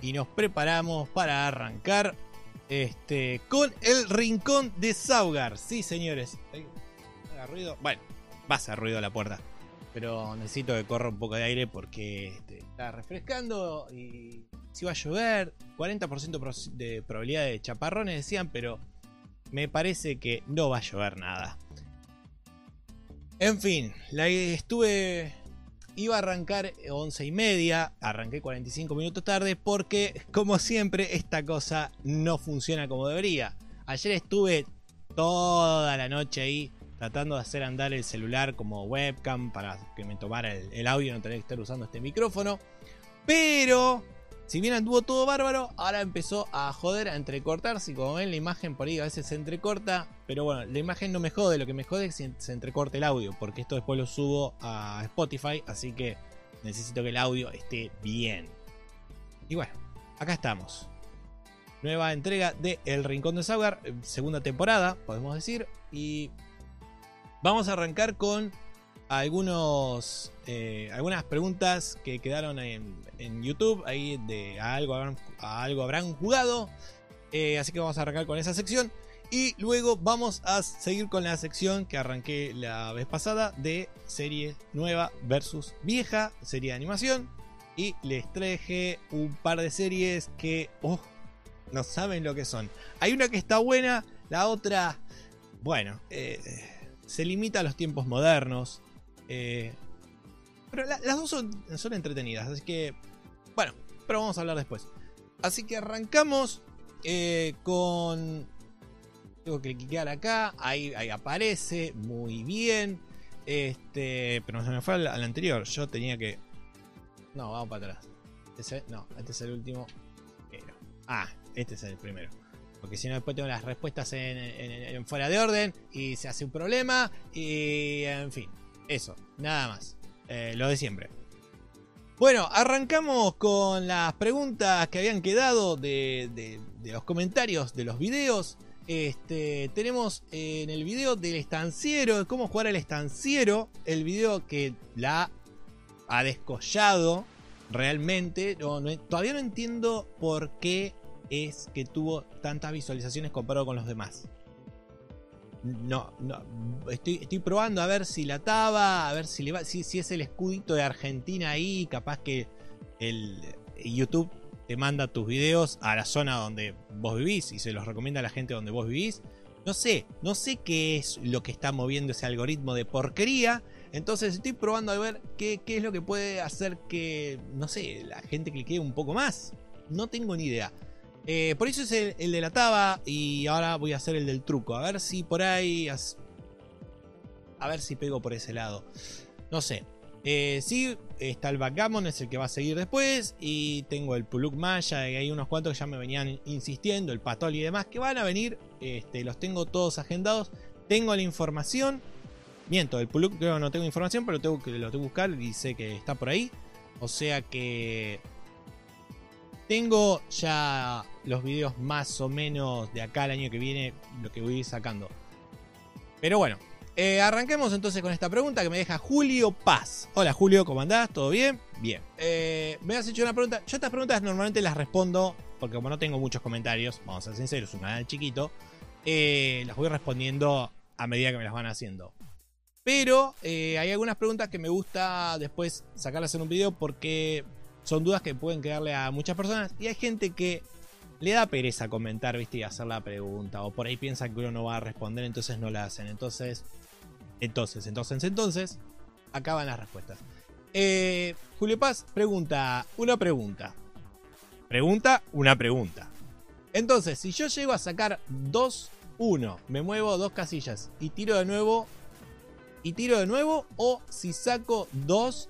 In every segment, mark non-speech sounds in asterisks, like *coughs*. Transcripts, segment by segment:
y nos preparamos para arrancar este, con el rincón de Saugar. Sí, señores. Haga ruido. Bueno, va a hacer ruido la puerta. Pero necesito que corra un poco de aire porque este, está refrescando y si va a llover. 40% de probabilidad de chaparrones decían, pero me parece que no va a llover nada. En fin, estuve Iba a arrancar 11 y media, arranqué 45 minutos tarde porque, como siempre, esta cosa no funciona como debería. Ayer estuve toda la noche ahí tratando de hacer andar el celular como webcam para que me tomara el, audio y no tener que estar usando este micrófono. Pero si bien anduvo todo bárbaro, ahora empezó a joder, a entrecortarse. Y como ven, la imagen por ahí a veces se entrecorta. Pero bueno, la imagen no me jode, lo que me jode es que se entrecorte el audio. Porque esto después lo subo a Spotify. Así que necesito que el audio esté bien. Y bueno, acá estamos. Nueva entrega de El Rincón de Saugar, eh, segunda temporada, podemos decir. Y vamos a arrancar con algunos, eh, algunas preguntas que quedaron en, YouTube. Ahí de algo habrán, algo habrán jugado. Eh, así que vamos a arrancar con esa sección. Y luego vamos a seguir con la sección que arranqué la vez pasada de serie nueva versus vieja, serie de animación. Y les traje un par de series que oh, no saben lo que son. Hay una que está buena, la otra, bueno, eh, se limita a los tiempos modernos. Eh, pero las dos son, son entretenidas, así que, bueno, pero vamos a hablar después. Así que arrancamos eh, con... Tengo que clicar acá, ahí, ahí aparece, muy bien. Este, pero se me fue al, anterior, yo tenía que... No, vamos para atrás. Este no, este es el último. Ah, este es el primero. Porque si no, después tengo las respuestas en, fuera de orden y se hace un problema. Y en fin, eso, nada más. Eh, lo de siempre. Bueno, arrancamos con las preguntas que habían quedado de, los comentarios de los videos. Este, tenemos en el video del estanciero, de cómo jugar al estanciero, el video que la ha descollado realmente. todavía no entiendo por qué es que tuvo tantas visualizaciones comparado con los demás. No, no. Estoy, estoy probando a ver si la taba, a ver si, le va, si, si es el escudito de Argentina ahí. Capaz que el YouTube te manda tus videos a la zona donde vos vivís y se los recomienda a la gente donde vos vivís. No sé, no sé qué es lo que está moviendo ese algoritmo de porquería. Entonces estoy probando a ver qué, qué es lo que puede hacer que, no sé, la gente clique un poco más. No tengo ni idea. Eh, por eso es el, de la taba y ahora voy a hacer el del truco. A ver si por ahí... A ver si pego por ese lado. No sé. Eh, sí, está el Backgammon, es el que va a seguir después. Y tengo el Puluk Maya, y hay unos cuantos que ya me venían insistiendo, el Patol y demás, que van a venir. Este, los tengo todos agendados. Tengo la información. Miento, el Puluk creo no tengo información, pero tengo que, lo tengo que buscar y sé que está por ahí. O sea que tengo ya los videos más o menos de acá al año que viene, lo que voy sacando. Pero bueno, eh, arranquemos entonces con esta pregunta que me deja Julio Paz. Hola Julio, ¿cómo andás? ¿Todo bien? Bien. Eh, me has hecho una pregunta. Yo estas preguntas normalmente las respondo porque como no tengo muchos comentarios, vamos a ser sinceros, un canal chiquito, eh, las voy respondiendo a medida que me las van haciendo. Pero hay algunas preguntas que me gusta después sacarlas en un video porque son dudas que pueden quedarle a muchas personas. Y hay gente que le da pereza comentar, viste, y hacer la pregunta. O por ahí piensa que uno no va a responder, entonces no la hacen. Entonces, entonces, entonces, entonces, acaban las respuestas. Eh, Julio Paz pregunta una pregunta. Pregunta una pregunta. Entonces, si yo llego a sacar 2, 1, me muevo dos casillas y tiro de nuevo, y tiro de nuevo, o si saco 2,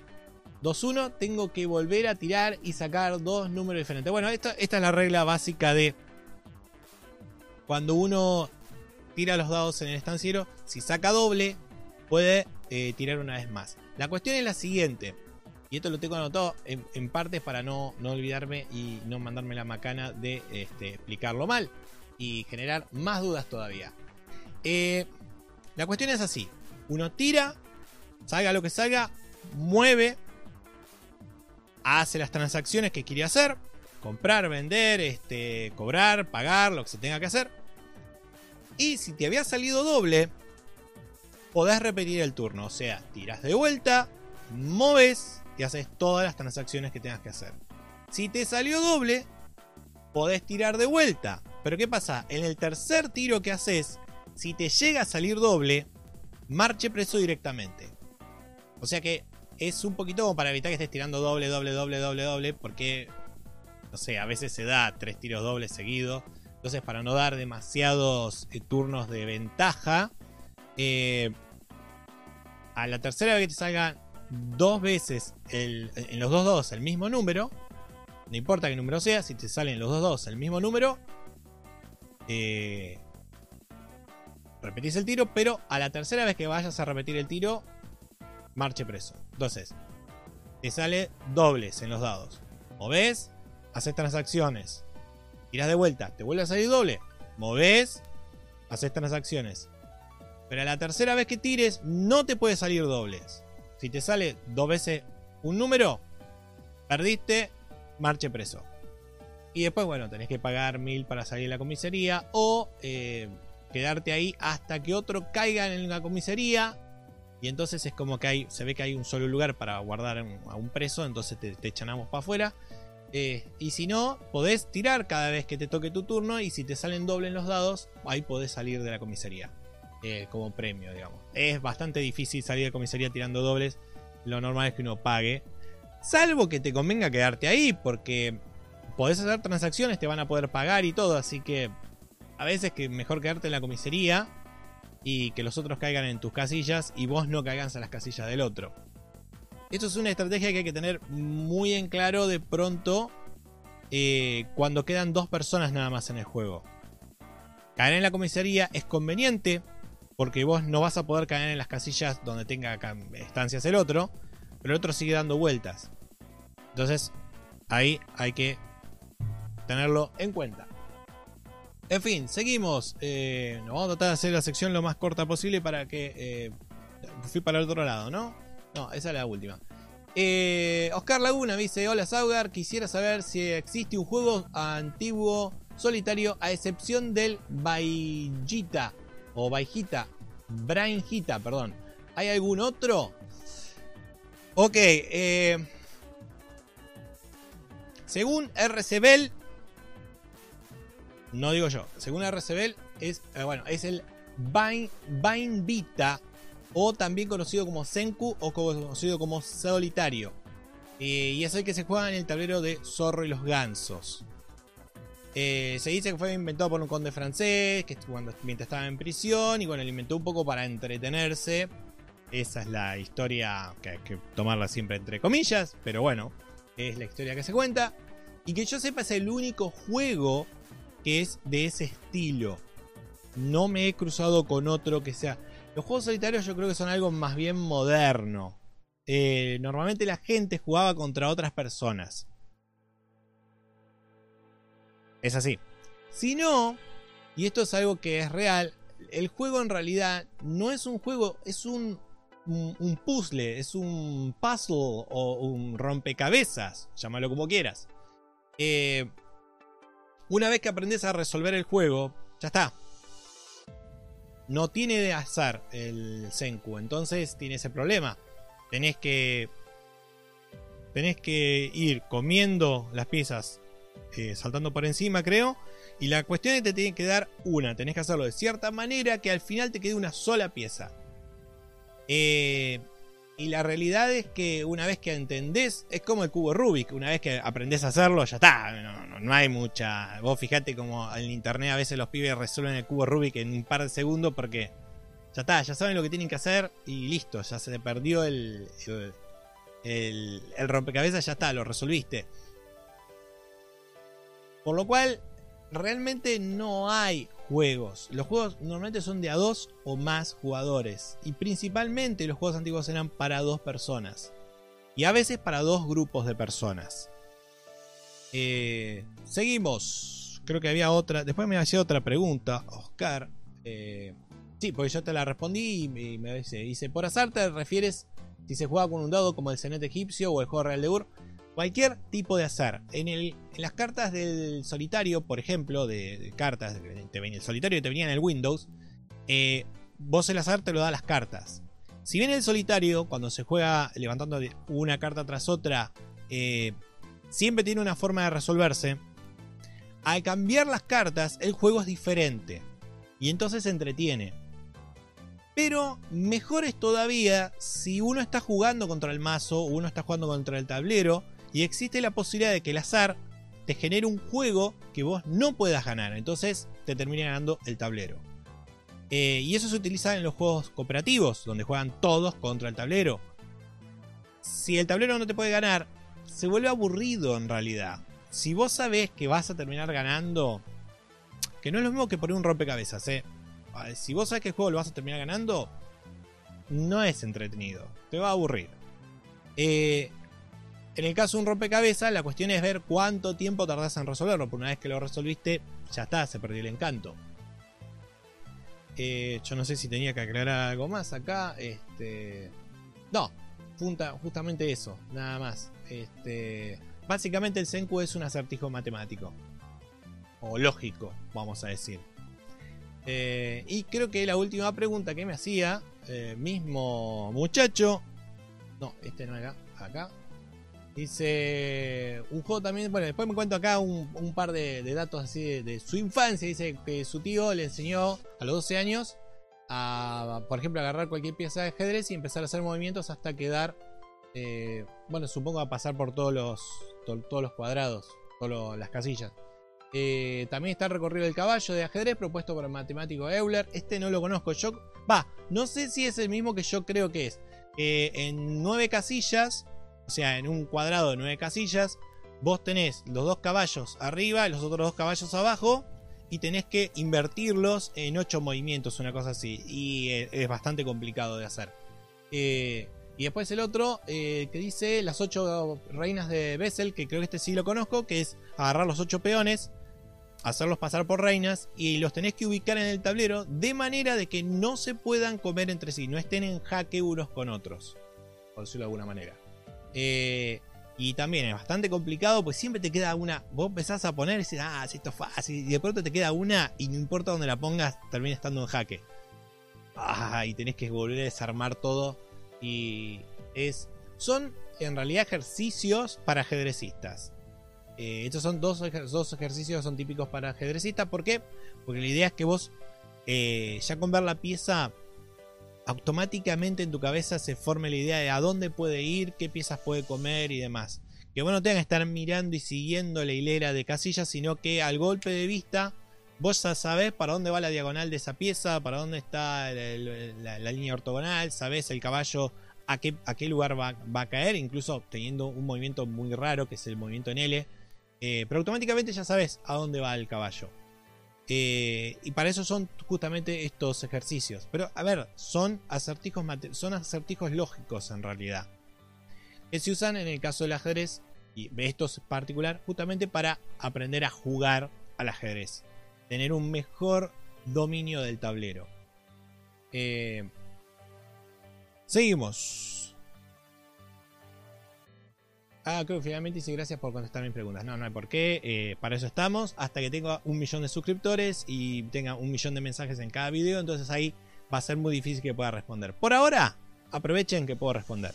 2-1, tengo que volver a tirar y sacar dos números diferentes. Bueno, esta, es la regla básica de cuando uno tira los dados en el estanciero, si saca doble, puede eh, tirar una vez más. La cuestión es la siguiente, y esto lo tengo anotado en, en partes para no, no, olvidarme y no mandarme la macana de este, explicarlo mal y generar más dudas todavía. Eh, la cuestión es así, uno tira, salga lo que salga, mueve hace las transacciones que quiere hacer comprar, vender, este, cobrar, pagar, lo que se tenga que hacer. Y si te había salido doble, podés repetir el turno. O sea, tiras de vuelta, moves y haces todas las transacciones que tengas que hacer. Si te salió doble, podés tirar de vuelta. Pero ¿qué pasa? En el tercer tiro que haces, si te llega a salir doble, marche preso directamente. O sea que es un poquito como para evitar que estés tirando doble, doble, doble, doble, doble, porque, no sé, a veces se da tres tiros dobles seguidos. Entonces, para no dar demasiados eh, turnos de ventaja, eh, a la tercera vez que te salga dos veces en los dos dos el mismo número, no importa qué número sea, si te salen los dos dos el mismo número, eh, repetís el tiro, pero a la tercera vez que vayas a repetir el tiro, marche preso. Entonces, te sale dobles en los dados. Moves, haces transacciones. Tiras de vuelta, te vuelve a salir doble. Moves, haces transacciones. Pero a la tercera vez que tires, no te puede salir dobles. Si te sale dos veces un número, perdiste, marche preso. Y después, bueno, tenés que pagar mil para salir de la comisaría o eh, quedarte ahí hasta que otro caiga en la comisaría y entonces es como que hay, se ve que hay un solo lugar para guardar a un preso, entonces te, te echanamos para afuera. Eh, y si no, podés tirar cada vez que te toque tu turno y si te salen doble en los dados, ahí podés salir de la comisaría. Eh, como premio, digamos. Es bastante difícil salir de comisaría tirando dobles. Lo normal es que uno pague. Salvo que te convenga quedarte ahí, porque podés hacer transacciones, te van a poder pagar y todo. Así que a veces que mejor quedarte en la comisaría y que los otros caigan en tus casillas y vos no caigas en las casillas del otro. Esto es una estrategia que hay que tener muy en claro de pronto eh, cuando quedan dos personas nada más en el juego. Caer en la comisaría es conveniente porque vos no vas a poder caer en las casillas donde tenga estancias el otro, pero el otro sigue dando vueltas. Entonces ahí hay que tenerlo en cuenta. En fin, seguimos. Eh, nos vamos a tratar de hacer la sección lo más corta posible para que... Eh, fui para el otro lado, ¿no? No, esa es la última. Eh, Oscar Laguna dice, hola Saugar, quisiera saber si existe un juego antiguo solitario a excepción del Baijita o Baijita, Brainjita, perdón. ¿Hay algún otro? Ok, eh, según RCBel, no digo yo. Según RCBL, es, eh, bueno, es el Vine, Vita, o también conocido como Senku, o conocido como Solitario. Eh, y es el que se juega en el tablero de Zorro y los Gansos. Eh, se dice que fue inventado por un conde francés, que cuando, mientras estaba en prisión, y bueno, lo inventó un poco para entretenerse. Esa es la historia que hay que tomarla siempre entre comillas, pero bueno, es la historia que se cuenta. Y que yo sepa es el único juego que es de ese estilo. No me he cruzado con otro que sea. Los juegos solitarios yo creo que son algo más bien moderno. Eh, normalmente la gente jugaba contra otras personas. Es así. Si no, y esto es algo que es real, el juego en realidad no es un juego, es un, un, puzzle, es un puzzle o un rompecabezas, llámalo como quieras. Eh, una vez que aprendes a resolver el juego, ya está. No tiene de azar el Senku, entonces tiene ese problema. Tenés que. Tenés que ir comiendo las piezas, eh, saltando por encima, creo. Y la cuestión es que te tienen que dar una. Tenés que hacerlo de cierta manera que al final te quede una sola pieza. Eh, y la realidad es que una vez que entendés, es como el cubo Rubik, una vez que aprendés a hacerlo, ya está, no, hay mucha... Vos fijate como en internet a veces los pibes resuelven el cubo Rubik en un par de segundos porque ya está, ya saben lo que tienen que hacer y listo, ya se perdió el, el, el rompecabezas, ya está, lo resolviste. Por lo cual, realmente no hay juegos. Los juegos normalmente son de a dos o más jugadores. Y principalmente los juegos antiguos eran para dos personas. Y a veces para dos grupos de personas. Eh, seguimos. Creo que había otra. Después me hacía otra pregunta, Oscar. Eh, sí, porque yo te la respondí y me dice, dice, por azar te refieres si se juega con un dado como el Cenet egipcio o el juego real de Ur. Cualquier tipo de azar. En, las cartas del solitario, por ejemplo, de, cartas, te venía, el solitario te venía en el Windows, eh, vos el azar te lo da las cartas. Si bien el solitario, cuando se juega levantando una carta tras otra, eh, siempre tiene una forma de resolverse, al cambiar las cartas, el juego es diferente. Y entonces se entretiene. Pero mejor es todavía si uno está jugando contra el mazo, uno está jugando contra el tablero, y existe la posibilidad de que el azar te genere un juego que vos no puedas ganar. Entonces te termina ganando el tablero. Eh, y eso se utiliza en los juegos cooperativos, donde juegan todos contra el tablero. Si el tablero no te puede ganar, se vuelve aburrido en realidad. Si vos sabés que vas a terminar ganando, que no es lo mismo que poner un rompecabezas, ¿eh? si vos sabes que el juego lo vas a terminar ganando, no es entretenido. Te va a aburrir. Eh, en el caso de un rompecabezas, la cuestión es ver cuánto tiempo tardás en resolverlo. Porque una vez que lo resolviste, ya está, se perdió el encanto. Eh, yo no sé si tenía que aclarar algo más acá. Este. No, justamente eso, nada más. Este. Básicamente el Senku es un acertijo matemático. O lógico, vamos a decir. Eh, y creo que la última pregunta que me hacía, eh, mismo muchacho. No, este no era, acá. Dice un juego también. Bueno, después me cuento acá un, par de, datos así de, su infancia. Dice que su tío le enseñó a los 12 años a, por ejemplo, agarrar cualquier pieza de ajedrez y empezar a hacer movimientos hasta quedar. Eh, bueno, supongo a pasar por todos los, todos los cuadrados, todas las casillas. Eh, también está recorrido del caballo de ajedrez propuesto por el matemático Euler. Este no lo conozco. Yo, va, no sé si es el mismo que yo creo que es. en nueve casillas, o sea, en un cuadrado de nueve casillas, vos tenés los dos caballos arriba los otros dos caballos abajo. Y tenés que invertirlos en ocho movimientos, una cosa así. Y eh, es bastante complicado de hacer. Eh, y después el otro que dice las ocho reinas de Bessel, que creo que este sí lo conozco, que es agarrar los ocho peones, hacerlos pasar por reinas y los tenés que ubicar en el tablero de manera de que no se puedan comer entre sí, no estén en jaque unos con otros, por decirlo de alguna manera. Eh, y también es bastante complicado, pues siempre te queda una. Vos empezás a poner y decís, ah, si esto es fácil, y de pronto te queda una y no importa dónde la pongas, termina estando en jaque. Ah, y tenés que volver a desarmar todo. Y es. Son en realidad ejercicios para ajedrecistas. Eh, estos son dos, dos ejercicios son típicos para ajedrecistas. ¿Por qué? Porque la idea es que vos, eh, ya con ver la pieza, automáticamente en tu cabeza se forme la idea de a dónde puede ir, qué piezas puede comer y demás. Que vos no tengas que estar mirando y siguiendo la hilera de casillas, sino que al golpe de vista vos ya sabés para dónde va la diagonal de esa pieza, para dónde está la, línea ortogonal, sabés el caballo a qué, lugar va, va, a caer, incluso teniendo un movimiento muy raro que es el movimiento en L, eh, pero automáticamente ya sabes a dónde va el caballo. Eh, y para eso son justamente estos ejercicios. Pero a ver, son acertijos, son acertijos lógicos en realidad. Que se usan en el caso del ajedrez, y esto es particular, justamente para aprender a jugar al ajedrez. Tener un mejor dominio del tablero. Eh, seguimos. Ah, creo que finalmente dice gracias por contestar mis preguntas. No, no hay por qué. Eh, para eso estamos. Hasta que tenga un millón de suscriptores y tenga un millón de mensajes en cada video. Entonces ahí va a ser muy difícil que pueda responder. Por ahora, aprovechen que puedo responder.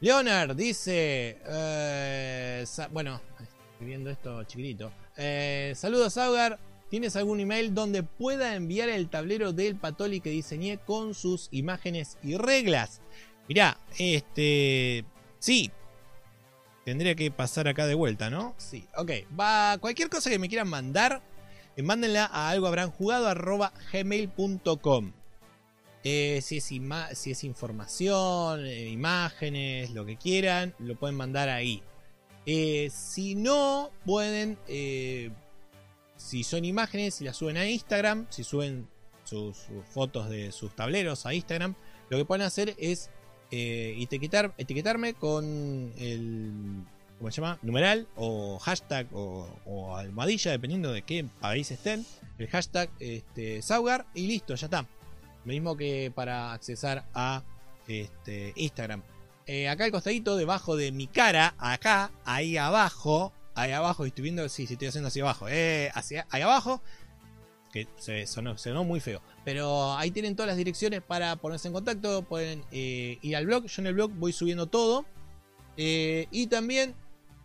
Leonard dice. Eh, bueno, estoy viendo esto chiquitito. Eh, saludos, Augar. ¿Tienes algún email donde pueda enviar el tablero del Patoli que diseñé con sus imágenes y reglas? Mirá, este. Sí. Tendría que pasar acá de vuelta, ¿no? Sí, ok. Va, cualquier cosa que me quieran mandar, eh, mándenla a algo habrán jugado. Eh, si, es si es información, eh, imágenes, lo que quieran, lo pueden mandar ahí. si no, pueden. si son imágenes, si las suben a Instagram, si suben sus fotos de sus tableros a Instagram, lo que pueden hacer es eh, etiquetar, etiquetarme con el ¿cómo se llama? numeral o hashtag o, almohadilla, dependiendo de qué país estén, el hashtag este, Saugar y listo, ya está. Mismo que para accesar a este, Instagram. eh, acá al costadito, debajo de mi cara, acá, ahí abajo, ahí abajo, estoy viendo, sí, sí, estoy haciendo hacia abajo, eh, hacia, ahí abajo, que se sonó, muy feo, pero ahí tienen todas las direcciones para ponerse en contacto, pueden eh, ir al blog, yo en el blog voy subiendo todo, eh, y también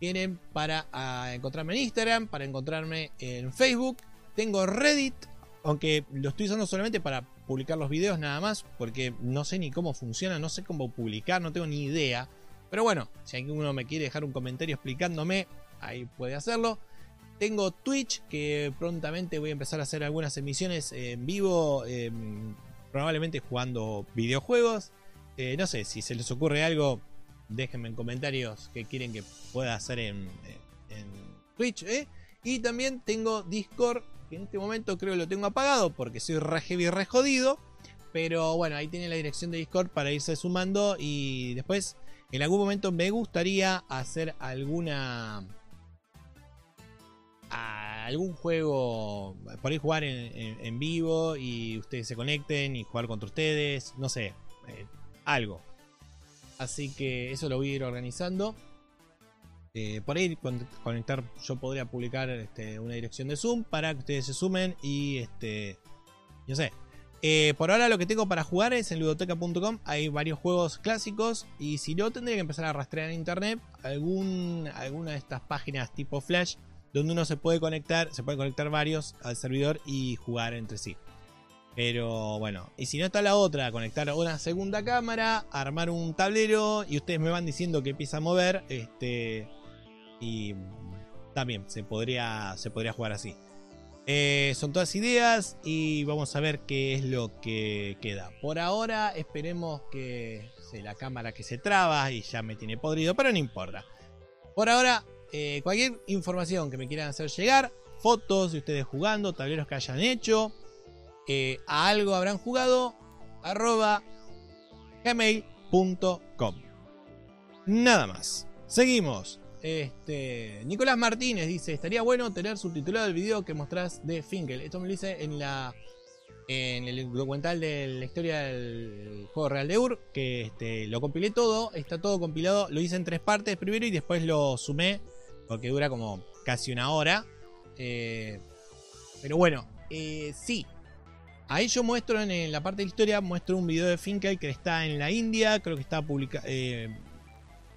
tienen para ah, encontrarme en Instagram, para encontrarme en Facebook, tengo Reddit, aunque lo estoy usando solamente para publicar los videos nada más, porque no sé ni cómo funciona, no sé cómo publicar, no tengo ni idea. Pero bueno, si alguno me quiere dejar un comentario explicándome, ahí puede hacerlo. Tengo Twitch, que prontamente voy a empezar a hacer algunas emisiones en vivo, em, probablemente jugando videojuegos. Eh, no sé, si se les ocurre algo, déjenme en comentarios qué quieren que pueda hacer en, Twitch. ¿eh? Y también tengo Discord, que en este momento creo que lo tengo apagado porque soy re heavy, re jodido. Pero bueno, ahí tiene la dirección de Discord para irse sumando. Y después, en algún momento me gustaría hacer alguna. Algún juego. Por ahí jugar en, vivo y ustedes se conecten y jugar contra ustedes. No sé, eh, algo. Así que eso lo voy a ir organizando. Eh, por ahí conectar, yo podría publicar este, una dirección de Zoom para que ustedes se sumen y este, yo sé. Eh, por ahora lo que tengo para jugar es en ludoteca.com. Hay varios juegos clásicos y si no tendría que empezar a rastrear en internet algún, alguna de estas páginas tipo Flash donde uno se puede conectar, se pueden conectar varios al servidor y jugar entre sí. Pero bueno, y si no está la otra, conectar una segunda cámara, armar un tablero y ustedes me van diciendo que empieza a mover, este, y también se podría, se podría jugar así. Eh, son todas ideas y vamos a ver qué es lo que queda. Por ahora esperemos que la cámara que se traba y ya me tiene podrido, pero no importa. Por ahora, eh, cualquier información que me quieran hacer llegar, fotos de ustedes jugando, tableros que hayan hecho, eh, a algo habrán jugado, arroba gmail.com. Nada más. Seguimos. Este, Nicolás Martínez dice, estaría bueno tener subtitulado el video que mostrás de Finkel. Esto me lo hice en la en el documental de la historia del juego real de Ur, que este, lo compilé todo, está todo compilado, lo hice en tres partes primero y después lo sumé, porque dura como casi una hora. Eh, pero bueno, eh, sí. Ahí yo muestro en, la parte de historia, muestro un video de Finkel que está en la India, creo que está publicado... Eh,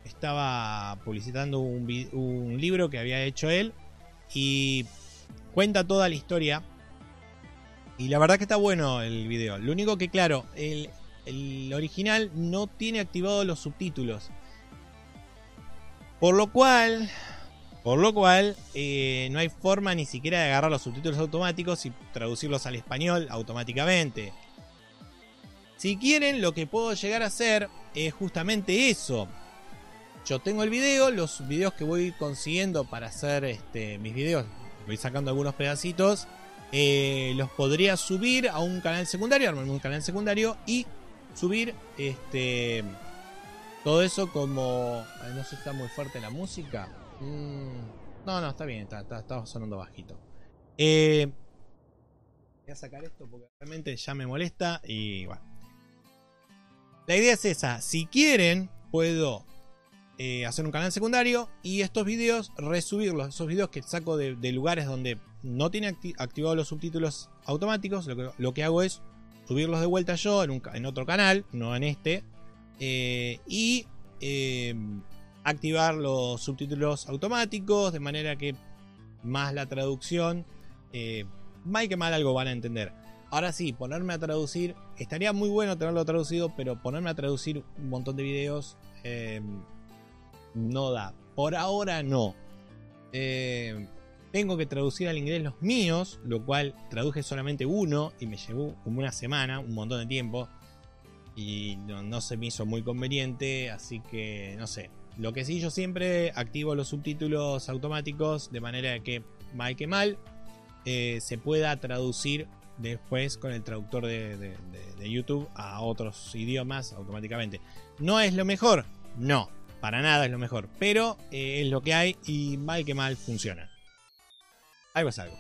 estaba publicitando un, libro que había hecho él y cuenta toda la historia. Y la verdad que está bueno el video. Lo único que, claro, el, original no tiene activados los subtítulos. Por lo cual, por lo cual, eh, no hay forma ni siquiera de agarrar los subtítulos automáticos y traducirlos al español automáticamente. Si quieren, lo que puedo llegar a hacer es justamente eso. Yo tengo el video, los videos que voy consiguiendo para hacer este, mis videos, voy sacando algunos pedacitos, eh, los podría subir a un canal secundario, armarme un canal secundario y subir este todo eso como... No sé está muy fuerte la música. Mm, no, no, está bien, está, sonando bajito. Eh, voy a sacar esto porque realmente ya me molesta y bueno. La idea es esa, si quieren puedo eh, hacer un canal secundario y estos videos resubirlos, esos videos que saco de, lugares donde no tiene activados los subtítulos automáticos, lo que, hago es subirlos de vuelta yo en, otro canal, no en este, eh, y em, activar los subtítulos automáticos de manera que más la traducción, eh, más que mal algo van a entender. Ahora sí, ponerme a traducir, estaría muy bueno tenerlo traducido, pero ponerme a traducir un montón de videos em, no da. Por ahora no. Eh, tengo que traducir al inglés los míos, lo cual traduje solamente uno y me llevó como una semana, un montón de tiempo. Y no, se me hizo muy conveniente, así que no sé. Lo que sí, yo siempre activo los subtítulos automáticos de manera que, mal que mal, eh, se pueda traducir después con el traductor de YouTube a otros idiomas automáticamente. ¿No es lo mejor? No, para nada es lo mejor, pero eh, es lo que hay y mal que mal funciona. Algo es algo.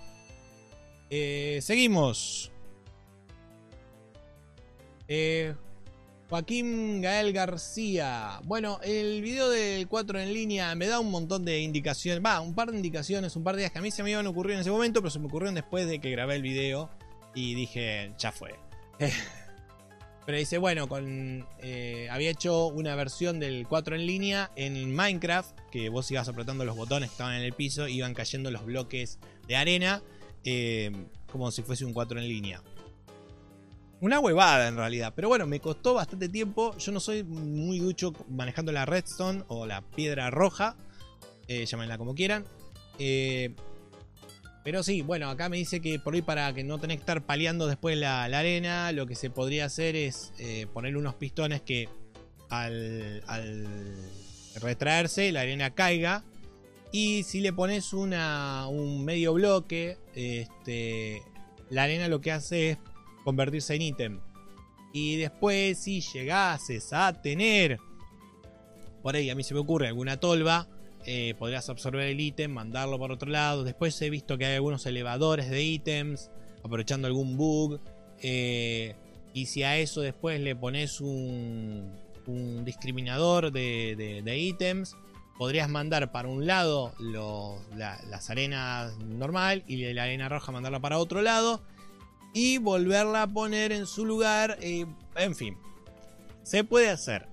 Eh, seguimos. Eh, Joaquín Gael García. Bueno, el video del 4 en línea me da un montón de indicaciones. Va, un par de indicaciones, un par de días que a mí se me iban a ocurrir en ese momento, pero se me ocurrieron después de que grabé el video. Y dije, ya fue. *laughs* pero dice, bueno, con, eh, había hecho una versión del 4 en línea en Minecraft, que vos ibas apretando los botones que estaban en el piso, iban cayendo los bloques de arena, eh, como si fuese un 4 en línea. Una huevada en realidad. Pero bueno, me costó bastante tiempo. Yo no soy muy ducho manejando la redstone o la piedra roja. Eh, llámenla como quieran. Eh, pero sí, bueno, acá me dice que por ahí para que no tenés que estar paliando después la, arena, lo que se podría hacer es eh, poner unos pistones que al, al, retraerse la arena caiga. Y si le pones una, un medio bloque, este, la arena lo que hace es convertirse en ítem. Y después, si llegases a tener, por ahí a mí se me ocurre alguna tolva, eh, podrías absorber el ítem, mandarlo por otro lado. Después he visto que hay algunos elevadores de ítems, aprovechando algún bug. Eh, y si a eso después le pones un, discriminador de, ítems, podrías mandar para un lado las arenas normal y la arena roja mandarla para otro lado y volverla a poner en su lugar. En fin, se puede hacer.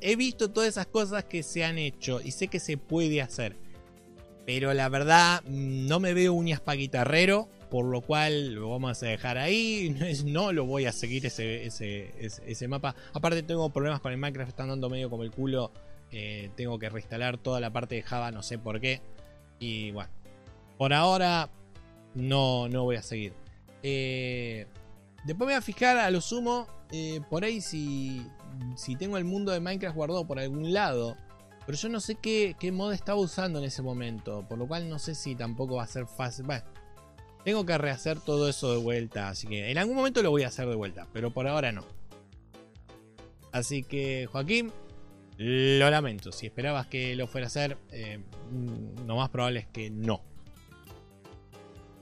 He visto todas esas cosas que se han hecho y sé que se puede hacer. Pero la verdad, no me veo uñas para guitarrero. Por lo cual lo vamos a dejar ahí. *laughs* No lo voy a seguir ese, ese, mapa. Aparte, tengo problemas con el Minecraft. Están dando medio como el culo. Eh, tengo que reinstalar toda la parte de Java. No sé por qué. Y bueno, por ahora no, no voy a seguir. Eh, después me voy a fijar a lo sumo eh, por ahí si, si tengo el mundo de Minecraft guardado por algún lado. Pero yo no sé qué, qué mod estaba usando en ese momento. Por lo cual no sé si tampoco va a ser fácil. Bueno, tengo que rehacer todo eso de vuelta. Así que en algún momento lo voy a hacer de vuelta. Pero por ahora no. Así que Joaquín, lo lamento. Si esperabas que lo fuera a hacer, eh, lo más probable es que no.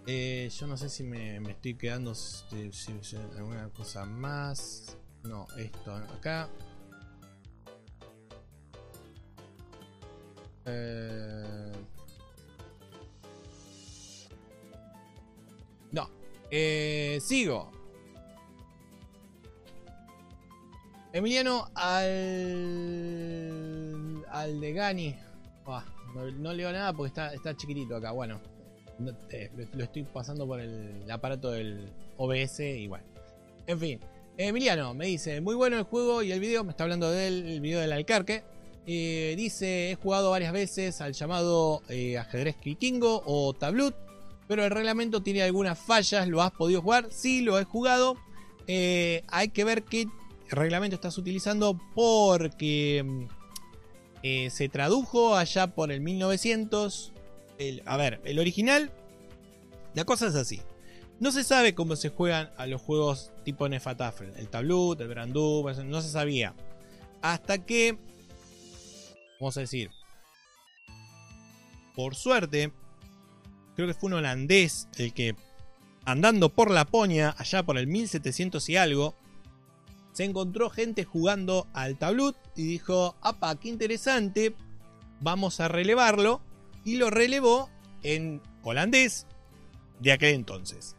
Eh, yo no sé si me, estoy quedando si, alguna cosa más. No, esto acá. Eh, no. Eh, sigo. Emiliano al. Al de Gani. no, leo nada porque está, está chiquitito acá. Bueno, eh, lo estoy pasando por el aparato del OBS y bueno. En fin. Emiliano me dice, muy bueno el juego y el video, me está hablando del video del Alcarque. Eh, dice, he jugado varias veces al llamado eh, ajedrez vikingo o tablut, pero el reglamento tiene algunas fallas, ¿lo has podido jugar? Sí, lo he jugado. hay que ver qué reglamento estás utilizando porque mm, se tradujo allá por el 1900 a ver, el original, la cosa es así. No se sabe cómo se juegan a los juegos tipo Nefatafel. El Tablut, el Brandú, no se sabía. Hasta que, vamos a decir, por suerte, creo que fue un holandés el que, andando por Laponia, allá por el 1700 y algo, se encontró gente jugando al Tablut y dijo, apa, qué interesante, vamos a relevarlo y lo relevó en holandés de aquel entonces.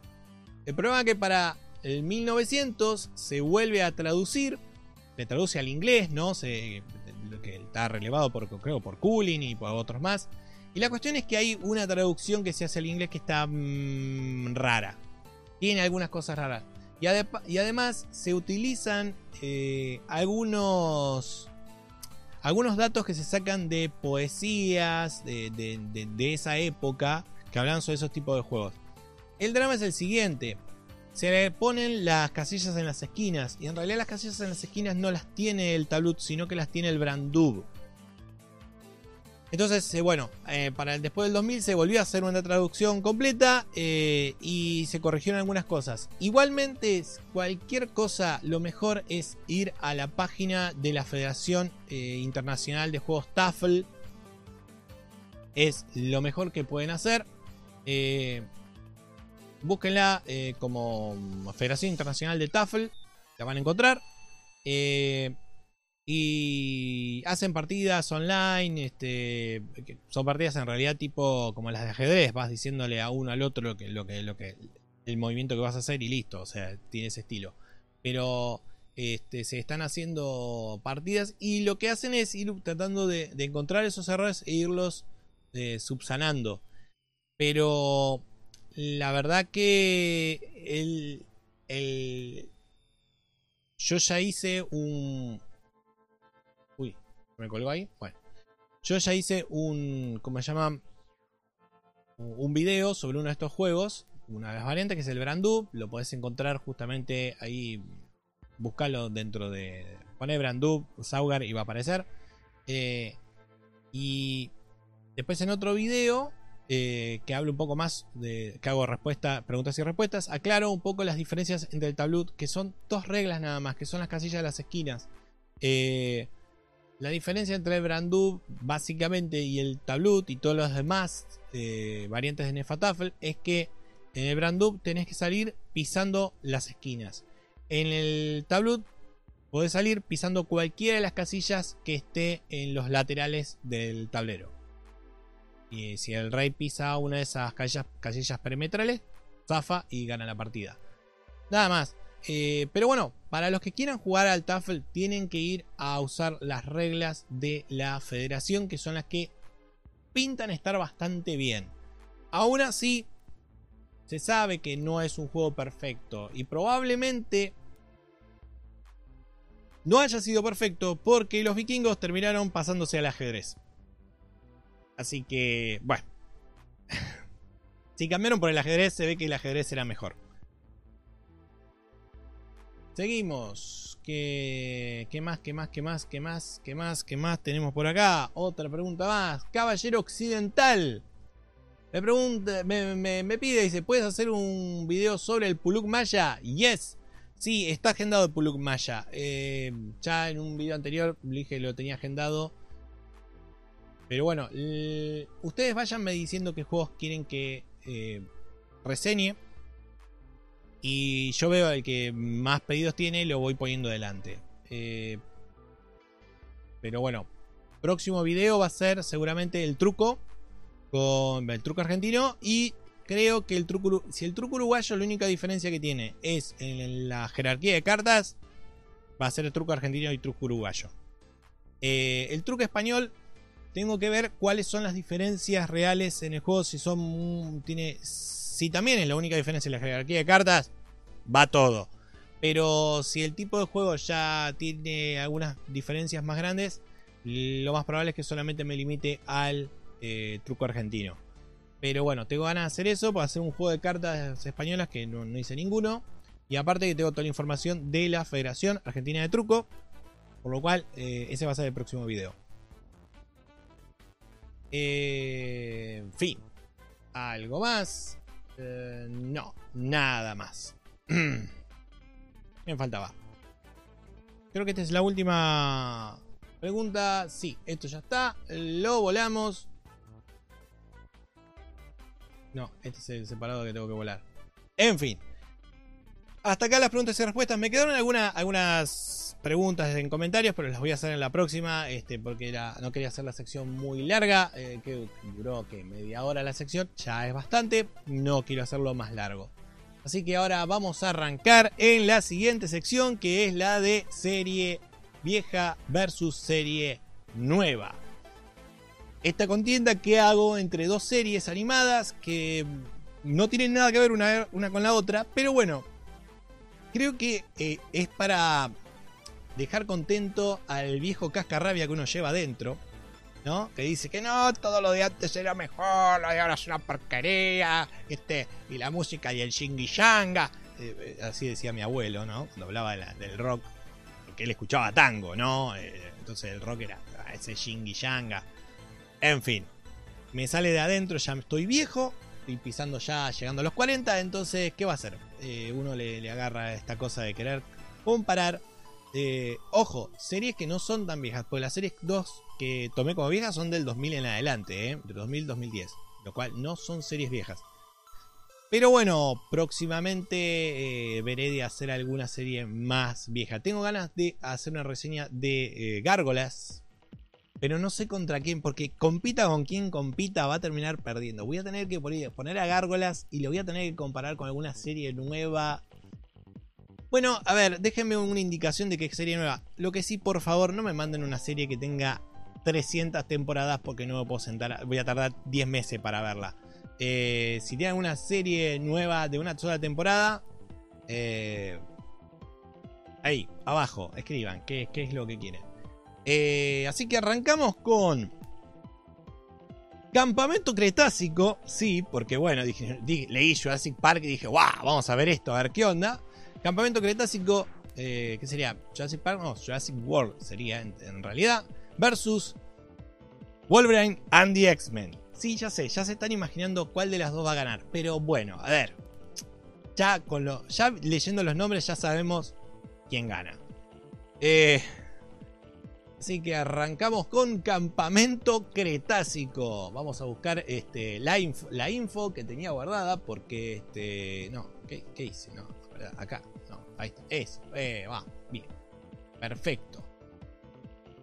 El problema es que para el 1900 se vuelve a traducir, se traduce al inglés, ¿no? Se, que está relevado por, creo, por Cooling y por otros más. Y la cuestión es que hay una traducción que se hace al inglés que está mm, rara. Tiene algunas cosas raras. Y, y además se utilizan eh, algunos algunos datos que se sacan de poesías de, esa época que hablan sobre esos tipos de juegos. El drama es el siguiente. Se le ponen las casillas en las esquinas. Y en realidad las casillas en las esquinas no las tiene el tablut, sino que las tiene el Brandub. Entonces, eh, bueno, eh, para el, después del 2000 se volvió a hacer una traducción completa eh, y se corrigieron algunas cosas. Igualmente, cualquier cosa, lo mejor es ir a la página de la Federación Internacional de Juegos TAFL. Es lo mejor que pueden hacer. búsquenla como Federación Internacional de TAFL. La van a encontrar. Y hacen partidas online, este, son partidas en realidad tipo como las de ajedrez, vas diciéndole a uno al otro lo que, lo que, lo que, el movimiento que vas a hacer y listo, o sea, tiene ese estilo. Pero este, se están haciendo partidas y lo que hacen es ir tratando de, encontrar esos errores e irlos eh, subsanando. Pero la verdad que el, el, yo ya hice un... Me colgó ahí. Bueno, yo ya hice un... ¿Cómo se llama? Un video sobre uno de estos juegos. Una de las variantes que es el Brandu. Lo podés encontrar justamente ahí buscarlo dentro de. Pone Brandu, Saugar y va a aparecer. Eh, y después en otro video eh, que hablo un poco más de que hago respuesta, preguntas y respuestas, aclaro un poco las diferencias entre el tablut, que son dos reglas nada más, que son las casillas de las esquinas. Eh, la diferencia entre el Brandu básicamente y el tablut y todos los demás variantes de Nefatafel es que en el Brandu tenés que salir pisando las esquinas. En el tablut podés salir pisando cualquiera de las casillas que esté en los laterales del tablero. Y si el rey pisa una de esas casillas, perimetrales, zafa y gana la partida. Nada más. Eh, pero bueno, para los que quieran jugar al Tafel, tienen que ir a usar las reglas de la federación, que son las que pintan estar bastante bien. Aún así, se sabe que no es un juego perfecto y probablemente no haya sido perfecto porque los vikingos terminaron pasándose al ajedrez. Así que, bueno. *laughs* si cambiaron por el ajedrez, se ve que el ajedrez era mejor. Seguimos. ¿Qué, ¿Qué más? ¿Qué más? ¿Qué más? ¿Qué más? ¿Qué más? ¿Qué más tenemos por acá? Otra pregunta más. Caballero Occidental. Me pregunta, me, pide, dice, ¿puedes hacer un video sobre el Puluk Maya? Yes. Sí, está agendado el Puluk Maya. Eh, ya en un video anterior dije lo tenía agendado. Pero bueno, ustedes vayanme diciendo qué juegos quieren que eh, reseñe. Y yo veo el que más pedidos tiene, lo voy poniendo delante. Eh, pero bueno, próximo video va a ser seguramente el truco con el truco argentino y creo que el truco si el truco uruguayo la única diferencia que tiene es en la jerarquía de cartas va a ser el truco argentino y truco uruguayo eh, el truco español tengo que ver cuáles son las diferencias reales en el juego si son tiene si también es la única diferencia en la jerarquía de cartas va todo pero si el tipo de juego ya tiene algunas diferencias más grandes lo más probable es que solamente me limite al eh, truco argentino. Pero bueno, tengo ganas de hacer eso para hacer un juego de cartas españolas que no, hice ninguno. Y aparte que tengo toda la información de la Federación Argentina de Truco. Por lo cual, eh, ese va a ser el próximo video. Eh, en fin. ¿Algo más? no, nada más. *clears throat* Me faltaba. Creo que esta es la última pregunta. Sí, esto ya está. Lo volamos. No, este es el separado que tengo que volar. En fin. Hasta acá las preguntas y respuestas. Me quedaron algunas preguntas en comentarios, pero las voy a hacer en la próxima. Este, porque no quería hacer la sección muy larga. Eh, que duró que media hora la sección. Ya es bastante. No quiero hacerlo más largo. Así que ahora vamos a arrancar en la siguiente sección. Que es la de serie vieja versus serie nueva esta contienda que hago entre dos series animadas que no tienen nada que ver una, con la otra, pero bueno, creo que eh, es para dejar contento al viejo cascarrabia que uno lleva adentro, ¿no? Que dice que no, todo lo de antes era mejor, lo ahora es una porquería, este, y la música y el shingi shanga, eh, así decía mi abuelo, ¿no? Cuando hablaba del rock, que él escuchaba tango, ¿no? Eh, entonces el rock era ah, ese shingi shanga en fin, me sale de adentro, ya estoy viejo, estoy pisando ya llegando a los 40, entonces, ¿qué va a hacer? Eh, uno le, agarra esta cosa de querer comparar. Ojo, series que no son tan viejas, pues las series 2 que tomé como viejas son del 2000 en adelante, ¿eh? de 2000-2010, lo cual no son series viejas. Pero bueno, próximamente eh, veré de hacer alguna serie más vieja. Tengo ganas de hacer una reseña de eh, Gárgolas. Pero no sé contra quién, porque compita con quien compita va a terminar perdiendo. Voy a tener que poner a Gárgolas y lo voy a tener que comparar con alguna serie nueva. Bueno, a ver, déjenme una indicación de qué serie nueva. Lo que sí, por favor, no me manden una serie que tenga 300 temporadas porque no me puedo sentar. Voy a tardar 10 meses para verla. Eh, si tienen una serie nueva de una sola temporada, eh, ahí, abajo, escriban qué, es lo que quieren. Eh, así que arrancamos con Campamento Cretácico, sí, porque bueno, leí Jurassic Park y dije, wow, vamos a ver esto, a ver qué onda. Campamento Cretácico, ¿qué sería? Jurassic Park, no, Jurassic World sería en realidad, versus Wolverine and the X-Men. Sí, ya sé, ya se están imaginando cuál de las dos va a ganar. Pero bueno, a ver. Ya, con lo, ya leyendo los nombres ya sabemos quién gana. Eh, así que arrancamos con Campamento Cretácico. Vamos a buscar este, la, info, la info que tenía guardada porque... Este, no, ¿qué, hice? No, acá. Ahí está. Eso, eh, va, bien. Perfecto.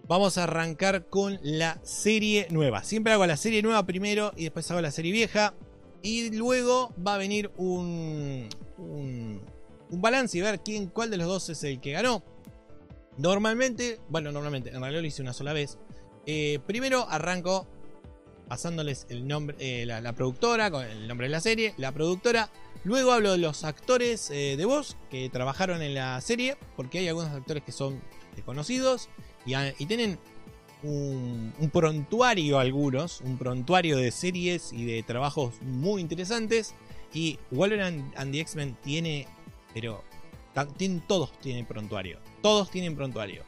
Vamos a arrancar con la serie nueva. Siempre hago la serie nueva primero y después hago la serie vieja. Y luego va a venir un, un, balance y ver quién, cuál de los dos es el que ganó. Normalmente, bueno, normalmente, en realidad lo hice una sola vez. Eh, primero arranco pasándoles el nombre, eh, la, productora, con el nombre de la serie, la productora. Luego hablo de los actores eh, de voz que trabajaron en la serie, porque hay algunos actores que son desconocidos y, tienen un, prontuario algunos, un prontuario de series y de trabajos muy interesantes. Y Wolverine and, the X-Men tiene, pero todos tienen prontuario. Todos tienen prontuario.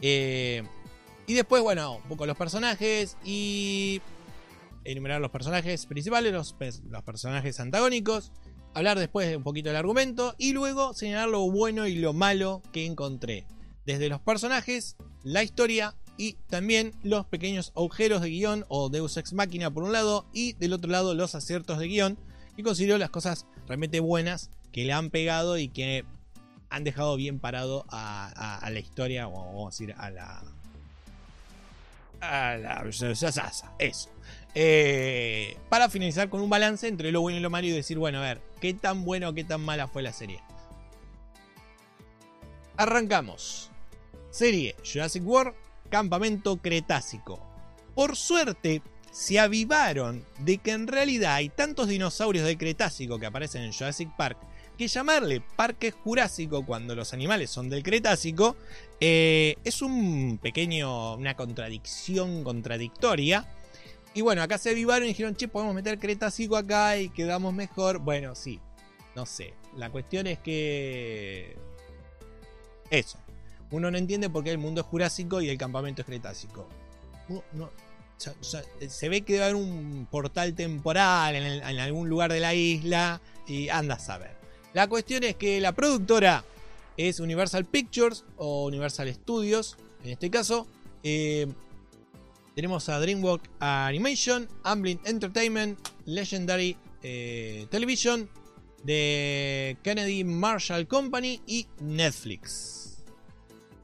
Eh, y después, bueno, un poco los personajes y enumerar los personajes principales, los, los personajes antagónicos. Hablar después un poquito del argumento y luego señalar lo bueno y lo malo que encontré. Desde los personajes la historia y también los pequeños agujeros de guion o Deus Ex Máquina por un lado y del otro lado los aciertos de guion y considero las cosas realmente buenas que le han pegado y que han dejado bien parado a, la historia o vamos a decir a la a la eso eh, para finalizar con un balance entre lo bueno y lo malo y decir bueno a ver qué tan bueno o qué tan mala fue la serie arrancamos Serie Jurassic World, Campamento Cretácico. Por suerte, se avivaron de que en realidad hay tantos dinosaurios de Cretácico que aparecen en Jurassic Park que llamarle Parque Jurásico cuando los animales son del Cretácico eh, es un pequeño, una contradicción contradictoria. Y bueno, acá se avivaron y dijeron, che, podemos meter Cretácico acá y quedamos mejor. Bueno, sí, no sé. La cuestión es que... Eso. Uno no entiende por qué el mundo es jurásico y el campamento es cretácico. se ve que debe haber un portal temporal en, algún lugar de la isla y anda a saber. La cuestión es que la productora es Universal Pictures o Universal Studios, en este caso. Eh, tenemos a DreamWorks Animation, Amblin Entertainment, Legendary eh, Television, The Kennedy Marshall Company y Netflix.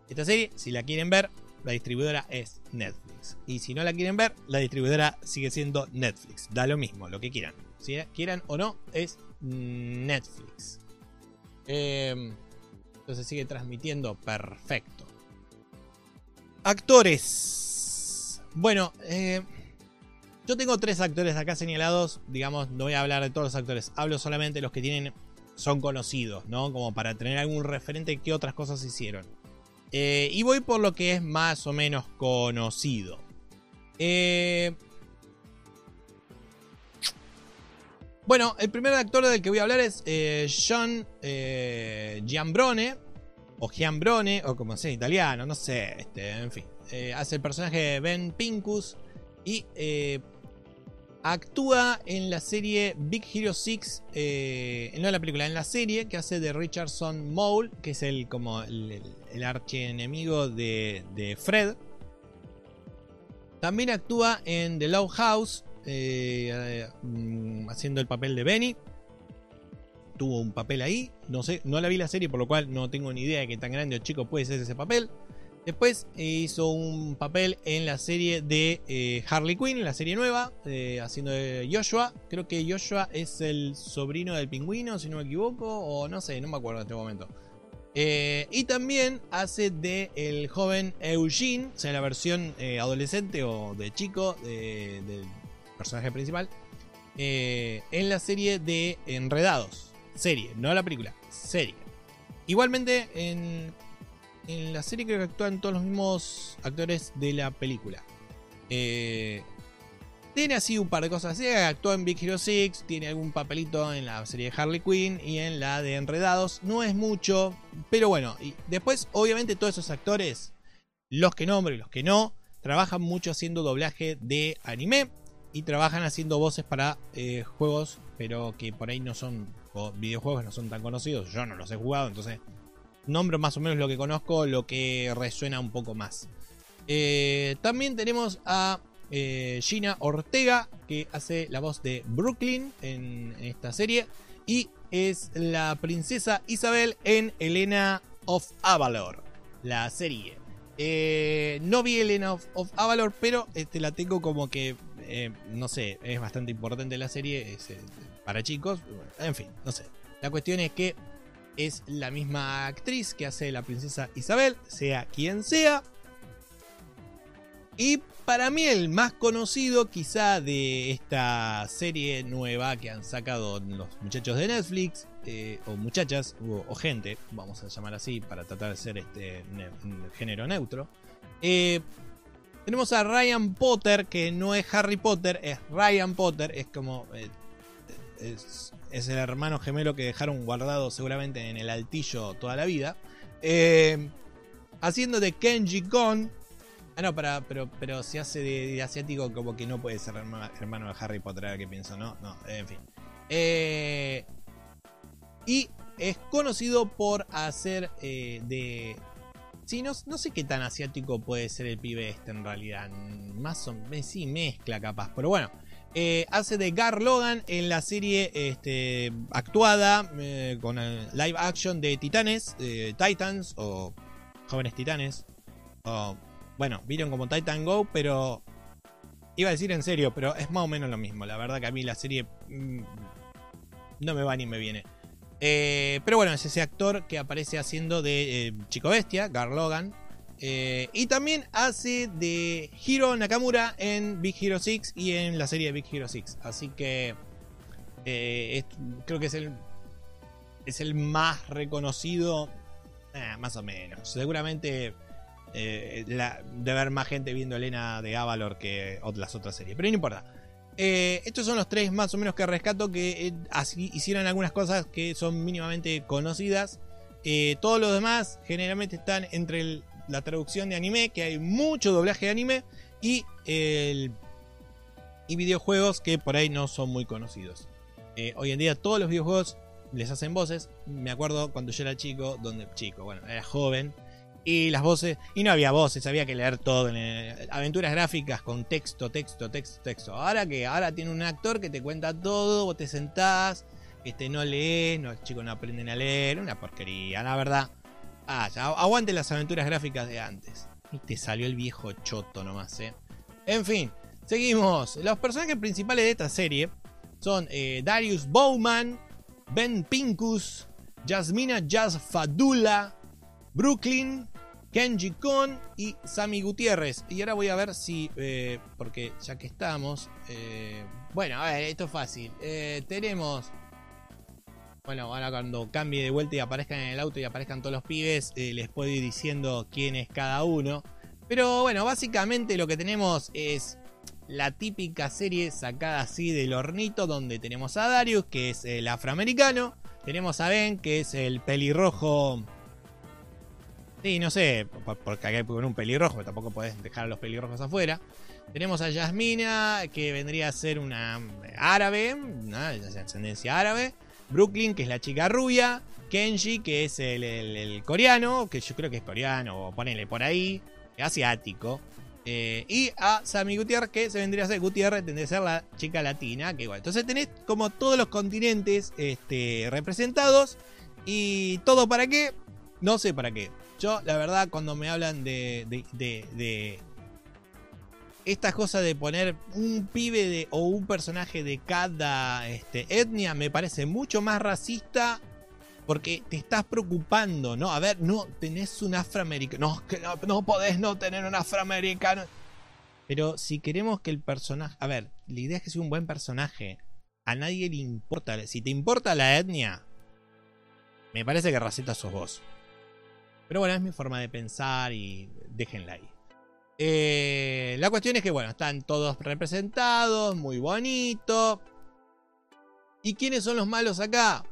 Esta serie, si la quieren ver, la distribuidora es Netflix. Y si no la quieren ver, la distribuidora sigue siendo Netflix. Da lo mismo, lo que quieran. Si quieran o no, es Netflix. Em, entonces sigue transmitiendo perfecto. Actores. Bueno, eh, yo tengo tres actores acá señalados. Digamos, no voy a hablar de todos los actores. Hablo solamente de los que tienen. Son conocidos, ¿no? Como para tener algún referente que otras cosas hicieron. Eh, y voy por lo que es más o menos conocido. Eh, bueno, el primer actor del que voy a hablar es John Giambrone. O Giambrone, o como sea, italiano, no sé. Este, en fin. Hace el personaje de Ben Pincus. Y Actúa en la serie Big Hero 6, eh, no en la película, en la serie que hace de Richardson Mole, que es el como el, archienemigo de, Fred. También actúa en The Low House, eh, mm, haciendo el papel de Benny. tuvo un papel ahí. No sé, no la vi la serie, por lo cual no tengo ni idea de qué tan grande o chico puede ser ese papel. Después eh, hizo un papel en la serie de eh, Harley Quinn, la serie nueva, eh, haciendo de Joshua. Creo que Joshua es el sobrino del pingüino, si no me equivoco, o no sé, no me acuerdo en este momento. y también hace de el joven Eugene, o sea, la versión adolescente o de chico del personaje principal, en la serie de Enredados. Serie, no la película, serie. Igualmente, en en la serie creo que actúan todos los mismos actores de la película. Eh, tiene así un par de cosas así. Actúa en Big Hero 6, tiene algún papelito en la serie de Harley Quinn y en la de Enredados. No es mucho, pero bueno. Y después, obviamente, todos esos actores, los que nombro y los que no, trabajan mucho haciendo doblaje de anime y trabajan haciendo voces para eh, juegos, pero que por ahí no son, o videojuegos no son tan conocidos. Yo no los he jugado, entonces nombro más o menos lo que conozco, lo que resuena un poco más. Eh, también tenemos a eh, Gina Ortega, que hace la voz de Brooklyn en, esta serie. Y es la princesa Isabel en Elena of Avalor, la serie. Eh, no vi Elena of, Avalor, pero este, la tengo como que, no sé, es bastante importante la serie para chicos. En fin, no sé. La cuestión es que es la misma actriz que hace la princesa Isabel, sea quien sea. Y para mí el más conocido quizá de esta serie nueva que han sacado los muchachos de Netflix, eh, o muchachas, o, gente, vamos a llamar así para tratar de ser este género neutro. Eh, tenemos a Ryan Potter, que no es Harry Potter, es Ryan Potter, es como... Eh, es es el hermano gemelo que dejaron guardado seguramente en el altillo toda la vida. Eh, haciendo de Kenji Kon. Ah, no, para, pero, pero se hace de, asiático como que no puede ser hermano, de Harry Potter, que pienso, ¿no? No, en fin. Eh, y es conocido por hacer eh, de... Sí, no, sé qué tan asiático puede ser el pibe este en realidad. Más o menos, sí, mezcla capaz. Pero bueno, eh, hace de Gar Logan en la serie este, actuada eh, con el live action de Titanes, Titans o Jóvenes Titanes. Bueno, vieron como Titan Go, pero iba a decir en serio, pero es más o menos lo mismo. La verdad que a mí la serie mm, no me va ni me viene. Eh, pero bueno, es ese actor que aparece haciendo de Chico Bestia, Gar Logan, eh, y también hace de Hiro Nakamura en Big Hero 6 y en la serie de Big Hero 6. Así que eh, creo que es el, es el más reconocido, eh, más o menos. Seguramente de ver más gente viendo Elena de Avalor que las otras series, pero no importa. estos son los tres más o menos que rescato que así hicieron algunas cosas que son mínimamente conocidas. todos los demás generalmente están entre el la traducción de anime, que hay mucho doblaje de anime, y, el, y videojuegos que por ahí no son muy conocidos. Eh, hoy en día todos los videojuegos les hacen voces. Me acuerdo cuando yo era chico, donde chico, bueno, era joven. Y las voces, y no había voces, había que leer todo. En aventuras gráficas con texto, texto, texto, texto. Ahora que ahora tiene un actor que te cuenta todo, vos te sentás, este, no lees, los chicos no aprenden a leer, una porquería, la verdad. Ah, ya, aguante las aventuras gráficas de antes. Y te salió el viejo choto nomás, ¿eh? En fin, seguimos. Los personajes principales de esta serie son eh, Darius Bowman, Ben Pincus, Jasmina Jazz Fadula, Brooklyn, Kenji Kon y Sammy Gutiérrez. Y ahora voy a ver si, eh, porque ya que estamos, eh, bueno, a ver, esto es fácil. tenemos bueno, ahora cuando cambie de vuelta y aparezcan en el auto y aparezcan todos los pibes, eh, les puedo ir diciendo quién es cada uno. Pero bueno, básicamente lo que tenemos es la típica serie sacada así del hornito, donde tenemos a Darius, que es el afroamericano. Tenemos a Ben, que es el pelirrojo. Sí, no sé, porque acá con un pelirrojo, tampoco podés dejar a los pelirrojos afuera. Tenemos a Yasmina, que vendría a ser una árabe, una ascendencia árabe. Brooklyn, que es la chica rubia, Kenji, que es el, coreano, que yo creo que es coreano, o ponele por ahí, asiático. Eh, y a Sammy Gutiérrez, que se vendría a ser Gutiérrez, tendría que ser la chica latina. Que igual. Entonces tenés como todos los continentes este, representados. ¿Y todo para qué? No sé para qué. Yo, la verdad, cuando me hablan de, de, esta cosa de poner un pibe de, o un personaje de cada este, etnia me parece mucho más racista porque te estás preocupando, ¿no? A ver, no tenés un afroamericano. No, no podés no tener un afroamericano. Pero si queremos que el personaje. A ver, la idea es que sea un buen personaje. A nadie le importa. Si te importa la etnia, me parece que racista sos vos. Pero bueno, es mi forma de pensar y déjenla ahí. Eh, la cuestión es que, bueno, están todos representados, muy bonito. ¿Y quiénes son los malos acá?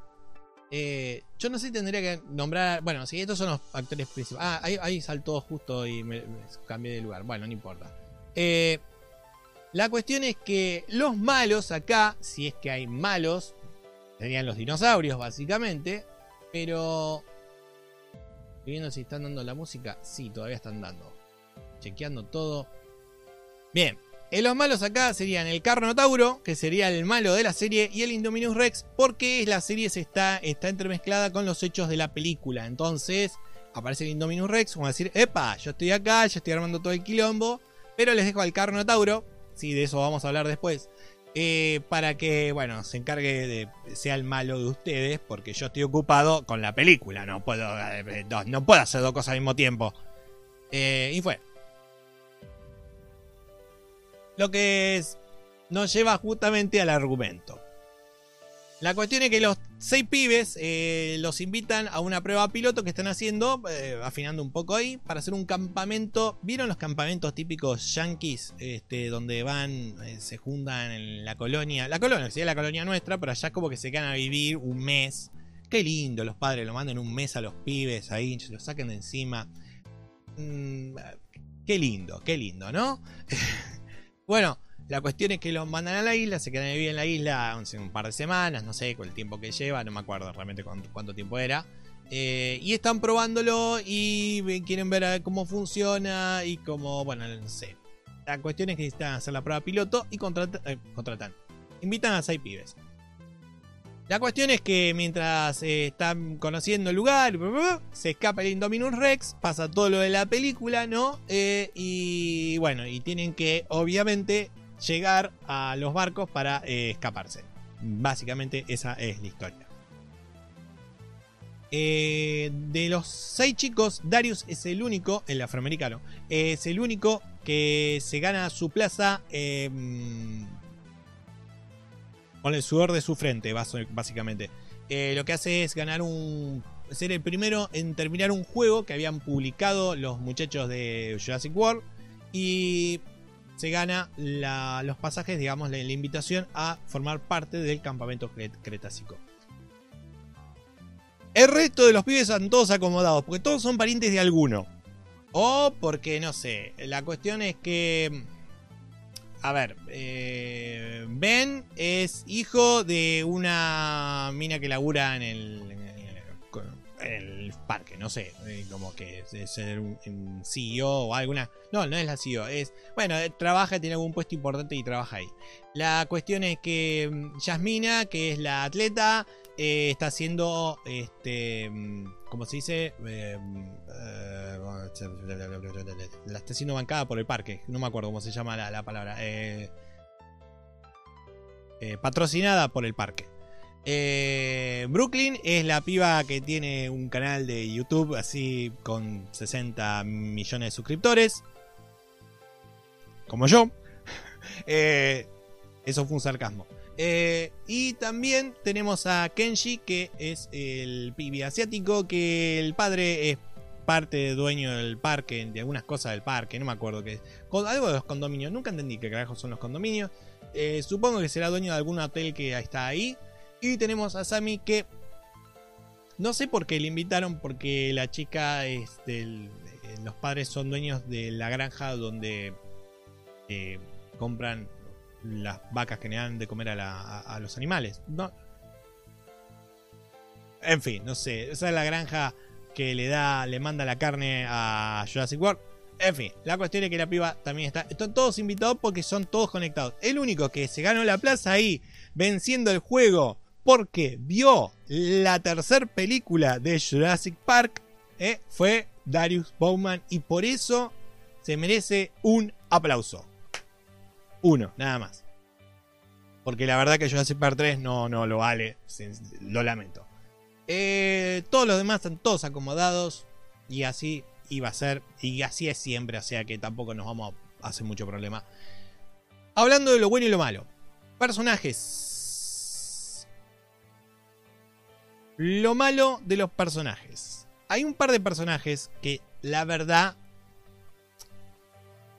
Eh, yo no sé si tendría que nombrar. Bueno, sí, estos son los actores principales. Ah, ahí, saltó justo y me, cambié de lugar. Bueno, no importa. Eh, la cuestión es que los malos acá, si es que hay malos, serían los dinosaurios, básicamente. Pero. Estoy viendo si están dando la música. Sí, todavía están dando. Chequeando todo. Bien, en los malos acá serían el Carnotauro, que sería el malo de la serie, y el Indominus Rex, porque la serie se está, está entremezclada con los hechos de la película. Entonces, aparece el Indominus Rex, como decir, epa, yo estoy acá, yo estoy armando todo el quilombo, pero les dejo al Carnotauro, sí, de eso vamos a hablar después, eh, para que, bueno, se encargue de, sea el malo de ustedes, porque yo estoy ocupado con la película, no puedo, eh, no, puedo hacer dos cosas al mismo tiempo. Eh, y fue. Lo que nos lleva justamente al argumento. La cuestión es que los seis pibes eh, los invitan a una prueba piloto que están haciendo, eh, afinando un poco ahí, para hacer un campamento. ¿Vieron los campamentos típicos yankees? Este, donde van, eh, se juntan en la colonia. La colonia, la colonia nuestra, pero allá como que se quedan a vivir un mes. Qué lindo, los padres lo manden un mes a los pibes ahí, los saquen de encima. Mm, qué lindo, qué lindo, ¿no? *laughs* Bueno, la cuestión es que los mandan a la isla, se quedan a vivir en la isla un par de semanas, no sé con el tiempo que lleva, no me acuerdo realmente cuánto, tiempo era. Eh, y están probándolo y quieren ver cómo funciona y cómo, bueno, no sé. La cuestión es que necesitan hacer la prueba piloto y contratan, eh, contratan. Invitan a seis pibes. La cuestión es que mientras eh, están conociendo el lugar, se escapa el Indominus Rex, pasa todo lo de la película, ¿no? Eh, y bueno, y tienen que obviamente llegar a los barcos para eh, escaparse. Básicamente esa es la historia. de los seis chicos, Darius es el único, el afroamericano, es el único que se gana su plaza el sudor de su frente, básicamente. Eh, lo que hace es ganar un. ser el primero en terminar un juego que habían publicado los muchachos de Jurassic World. Y se gana los pasajes, digamos, la, la, invitación a formar parte del campamento cretácico. El resto de los pibes están todos acomodados, porque todos son parientes de alguno. O porque, no sé, la cuestión es que a ver, eh, Ben es hijo de una mina que labura en el, el parque, no sé, eh, como que es ser un CEO o alguna. No, no es la CEO, es. Bueno, eh, trabaja, tiene algún puesto importante y trabaja ahí. La cuestión es que mm, Yasmina, que es la atleta, está haciendo este. Mm, ¿Cómo se dice? la está siendo bancada por el parque. No me acuerdo cómo se llama la, palabra. Eh, eh, patrocinada por el parque. Eh, Brooklyn es la piba que tiene un canal de YouTube así con 60 millones de suscriptores. Como yo. *laughs* eso fue un sarcasmo. Y también tenemos a Kenji, que es el pibe asiático, que el padre es parte dueño del parque, de algunas cosas del parque, no me acuerdo qué. Algo de los condominios, nunca entendí qué carajo son los condominios. Eh, supongo que será dueño de algún hotel que está ahí. Y tenemos a Sammy que no sé por qué le invitaron, porque la chica, este, los padres son dueños de la granja donde eh, compran las vacas que le dan de comer a, los animales. No. En fin, no sé. Esa es la granja que le da, le manda la carne a Jurassic World. En fin, la cuestión es que la piba también está. Están todos invitados porque son todos conectados. El único que se ganó la plaza ahí, venciendo el juego, porque vio la tercera película de Jurassic Park, eh, fue Darius Bowman. Y por eso se merece un aplauso. Uno, nada más. Porque la verdad que Jurassic Park 3 no, no lo vale. Lo lamento. Eh, todos los demás están todos acomodados. Y así iba a ser. Y así es siempre. O sea que tampoco nos vamos a hacer mucho problema. Hablando de lo bueno y lo malo. Personajes. Lo malo de los personajes. Hay un par de personajes que la verdad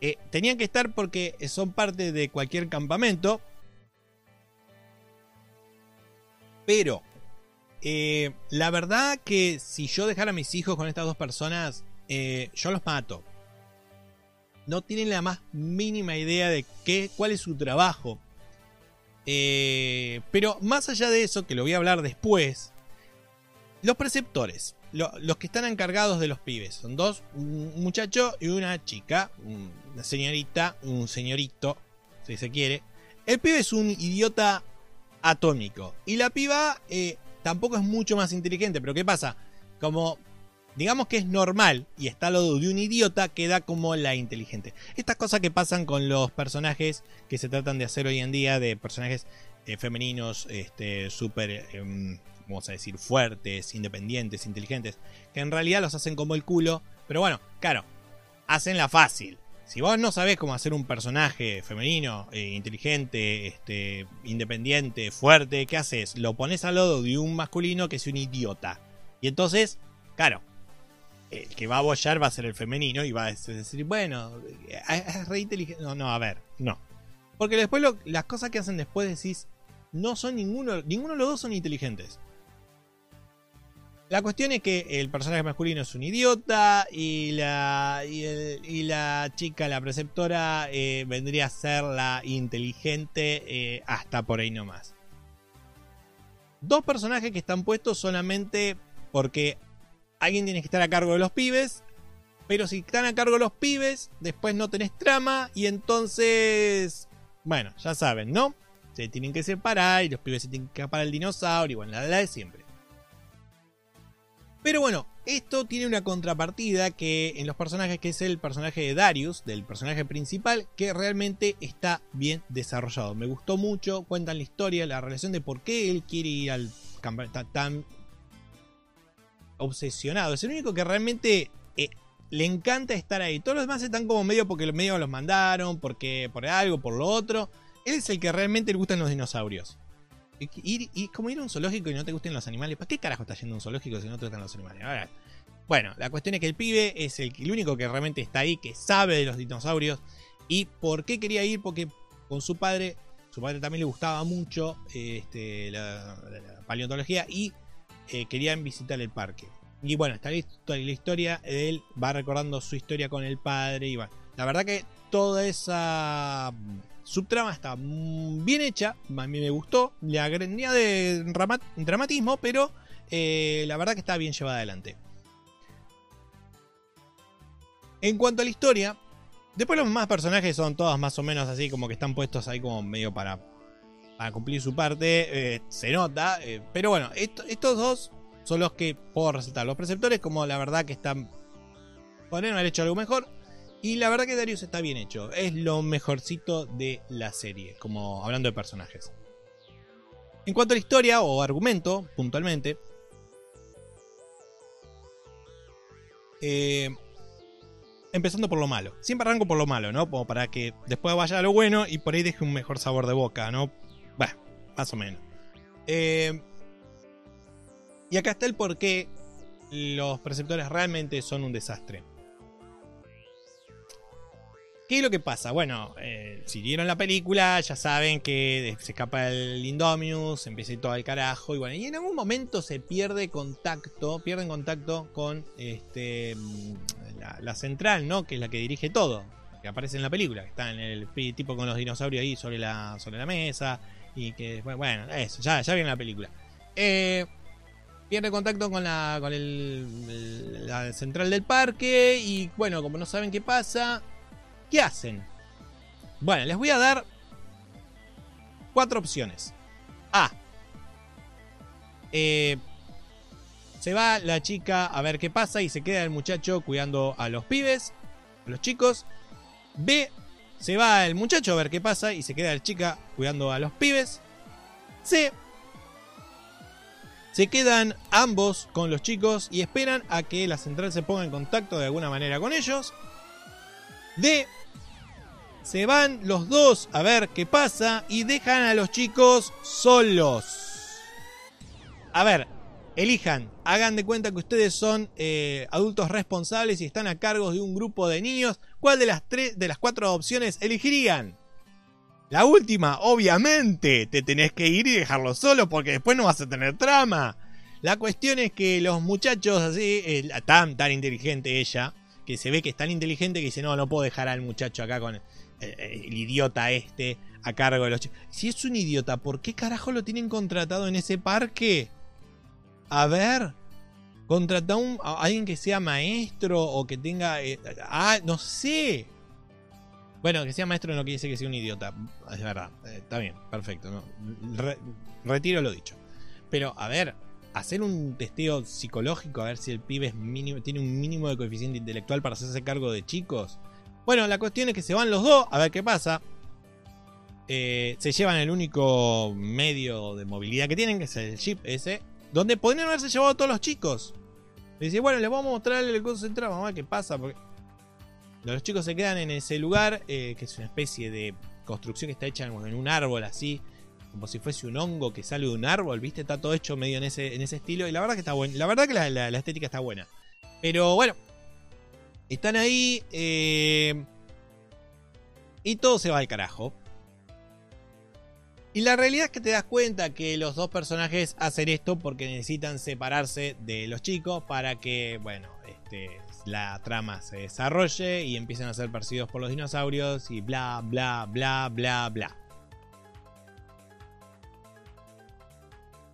eh, tenían que estar porque son parte de cualquier campamento. Pero eh, la verdad que si yo dejara a mis hijos con estas dos personas, eh, yo los mato. No tienen la más mínima idea de qué, cuál es su trabajo. pero más allá de eso, que lo voy a hablar después, los preceptores los que están encargados de los pibes. Son dos, un muchacho y una chica, una señorita, un señorito, si se quiere. El pibe es un idiota atómico. Y la piba eh, tampoco es mucho más inteligente. Pero ¿qué pasa? Como digamos que es normal y está lado de un idiota, queda como la inteligente. Estas cosas que pasan con los personajes que se tratan de hacer hoy en día, de personajes eh, femeninos, este, súper em, vamos a decir, fuertes, independientes, inteligentes, que en realidad los hacen como el culo, pero bueno, claro, hacen la fácil. Si vos no sabés cómo hacer un personaje femenino, eh, inteligente, este, independiente, fuerte, ¿qué haces? Lo pones al lado de un masculino que es un idiota. Y entonces, claro, el que va a bollar va a ser el femenino y va a decir, bueno, es re inteligente. No, no, a ver, no. Porque después las cosas que hacen después decís, no son ninguno, ninguno de los dos son inteligentes. La cuestión es que el personaje masculino es un idiota y la, chica, la preceptora, eh, vendría a ser la inteligente eh, hasta por ahí nomás. Dos personajes que están puestos solamente porque alguien tiene que estar a cargo de los pibes. Pero si están a cargo de los pibes, después no tenés trama y entonces... Bueno, ya saben, ¿no? Se tienen que separar y los pibes se tienen que escapar al dinosaurio y bueno, la de siempre. Pero bueno, esto tiene una contrapartida que en los personajes, que es el personaje de Darius, del personaje principal, que realmente está bien desarrollado. Me gustó mucho, cuentan la historia, la relación de por qué él quiere ir al campamento tan obsesionado. Es el único que realmente eh, le encanta estar ahí. Todos los demás están como medio porque los medios los mandaron, porque por algo, por lo otro. Él es el que realmente le gustan los dinosaurios. Ir, y como ir a un zoológico y no te gusten los animales. ¿Para qué carajo estás yendo a un zoológico si no te gustan los animales? bueno, la cuestión es que el pibe es el, único que realmente está ahí, que sabe de los dinosaurios. ¿Y por qué quería ir? Porque con su padre, su padre también le gustaba mucho este, la, paleontología y eh, querían visitar el parque. Y bueno, está la, la historia él, va recordando su historia con el padre y bueno. La verdad que toda esa subtrama está bien hecha, a mí me gustó, le agregía de dramatismo, pero eh, la verdad que está bien llevada adelante. En cuanto a la historia, después los más personajes son todos más o menos así, como que están puestos ahí como medio para, cumplir su parte, eh, se nota, eh, pero bueno, estos dos son los que puedo resaltar. Los preceptores, como la verdad que están, podrían haber hecho algo mejor. Y la verdad que Darius está bien hecho. Es lo mejorcito de la serie, como hablando de personajes. En cuanto a la historia o argumento, puntualmente. Eh, empezando por lo malo. Siempre arranco por lo malo, ¿no? Como para que después vaya a lo bueno y por ahí deje un mejor sabor de boca, ¿no? Bueno, más o menos. Eh, y acá está el por qué los preceptores realmente son un desastre. ¿Qué es lo que pasa? Bueno, eh, si vieron la película, ya saben que se escapa el Indominus, empieza todo el carajo, y bueno, y en algún momento se pierde contacto, pierden contacto con este la, central, ¿no? Que es la que dirige todo, que aparece en la película, que está en el tipo con los dinosaurios ahí sobre la, sobre la mesa, y que, bueno, eso, ya, ya vieron la película. Eh, pierde contacto con la, con el, la central del parque y bueno, como no saben qué pasa, ¿qué hacen? Bueno, les voy a dar cuatro opciones. A. Eh, se va la chica a ver qué pasa y se queda el muchacho cuidando a los pibes, a los chicos. B. Se va el muchacho a ver qué pasa y se queda la chica cuidando a los pibes. C. Se quedan ambos con los chicos y esperan a que la central se ponga en contacto de alguna manera con ellos. D. Se van los dos a ver qué pasa y dejan a los chicos solos. A ver, elijan, hagan de cuenta que ustedes son eh, adultos responsables y están a cargo de un grupo de niños. ¿Cuál de las tres, de las cuatro opciones elegirían? La última, obviamente, te tenés que ir y dejarlo solo porque después no vas a tener trama. La cuestión es que los muchachos así, eh, tan, tan inteligente ella, que se ve que es tan inteligente que dice, no, no puedo dejar al muchacho acá con el idiota este a cargo de los chicos. Si es un idiota, ¿por qué carajo lo tienen contratado en ese parque? A ver, contrata a alguien que sea maestro o que tenga... Eh, ah, no sé. Bueno, que sea maestro no quiere decir que sea un idiota. Es verdad. Eh, está bien, perfecto. retiro lo dicho. Pero, a ver, hacer un testeo psicológico a ver si el pibe tiene un mínimo de coeficiente intelectual para hacerse cargo de chicos. Bueno, la cuestión es que se van los dos a ver qué pasa. Eh, se llevan el único medio de movilidad que tienen, que es el chip ese, donde podrían haberse llevado todos los chicos. dice, bueno, les vamos a mostrar el concentrado, vamos a ver qué pasa. Porque los chicos se quedan en ese lugar, eh, que es una especie de construcción que está hecha en un árbol así, como si fuese un hongo que sale de un árbol, ¿viste? Está todo hecho medio en ese, estilo. Y la verdad que está bueno. La verdad que la estética está buena. Pero bueno, están ahí. Eh, y todo se va al carajo. Y la realidad es que te das cuenta que los dos personajes hacen esto porque necesitan separarse de los chicos para que, bueno, este, la trama se desarrolle y empiecen a ser perseguidos por los dinosaurios y bla, bla, bla, bla, bla.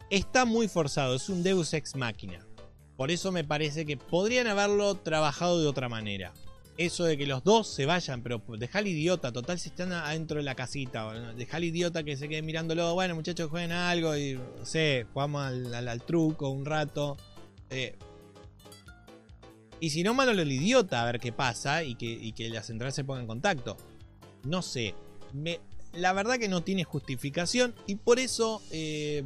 Está muy forzado, es un Deus ex máquina. Por eso me parece que podrían haberlo trabajado de otra manera. Eso de que los dos se vayan, pero deja al idiota, total si están adentro de la casita, deja al idiota que se quede mirándolo, bueno muchachos jueguen algo y no sé, jugamos al, truco un rato. Eh. y si no, malo el idiota a ver qué pasa y que, que la central se ponga en contacto. No sé, me, la verdad que no tiene justificación y por eso eh,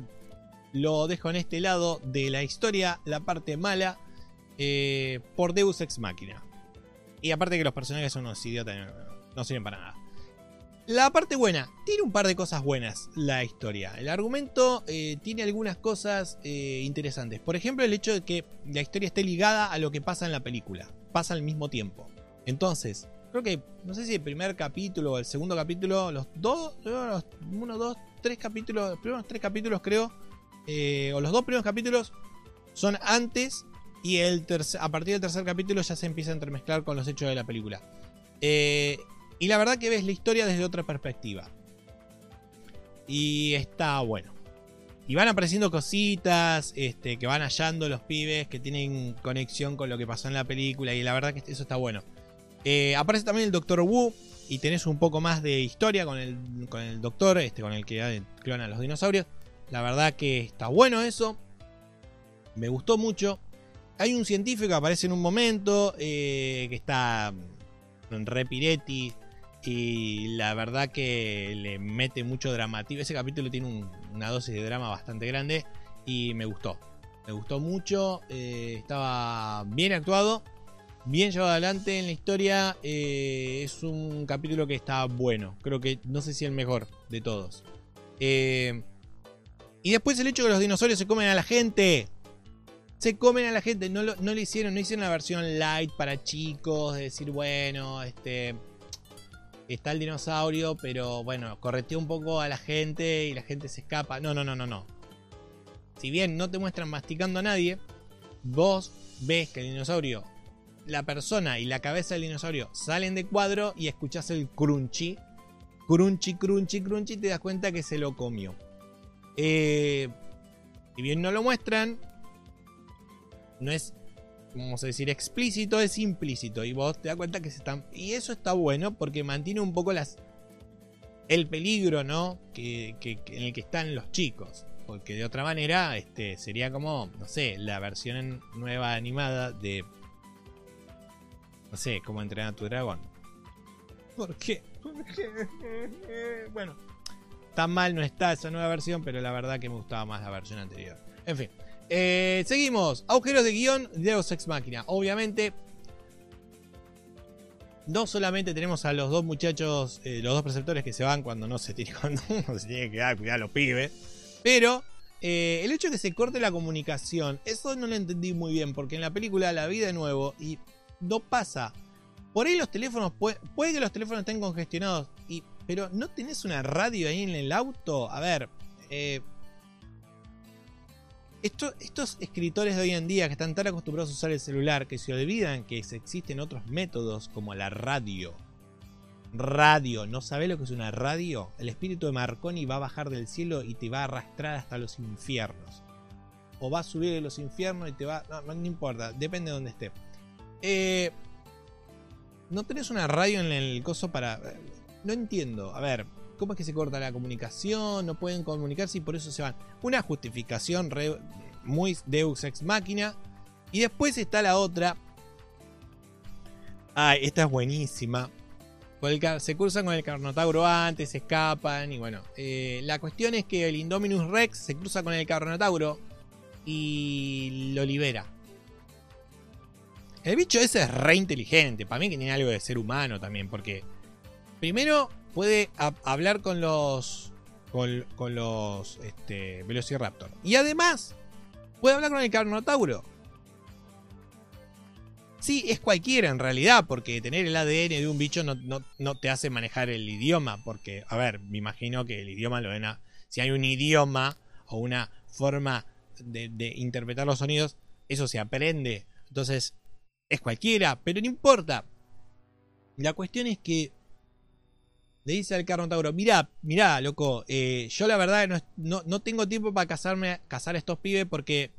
lo dejo en este lado de la historia, la parte mala, eh, por Deus Ex Machina. Y aparte que los personajes son unos idiotas, no, sirven para nada. La parte buena, tiene un par de cosas buenas la historia. El argumento eh, tiene algunas cosas eh, interesantes. Por ejemplo, el hecho de que la historia esté ligada a lo que pasa en la película. Pasa al mismo tiempo. Entonces, creo que, no sé si el primer capítulo o el segundo capítulo, los dos, los uno, dos, tres capítulos, los primeros tres capítulos creo, eh, o los dos primeros capítulos son antes y el a partir del tercer capítulo ya se empieza a entremezclar con los hechos de la película. Eh, y la verdad que ves la historia desde otra perspectiva. Y está bueno. Y van apareciendo cositas este, que van hallando los pibes que tienen conexión con lo que pasó en la película. Y la verdad que eso está bueno. Eh, aparece también el Doctor Wu. Y tenés un poco más de historia con el, con el doctor, este, con el que clona los dinosaurios. La verdad que está bueno eso. Me gustó mucho. Hay un científico que aparece en un momento eh, que está en Repiretti. Y la verdad que le mete mucho dramatismo. Ese capítulo tiene una dosis de drama bastante grande. Y me gustó. Me gustó mucho. Eh, estaba bien actuado. Bien llevado adelante en la historia. Eh, es un capítulo que está bueno. Creo que no sé si el mejor de todos. Eh, y después el hecho de que los dinosaurios se comen a la gente. Se comen a la gente. No lo, no hicieron. No hicieron la versión light para chicos. De decir, bueno, este. Está el dinosaurio, pero bueno, correteó un poco a la gente y la gente se escapa. No, no, no, no, no. Si bien no te muestran masticando a nadie, vos ves que el dinosaurio, la persona y la cabeza del dinosaurio salen de cuadro y escuchás el crunchy. Crunchy, crunchy, crunchy te das cuenta que se lo comió. Eh, si bien no lo muestran, no es, vamos a decir, explícito, es implícito. Y vos te das cuenta que se están... Y eso está bueno porque mantiene un poco las... El peligro, ¿no? Que, en el que están los chicos. Porque de otra manera, este, sería como, no sé, la versión nueva animada de... No sé, cómo entrenar tu dragón. ¿Por qué? ¿Por *laughs* qué? Bueno, tan mal no está esa nueva versión, pero la verdad que me gustaba más la versión anterior. En fin. Eh, seguimos. Agujeros de guion de Deus Ex Máquina. Obviamente, no solamente tenemos a los dos muchachos, eh, los dos preceptores que se van cuando no se tiene, *laughs* cuando se tiene que quedar, cuidar a los pibes. Pero eh, el hecho de que se corte la comunicación, eso no lo entendí muy bien, porque en la película la vi de nuevo y no pasa. Por ahí los teléfonos, puede, puede que los teléfonos estén congestionados, y, pero ¿no tenés una radio ahí en el auto? A ver, eh, estos escritores de hoy en día que están tan acostumbrados a usar el celular que se olvidan que existen otros métodos como la radio. Radio, ¿no sabes lo que es una radio? El espíritu de Marconi va a bajar del cielo y te va a arrastrar hasta los infiernos. O va a subir de los infiernos y te va... No, no importa, depende de dónde esté. Eh, ¿No tenés una radio en el coso para...? No entiendo. A ver, ¿Cómo es que se corta la comunicación? No pueden comunicarse y por eso se van. Una justificación muy Deus ex máquina. Y después está la otra. Ay, esta es buenísima. Se cruzan con el Carnotauro antes, se escapan y bueno. Eh, la cuestión es que el Indominus Rex se cruza con el Carnotauro y lo libera. El bicho ese es re inteligente. Para mí que tiene algo de ser humano también. Porque primero puede hablar con los con, los este, Velociraptor. Y además, puede hablar con el Carnotauro. Sí, es cualquiera en realidad, porque tener el ADN de un bicho no, te hace manejar el idioma. Porque, a ver, me imagino que el idioma lo ven. Si hay un idioma o una forma de, de interpretar los sonidos, eso se aprende. Entonces, es cualquiera, pero no importa. La cuestión es que le dice al Carnotauro, mirá, mirá, loco, eh, yo la verdad no, tengo tiempo para casarme, casar a estos pibes porque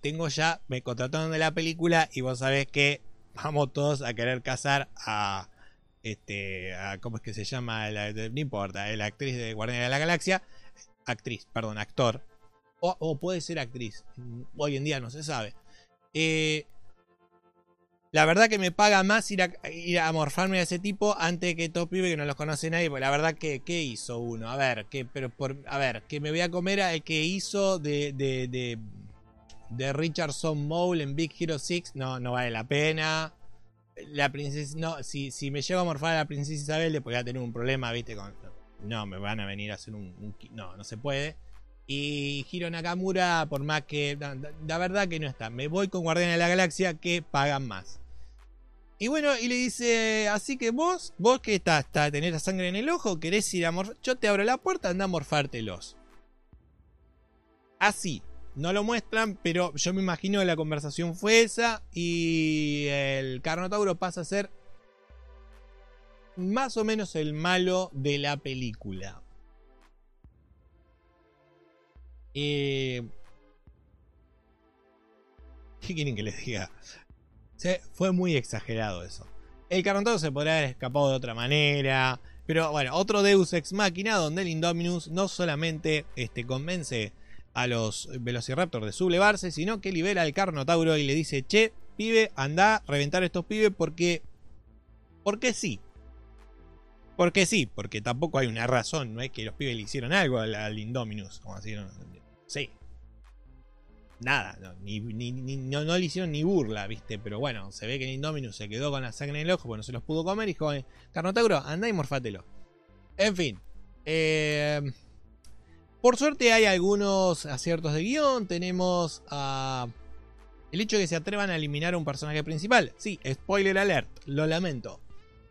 tengo ya, me contrataron de la película y vos sabés que vamos todos a querer casar a, este, ¿cómo es que se llama? no importa, la actriz de Guardián de la Galaxia, actriz, perdón, actor, o, o puede ser actriz, hoy en día no se sabe. Eh, la verdad que me paga más ir a, ir a morfarme a ese tipo antes que todo que no los conoce nadie. Porque la verdad que, ¿qué hizo uno? A ver, que, pero por, a ver, que me voy a comer al que hizo de, de, de, de Richardson Mole en Big Hero 6. No, no vale la pena. La princesa, no, si, si me llevo a morfar a la princesa Isabel, después voy a tener un problema, viste, con, no, me van a venir a hacer un, no, no se puede. Y Hiro Nakamura, por más que. La, verdad que no está. Me voy con Guardián de la Galaxia que pagan más. Y bueno, y le dice, así que vos, vos que estás, está, tenés la sangre en el ojo, querés ir a morfar. Yo te abro la puerta, anda a morfártelos. Así. No lo muestran, pero yo me imagino que la conversación fue esa. Y el Carnotauro pasa a ser más o menos el malo de la película. Eh, ¿Qué quieren que les diga? fue muy exagerado eso. El Carnotauro se podría haber escapado de otra manera. Pero bueno, otro Deus Ex Máquina donde el Indominus no solamente este, convence a los Velociraptor de sublevarse, sino que libera al Carnotauro y le dice, che, pibe, anda a reventar estos pibes porque... Porque sí. Porque sí, porque tampoco hay una razón, no es que los pibes le hicieron algo al, Indominus, como así, sí, nada, no, ni, no, le hicieron ni burla, ¿viste? Pero bueno, se ve que el Indominus se quedó con la sangre en el ojo, porque no se los pudo comer y dijo, Carnotauro, anda y morfátelo. En fin. Eh, por suerte hay algunos aciertos de guion. Tenemos a... el hecho de que se atrevan a eliminar a un personaje principal. Sí, spoiler alert, lo lamento.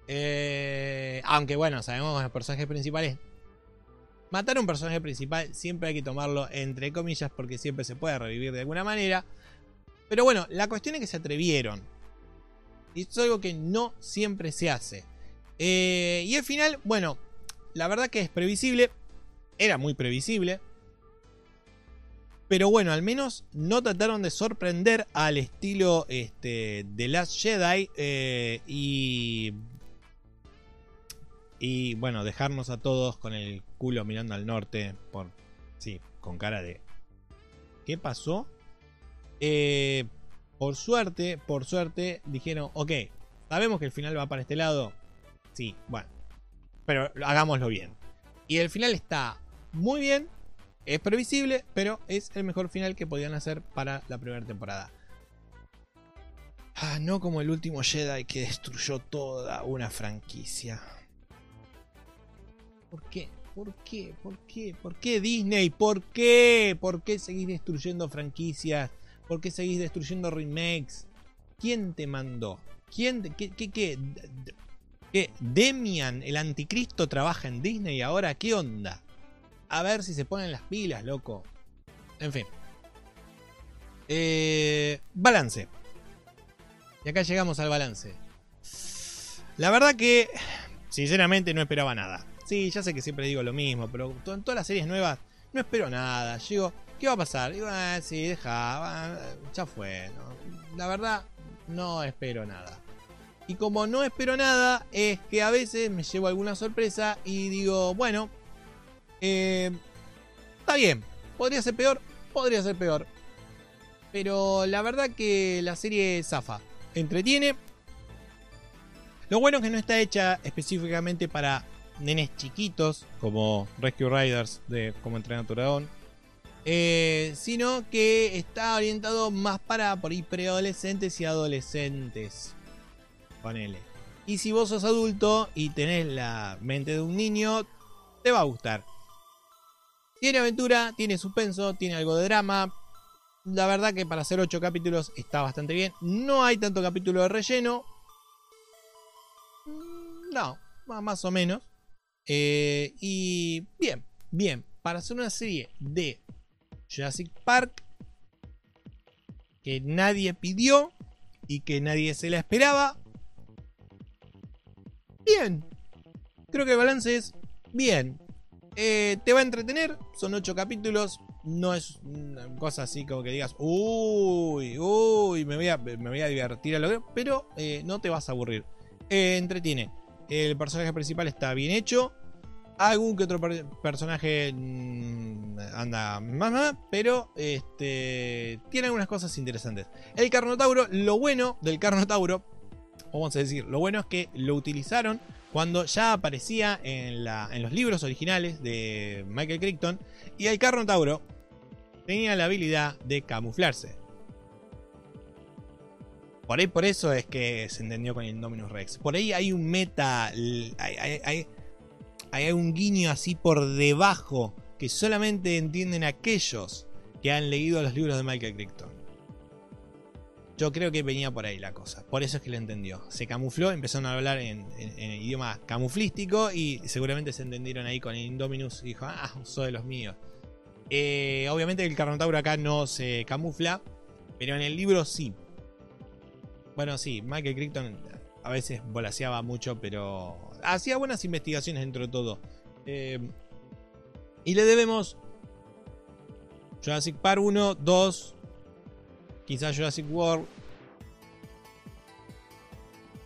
Eh, aunque bueno, sabemos que los personajes principales Matar a un personaje principal siempre hay que tomarlo entre comillas porque siempre se puede revivir de alguna manera. Pero bueno, la cuestión es que se atrevieron. Y es algo que no siempre se hace. Eh, y al final, bueno, la verdad que es previsible. Era muy previsible. Pero bueno, al menos no trataron de sorprender al estilo este, de Last Jedi eh, y. Y bueno, dejarnos a todos con el culo mirando al norte. Por, sí, con cara de. ¿Qué pasó? Eh, por suerte, por suerte, dijeron, ok, sabemos que el final va para este lado. Sí, bueno. Pero hagámoslo bien. Y el final está muy bien. Es previsible, pero es el mejor final que podían hacer para la primera temporada. Ah, no como el último Jedi que destruyó toda una franquicia. ¿Por qué? ¿Por qué? ¿Por qué? ¿Por qué Disney? ¿Por qué? ¿Por qué seguís destruyendo franquicias? ¿Por qué seguís destruyendo remakes? ¿Quién te mandó? ¿Quién? ¿Qué? ¿Qué? ¿Qué? ¿Qué? ¿Demian, el anticristo, trabaja en Disney ahora? ¿Qué onda? A ver si se ponen las pilas, loco. En fin. Eh, balance. Y acá llegamos al balance. La verdad que, sinceramente, no esperaba nada. Sí, ya sé que siempre digo lo mismo, pero en todas las series nuevas no espero nada. Llego, ¿qué va a pasar? Digo, ah, sí, deja, ya fue. La verdad, no espero nada. Y como no espero nada, es que a veces me llevo alguna sorpresa y digo, bueno, eh, está bien, podría ser peor, podría ser peor. Pero la verdad que la serie zafa, entretiene. Lo bueno es que no está hecha específicamente para nenes chiquitos, como Rescue Riders de Como entrenar. Eh, sino que está orientado más para por ahí preadolescentes y adolescentes. Ponele. Y si vos sos adulto y tenés la mente de un niño, te va a gustar. Tiene aventura, tiene suspenso, tiene algo de drama. La verdad que para hacer 8 capítulos está bastante bien. No hay tanto capítulo de relleno. No, más o menos. Eh, y bien, bien. Para hacer una serie de Jurassic Park que nadie pidió y que nadie se la esperaba. Bien. Creo que el balance es bien. Eh, te va a entretener. Son 8 capítulos. No es una cosa así como que digas, uy, uy, me voy a, me voy a divertir a lo Pero eh, no te vas a aburrir. Entretiene. El personaje principal está bien hecho. Algún que otro personaje mm, anda más, pero este, tiene algunas cosas interesantes. El Carnotauro, lo bueno del Carnotauro, vamos a decir, lo bueno es que lo utilizaron cuando ya aparecía en, los libros originales de Michael Crichton y el Carnotauro tenía la habilidad de camuflarse. Por ahí por eso es que se entendió con el Indominus Rex. Por ahí hay un meta, un guiño así por debajo que solamente entienden aquellos que han leído los libros de Michael Crichton. Yo creo que venía por ahí la cosa. Por eso es que lo entendió. Se camufló, empezaron a hablar en, idioma camuflístico y seguramente se entendieron ahí con el Indominus y dijo, ah, soy de los míos. Eh, obviamente el Carnotauro acá no se camufla, pero en el libro sí. Bueno, sí, Michael Crichton a veces volaseaba mucho, pero hacía buenas investigaciones dentro de todo. Eh, y le debemos Jurassic Park 1, 2, quizás Jurassic World.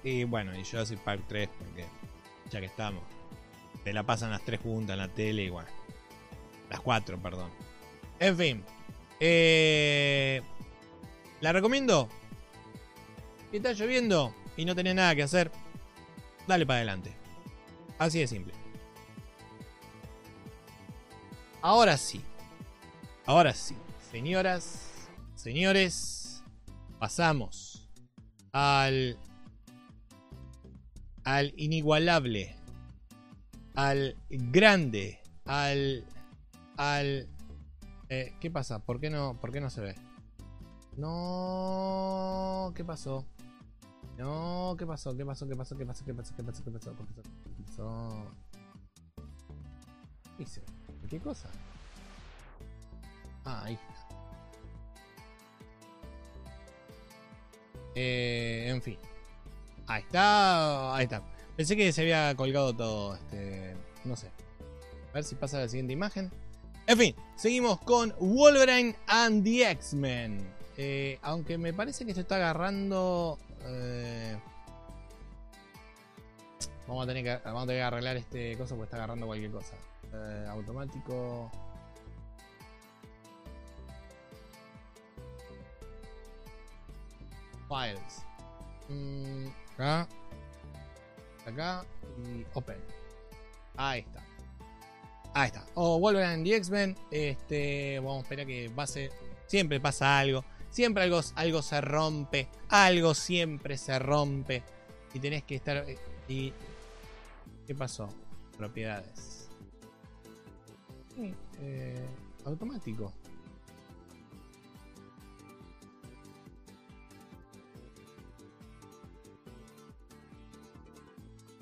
Y bueno, y Jurassic Park 3, porque ya que estamos, te la pasan las tres juntas en la tele igual. Las cuatro, perdón. En fin. Eh, ¿La recomiendo? Si está lloviendo y no tenés nada que hacer, dale para adelante. Así de simple. Ahora sí. Ahora sí. Señoras, señores, pasamos al al inigualable, al grande, al al eh, ¿qué pasa? ¿Por qué no por qué no se ve? No, ¿qué pasó? No, ¿qué pasó? ¿Qué pasó? ¿Qué pasó? ¿Qué pasó? ¿Qué pasó? ¿Qué pasó? ¿Qué pasó? ¿Qué pasó? ¿Qué pasó? ¿Qué hice? ¿Qué cosa? Ah, ahí Eh, en fin. Ahí está. Ahí está. Pensé que se había colgado todo. Este. No sé. A ver si pasa la siguiente imagen. En fin, seguimos con Wolverine and the X-Men. Eh, aunque me parece que se está agarrando. Eh, vamos, a tener que, vamos a tener que arreglar este cosa porque está agarrando cualquier cosa. Eh, automático. Files. Mm, acá. Acá. Y Open. Ahí está. Ahí está. O Wolverine and the X-Men. Este, vamos a esperar que pase. Siempre pasa algo. Siempre algo, algo se rompe. Algo siempre se rompe. Y tenés que estar. Eh, y. ¿Qué pasó? Propiedades. Eh, automático.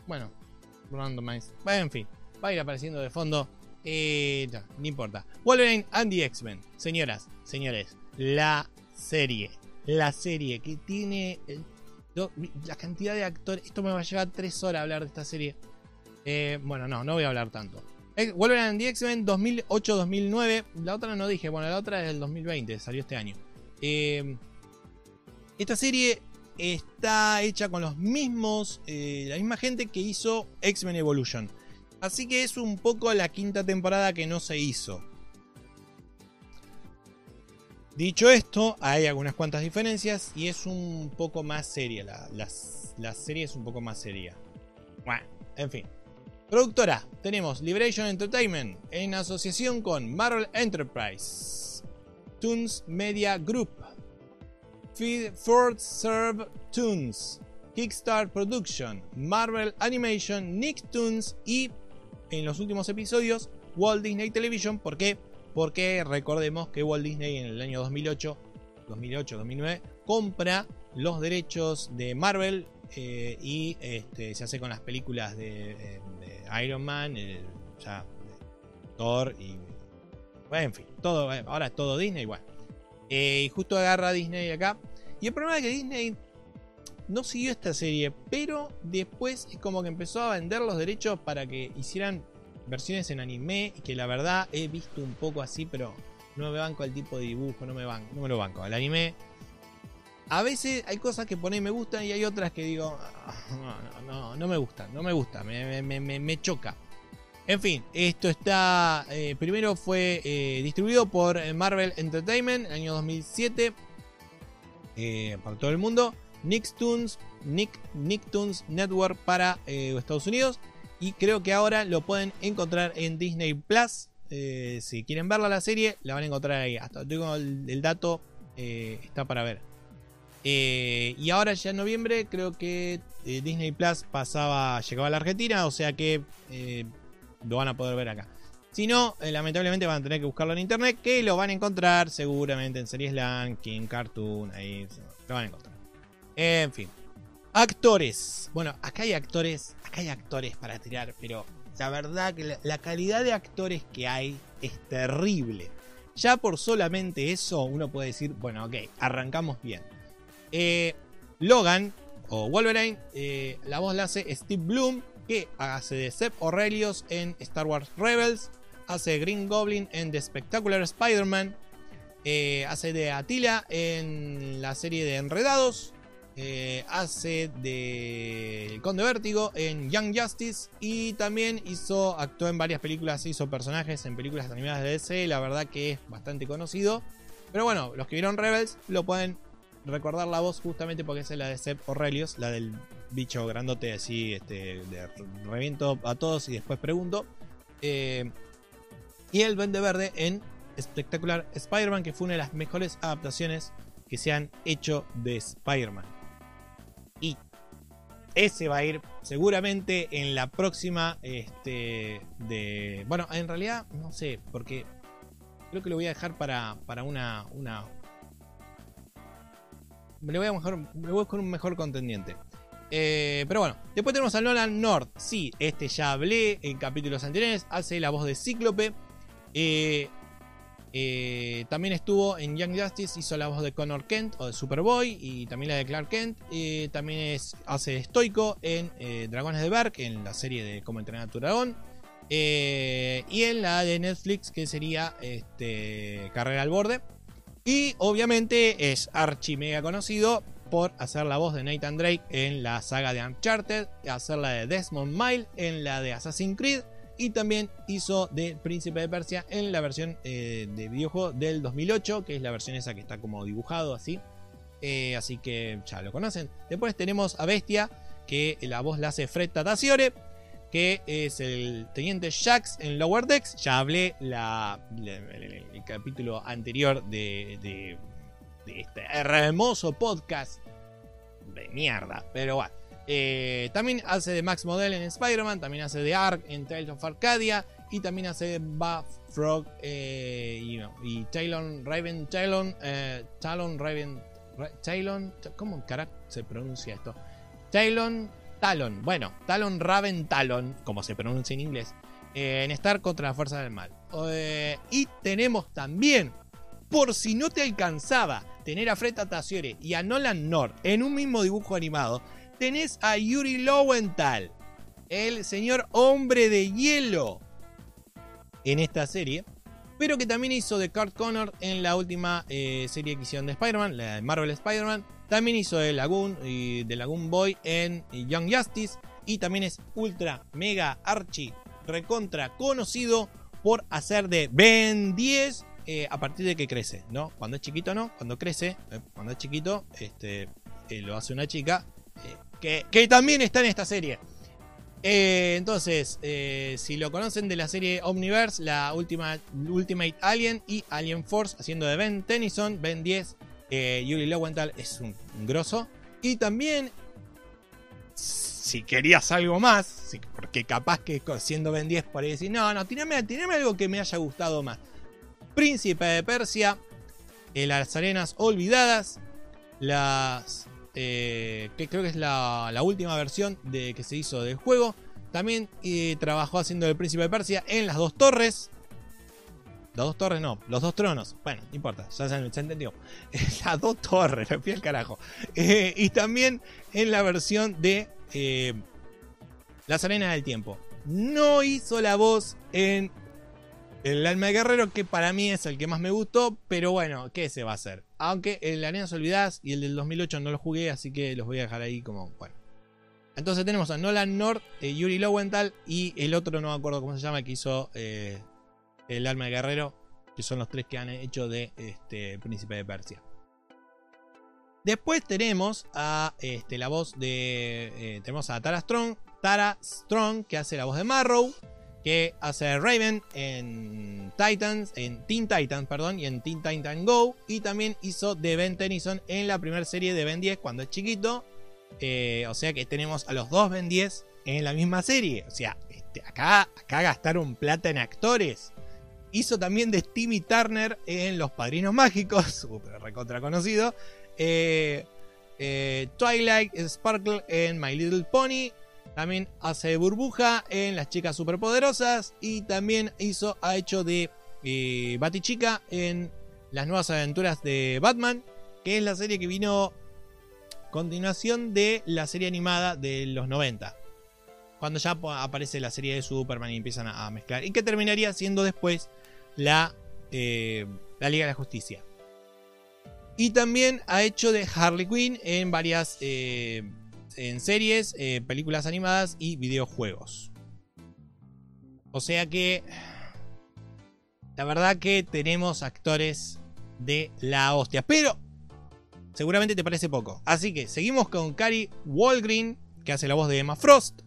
Bueno, randomize. En fin, va a ir apareciendo de fondo. Eh, no, no importa. Wolverine and the X-Men. Señoras, señores, la serie. La serie que tiene eh, la cantidad de actores. Esto me va a llevar tres horas hablar de esta serie. Eh, bueno, no, no voy a hablar tanto. Eh, Wolverine and the X-Men 2008-2009. La otra no dije, bueno, la otra es del 2020, salió este año. esta serie está hecha con los mismos, la misma gente que hizo X-Men Evolution. Así que es un poco la quinta temporada que no se hizo. Dicho esto, hay algunas cuantas diferencias y es un poco más seria. La, serie es un poco más seria. Bueno, en fin. Productora, tenemos Liberation Entertainment en asociación con Marvel Enterprise, Toons Media Group, Ford Serve Toons, Kickstart Production, Marvel Animation, Nicktoons y en los últimos episodios Walt Disney Television. ¿Por qué? Porque recordemos que Walt Disney en el año 2008, 2008, 2009 compra los derechos de Marvel eh, y este, se hace con las películas de, Iron Man, Thor y bueno, en fin, todo, ahora es todo Disney igual. Eh, y justo agarra Disney acá. Y el problema es que Disney no siguió esta serie, pero después es como que empezó a vender los derechos para que hicieran versiones en anime que la verdad he visto un poco así, pero no me banco el tipo de dibujo, no me, banco, no me lo banco. El anime, a veces hay cosas que pone me gustan y hay otras que digo, ah, no, no, no, me gustan, no me gusta, me, me, me, choca. En fin, esto está. Eh, primero fue eh, distribuido por Marvel Entertainment en el año 2007 eh, para todo el mundo. Nicktoons, Nick, Nicktoons Network para Estados Unidos. Y creo que ahora lo pueden encontrar en Disney Plus. Eh, si quieren verla la serie, la van a encontrar ahí. Hasta tengo el, dato, eh, está para ver. Eh, y ahora ya en noviembre creo que Disney Plus pasaba, llegaba a la Argentina, o sea que lo van a poder ver acá. Si no, lamentablemente van a tener que buscarlo en internet, que lo van a encontrar seguramente en Series Land, King Cartoon, ahí lo van a encontrar. En fin. Actores. Bueno, acá hay actores, acá hay actores para tirar, pero la verdad que la, calidad de actores que hay es terrible. Ya por solamente eso uno puede decir, bueno, ok, arrancamos bien. Eh, Logan o Wolverine, eh, la voz la hace Steve Bloom, que hace de Seb Aurelius en Star Wars Rebels, hace Green Goblin en The Spectacular Spider-Man, eh, hace de Attila en la serie de Enredados, eh, hace de Conde Vértigo en Young Justice y también hizo, actuó en varias películas, hizo personajes en películas animadas de DC, la verdad que es bastante conocido. Pero bueno, los que vieron Rebels lo pueden recordar la voz justamente porque es la de Seth Aurelius, la del bicho grandote así, este, de reviento a todos y después pregunto. Eh, y el Vende Verde en Espectacular Spider-Man, que fue una de las mejores adaptaciones que se han hecho de Spider-Man. Y ese va a ir seguramente en la próxima. Este. De. Bueno, en realidad, no sé, porque creo que lo voy a dejar para, para una. una me voy a mejor, me voy con un mejor contendiente. Eh, pero bueno, después tenemos a Nolan North. Sí, este ya hablé en capítulos anteriores. Hace la voz de Cíclope. Eh, eh, también estuvo en Young Justice, hizo la voz de Connor Kent o de Superboy y también la de Clark Kent. también es, hace estoico en eh, Dragones de Berk, en la serie de Cómo entrenar a tu dragón. Eh, y en la de Netflix, que sería este, Carrera al Borde. Y obviamente es archi mega conocido por hacer la voz de Nathan Drake en la saga de Uncharted, hacer la de Desmond Mile en la de Assassin's Creed y también hizo de Príncipe de Persia en la versión eh, de videojuego del 2008, que es la versión esa que está como dibujado así. Eh, así que ya lo conocen. Después tenemos a Bestia, que la voz la hace Fred Tataciore, que es el teniente Jax en Lower Decks. Ya hablé la, el, capítulo anterior de, de, este hermoso podcast de mierda, pero bueno. Eh, también hace de Max Model en Spider-Man, también hace de Ark en Tales of Arcadia y también hace de Buff Frog eh, y, Talon Raven Talon eh, Talon Raven Talon ¿cómo carajo se pronuncia esto? Talon Talon, bueno, Talon Raven Talon, como se pronuncia en inglés, en Star contra la Fuerza del Mal. y tenemos también, por si no te alcanzaba tener a Fred Tassiere y a Nolan North en un mismo dibujo animado, tenés a Yuri Lowenthal, el señor hombre de hielo en esta serie, pero que también hizo de Kurt Connor en la última eh, serie que hicieron de Spider-Man, la de Marvel Spider-Man. También hizo de Lagoon de Lagoon Boy en Young Justice. Y también es ultra, mega, archi, recontra conocido por hacer de Ben 10 eh, a partir de que crece, ¿no? Cuando es chiquito no, cuando crece, eh, cuando es chiquito, este, lo hace una chica que, también está en esta serie. Eh, entonces, eh, si lo conocen de la serie Omniverse, la última Ultimate Alien y Alien Force, haciendo de Ben Tennyson, Ben 10, eh, Yuri Lowenthal es un, grosso. Y también, si querías algo más, porque capaz que siendo Ben 10 por ahí decir, no, no, tirame, algo que me haya gustado más. Príncipe de Persia, Las Arenas Olvidadas, las eh, que creo que es la, última versión de, que se hizo del juego. También eh, trabajó haciendo el Príncipe de Persia en las dos torres. Las dos torres no, los dos tronos. Bueno, no importa, ya se, entendió. *laughs* Las dos torres, me fui al carajo. Eh, y también en la versión de Las Arenas del Tiempo. No hizo la voz en el alma de guerrero, que para mí es el que más me gustó, pero bueno, ¿qué se va a hacer? Aunque el Arenas Olvidadas y el del 2008 no lo jugué, así que los voy a dejar ahí como, bueno. Entonces tenemos a Nolan North, eh, Yuri Lowenthal y el otro, no me acuerdo cómo se llama, que hizo eh, el alma de guerrero, que son los tres que han hecho de este Príncipe de Persia. Después tenemos a este, la voz de. Eh, tenemos a Tara Strong. Tara Strong, que hace la voz de Marrow que hace Raven en Titans, en Teen Titans, perdón, y en Teen Titan Go. Y también hizo de Ben Tennyson en la primera serie de Ben 10 cuando es chiquito. Eh, o sea que tenemos a los dos Ben 10 en la misma serie. O sea, este, acá, gastaron plata en actores. Hizo también de Timmy Turner en Los Padrinos Mágicos, *laughs* recontra conocido. Eh, eh, Twilight Sparkle en My Little Pony también hace burbuja en Las Chicas Superpoderosas. Y también hizo, ha hecho de eh, Batichica en Las Nuevas Aventuras de Batman. Que es la serie que vino continuación de la serie animada de los 90. Cuando ya aparece la serie de Superman y empiezan a, mezclar. Y que terminaría siendo después la, eh, la Liga de la Justicia. Y también ha hecho de Harley Quinn en varias eh, en series, eh, películas animadas y videojuegos. O sea que la verdad que tenemos actores de la hostia. Pero seguramente te parece poco. Así que seguimos con Cary Walgreen, que hace la voz de Emma Frost.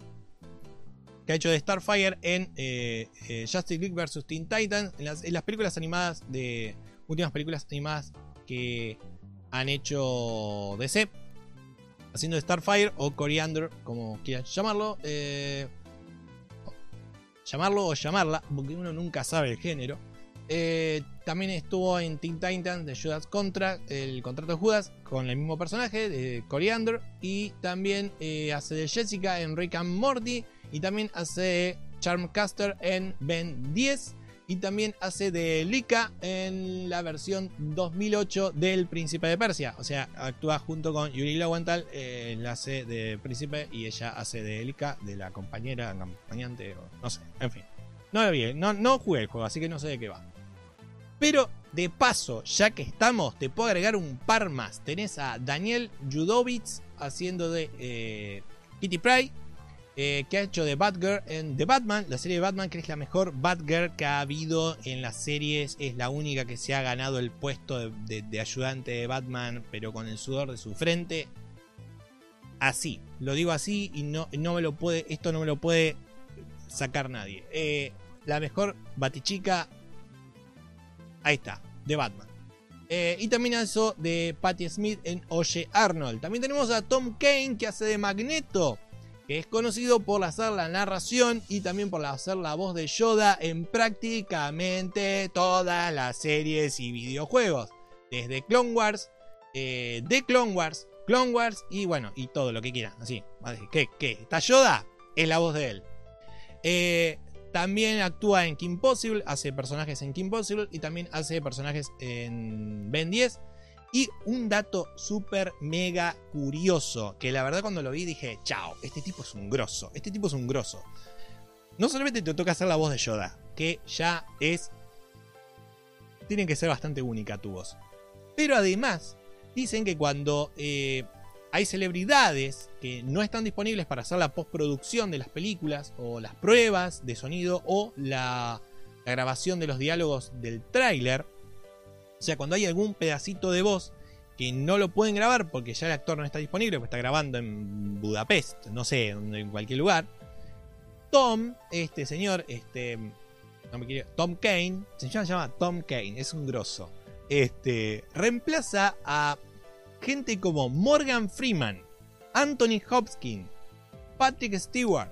Que ha hecho de Starfire en eh, eh, Justice League vs. Teen Titans. En las, en las, películas animadas de. Últimas películas animadas que han hecho DC haciendo Starfire o Coriander, como quieras llamarlo. Eh, llamarlo o llamarla, porque uno nunca sabe el género. Eh, también estuvo en Teen Titans de Judas Contra, el contrato de Judas, con el mismo personaje, de Coriander. Y también eh, hace de Jessica en Rick and Morty. Y también hace Charmcaster en Ben 10 y también hace de Lika en la versión 2008 del Príncipe de Persia. O sea, actúa junto con Yuri Lowenthal, eh, la hace de Príncipe y ella hace de Lika, de la compañera, acompañante, o no sé, en fin. No vi, no, no jugué el juego, así que no sé de qué va. Pero de paso, ya que estamos, te puedo agregar un par más. Tenés a Daniel Judovitz haciendo de eh, Kitty Pryde, eh, que ha hecho de Batgirl en The Batman, la serie de Batman, que es la mejor Batgirl que ha habido en las series. Es la única que se ha ganado el puesto de, ayudante de Batman, pero con el sudor de su frente. Así, lo digo así y no, no me lo puede, esto no me lo puede sacar nadie. Eh, la mejor Batichica, ahí está, de Batman. Eh, y también eso de Patty Smith en Oye Arnold. También tenemos a Tom Kane que hace de Magneto que es conocido por hacer la narración y también por hacer la voz de Yoda en prácticamente todas las series y videojuegos. Desde Clone Wars, eh, de Clone Wars, Clone Wars y bueno, y todo lo que quieran. Así, ¿qué? ¿Qué? ¿Está Yoda? Es la voz de él. Eh, también actúa en Kim Possible, hace personajes en Kim Possible y también hace personajes en Ben 10 y un dato súper mega curioso, que la verdad cuando lo vi dije, chao, este tipo es un grosso, este tipo es un grosso. No solamente te toca hacer la voz de Yoda, que ya es... Tiene que ser bastante única tu voz. Pero además, dicen que cuando eh, hay celebridades que no están disponibles para hacer la postproducción de las películas, o las pruebas de sonido, o la, la grabación de los diálogos del tráiler, sea, cuando hay algún pedacito de voz que no lo pueden grabar porque ya el actor no está disponible, porque está grabando en Budapest, no sé, en cualquier lugar. Tom, este señor, este. No me quiere, Tom Kane, se llama Tom Kane, es un grosso. Este. Reemplaza a gente como Morgan Freeman, Anthony Hopkins, Patrick Stewart,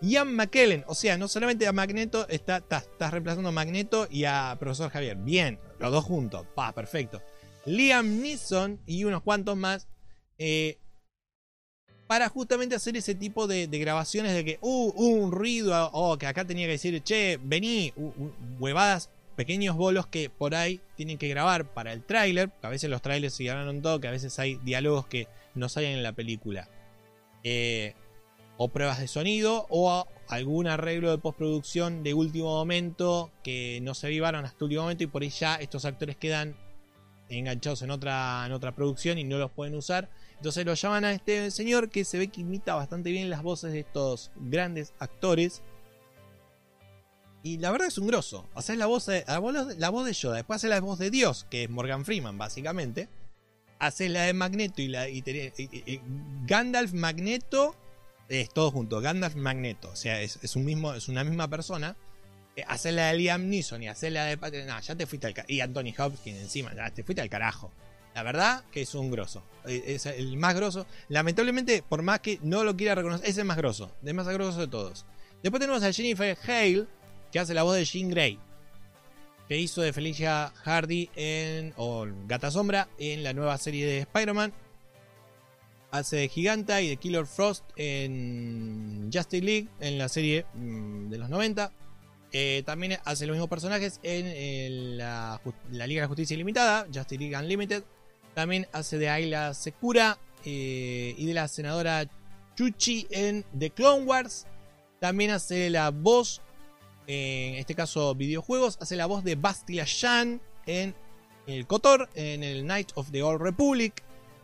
Ian McKellen. O sea, no solamente a Magneto, estás está, reemplazando a Magneto y a Profesor Javier. Bien, los dos juntos. Pa, perfecto. Liam Neeson y unos cuantos más. Eh, para justamente hacer ese tipo de, grabaciones de que uh, un ruido, o que acá tenía que decir, che, vení, huevadas, pequeños bolos que por ahí tienen que grabar para el tráiler. A veces los trailers se ganaron todo, que a veces hay diálogos que no salen en la película. Eh, o pruebas de sonido, o algún arreglo de postproducción de último momento que no se vivaron hasta último momento y por ahí ya estos actores quedan enganchados en otra, en otra producción y no los pueden usar. Entonces lo llaman a este señor que se ve que imita bastante bien las voces de estos grandes actores. Y la verdad es un grosso. Haces la voz de, la voz de Yoda, después haces la voz de Dios, que es Morgan Freeman, básicamente. Haces la de Magneto y la Gandalf Magneto es todo junto. Gandalf Magneto. O sea, es, un mismo, es una misma persona. Eh, hacer la de Liam Neeson y hacer la de. No, ya te fuiste al carajo. Y Anthony Hopkins encima, ya te fuiste al carajo. La verdad que es un grosso. Eh, es el más grosso. Lamentablemente, por más que no lo quiera reconocer, es el más grosso. El más grosso de todos. Después tenemos a Jennifer Hale, que hace la voz de Jean Grey. Que hizo de Felicia Hardy en. o Gata Sombra en la nueva serie de Spider-Man hace de Giganta y de Killer Frost en Justice League, en la serie mm, de los 90. Eh, también hace los mismos personajes en, la, Liga de la Justicia Ilimitada, Justice League Unlimited. También hace de Ayla Sekura eh, y de la senadora Chuchi en The Clone Wars. También hace la voz, en este caso videojuegos, hace la voz de Bastila Shan en el Kotor, en el Knight of the Old Republic.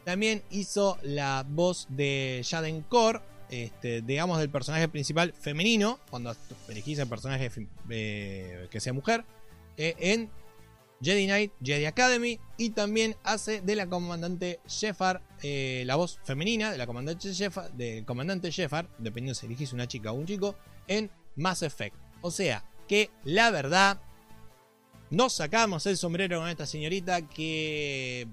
También hizo la voz de Jaden Core, este, digamos del personaje principal femenino, cuando elegís el personaje eh, que sea mujer, eh, en Jedi Knight, Jedi Academy, y también hace de la comandante Shepard, eh, la voz femenina de la comandante Shepard, del comandante dependiendo si elegís una chica o un chico, en Mass Effect. O sea, que la verdad, nos sacamos el sombrero con esta señorita que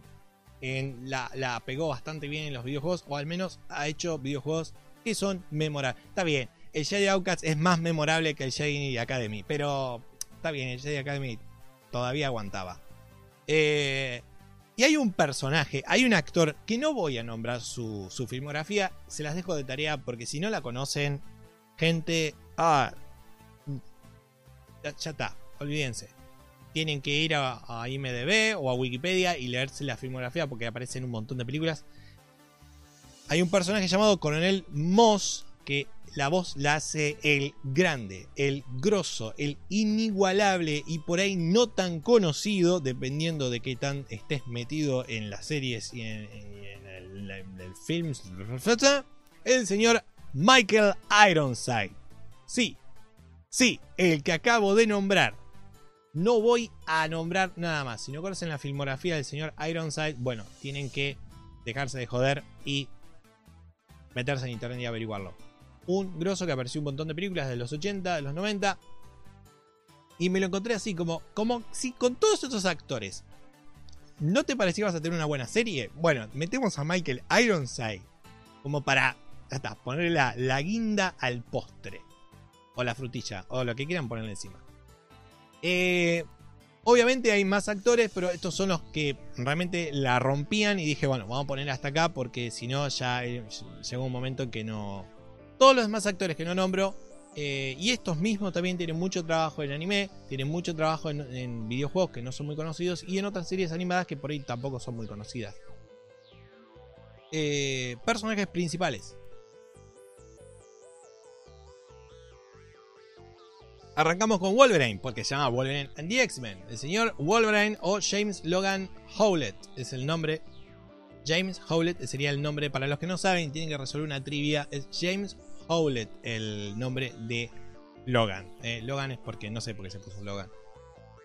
la, pegó bastante bien en los videojuegos, o al menos ha hecho videojuegos que son memorables. Está bien, el Jedi Outcast es más memorable que el Jedi Academy, pero está bien, el Jedi Academy todavía aguantaba. Eh, y hay un personaje, hay un actor que no voy a nombrar su, filmografía, se las dejo de tarea porque si no la conocen, gente, ah, ya está, olvídense tienen que ir a, IMDB o a Wikipedia y leerse la filmografía porque aparece en un montón de películas. Hay un personaje llamado Coronel Moss que la voz la hace el grande, el grosso, el inigualable y por ahí no tan conocido, dependiendo de qué tan estés metido en las series y en, el, film, el señor Michael Ironside. Sí, sí, el que acabo de nombrar. No voy a nombrar nada más. Si no conocen la filmografía del señor Ironside, bueno, tienen que dejarse de joder y meterse en internet y averiguarlo. Un grosso que apareció un montón de películas de los 80, de los 90. Y me lo encontré así, como, como si con todos estos actores ¿No te parecía que vas a tener una buena serie? Bueno, metemos a Michael Ironside como para hasta ponerle la, la, guinda al postre. O la frutilla, o lo que quieran ponerle encima. Eh, obviamente hay más actores, pero estos son los que realmente la rompían y dije, bueno, vamos a poner hasta acá porque si no ya eh, llegó un momento en que no... Todos los demás actores que no nombro eh, y estos mismos también tienen mucho trabajo en anime, tienen mucho trabajo en, videojuegos que no son muy conocidos y en otras series animadas que por ahí tampoco son muy conocidas. Personajes principales. Arrancamos con Wolverine, porque se llama Wolverine and the X-Men. El señor Wolverine o James Logan Howlett es el nombre. James Howlett sería el nombre, para los que no saben, tienen que resolver una trivia. Es James Howlett el nombre de Logan. Eh, Logan es porque no sé por qué se puso Logan.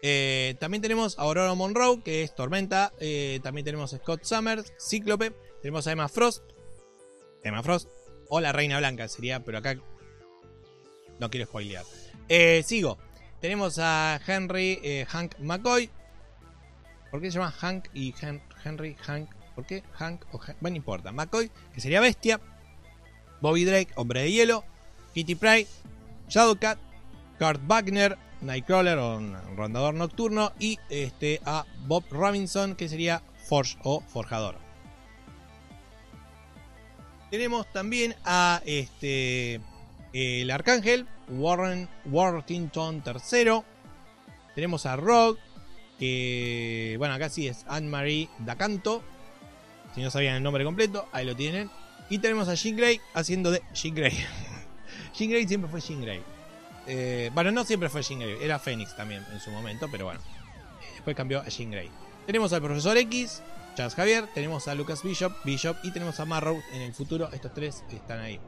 Eh, también tenemos a Aurora Monroe, que es Tormenta. Eh, también tenemos a Scott Summers, Cíclope. Tenemos a Emma Frost. Emma Frost. O la Reina Blanca sería, pero acá no quiero spoilear. Sigo. Tenemos a Henry Hank McCoy. ¿Por qué se llama Hank y Henry Hank? ¿Por qué Hank o? Bueno, no importa. McCoy, que sería bestia. Bobby Drake, Hombre de Hielo, Kitty Pryde, Shadowcat, Kurt Wagner, Nightcrawler o un rondador nocturno y este, a Bob Robinson que sería Forge o Forjador. Tenemos también a este el Arcángel Warren Worthington III. Tenemos a Rogue que bueno acá sí es Anne-Marie Dacanto. Si no sabían el nombre completo, ahí lo tienen. Y tenemos a Jean Grey haciendo de Jean Grey. *laughs* Jean Grey siempre fue Jean Grey. Eh, bueno, no siempre fue Jean Grey, era Phoenix también en su momento, pero bueno. Después cambió a Jean Grey. Tenemos al profesor X, Charles Javier, tenemos a Lucas Bishop, Bishop y tenemos a Marrow en el futuro. Estos tres están ahí.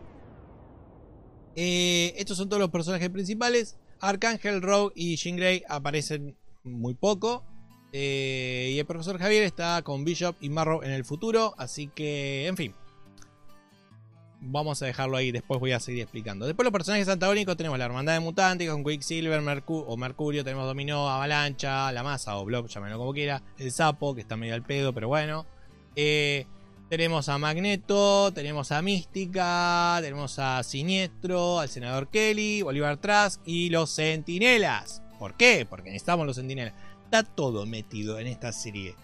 Eh, estos son todos los personajes principales. Arcángel, Rogue y Jean Grey aparecen muy poco. Eh, y el profesor Javier está con Bishop y Marrow en el futuro. Así que, en fin vamos a dejarlo ahí, después voy a seguir explicando. Después los personajes antagónicos tenemos la Hermandad de Mutantes con Quicksilver Mercu o Mercurio, tenemos Dominó, Avalancha, La Masa o Blob, llámenlo como quiera, el Sapo, que está medio al pedo, pero bueno. Eh, tenemos a Magneto, tenemos a Mística, tenemos a Siniestro, al Senador Kelly, Bolívar Trask y los Centinelas. ¿Por qué? Porque necesitamos los Centinelas. Está todo metido en esta serie.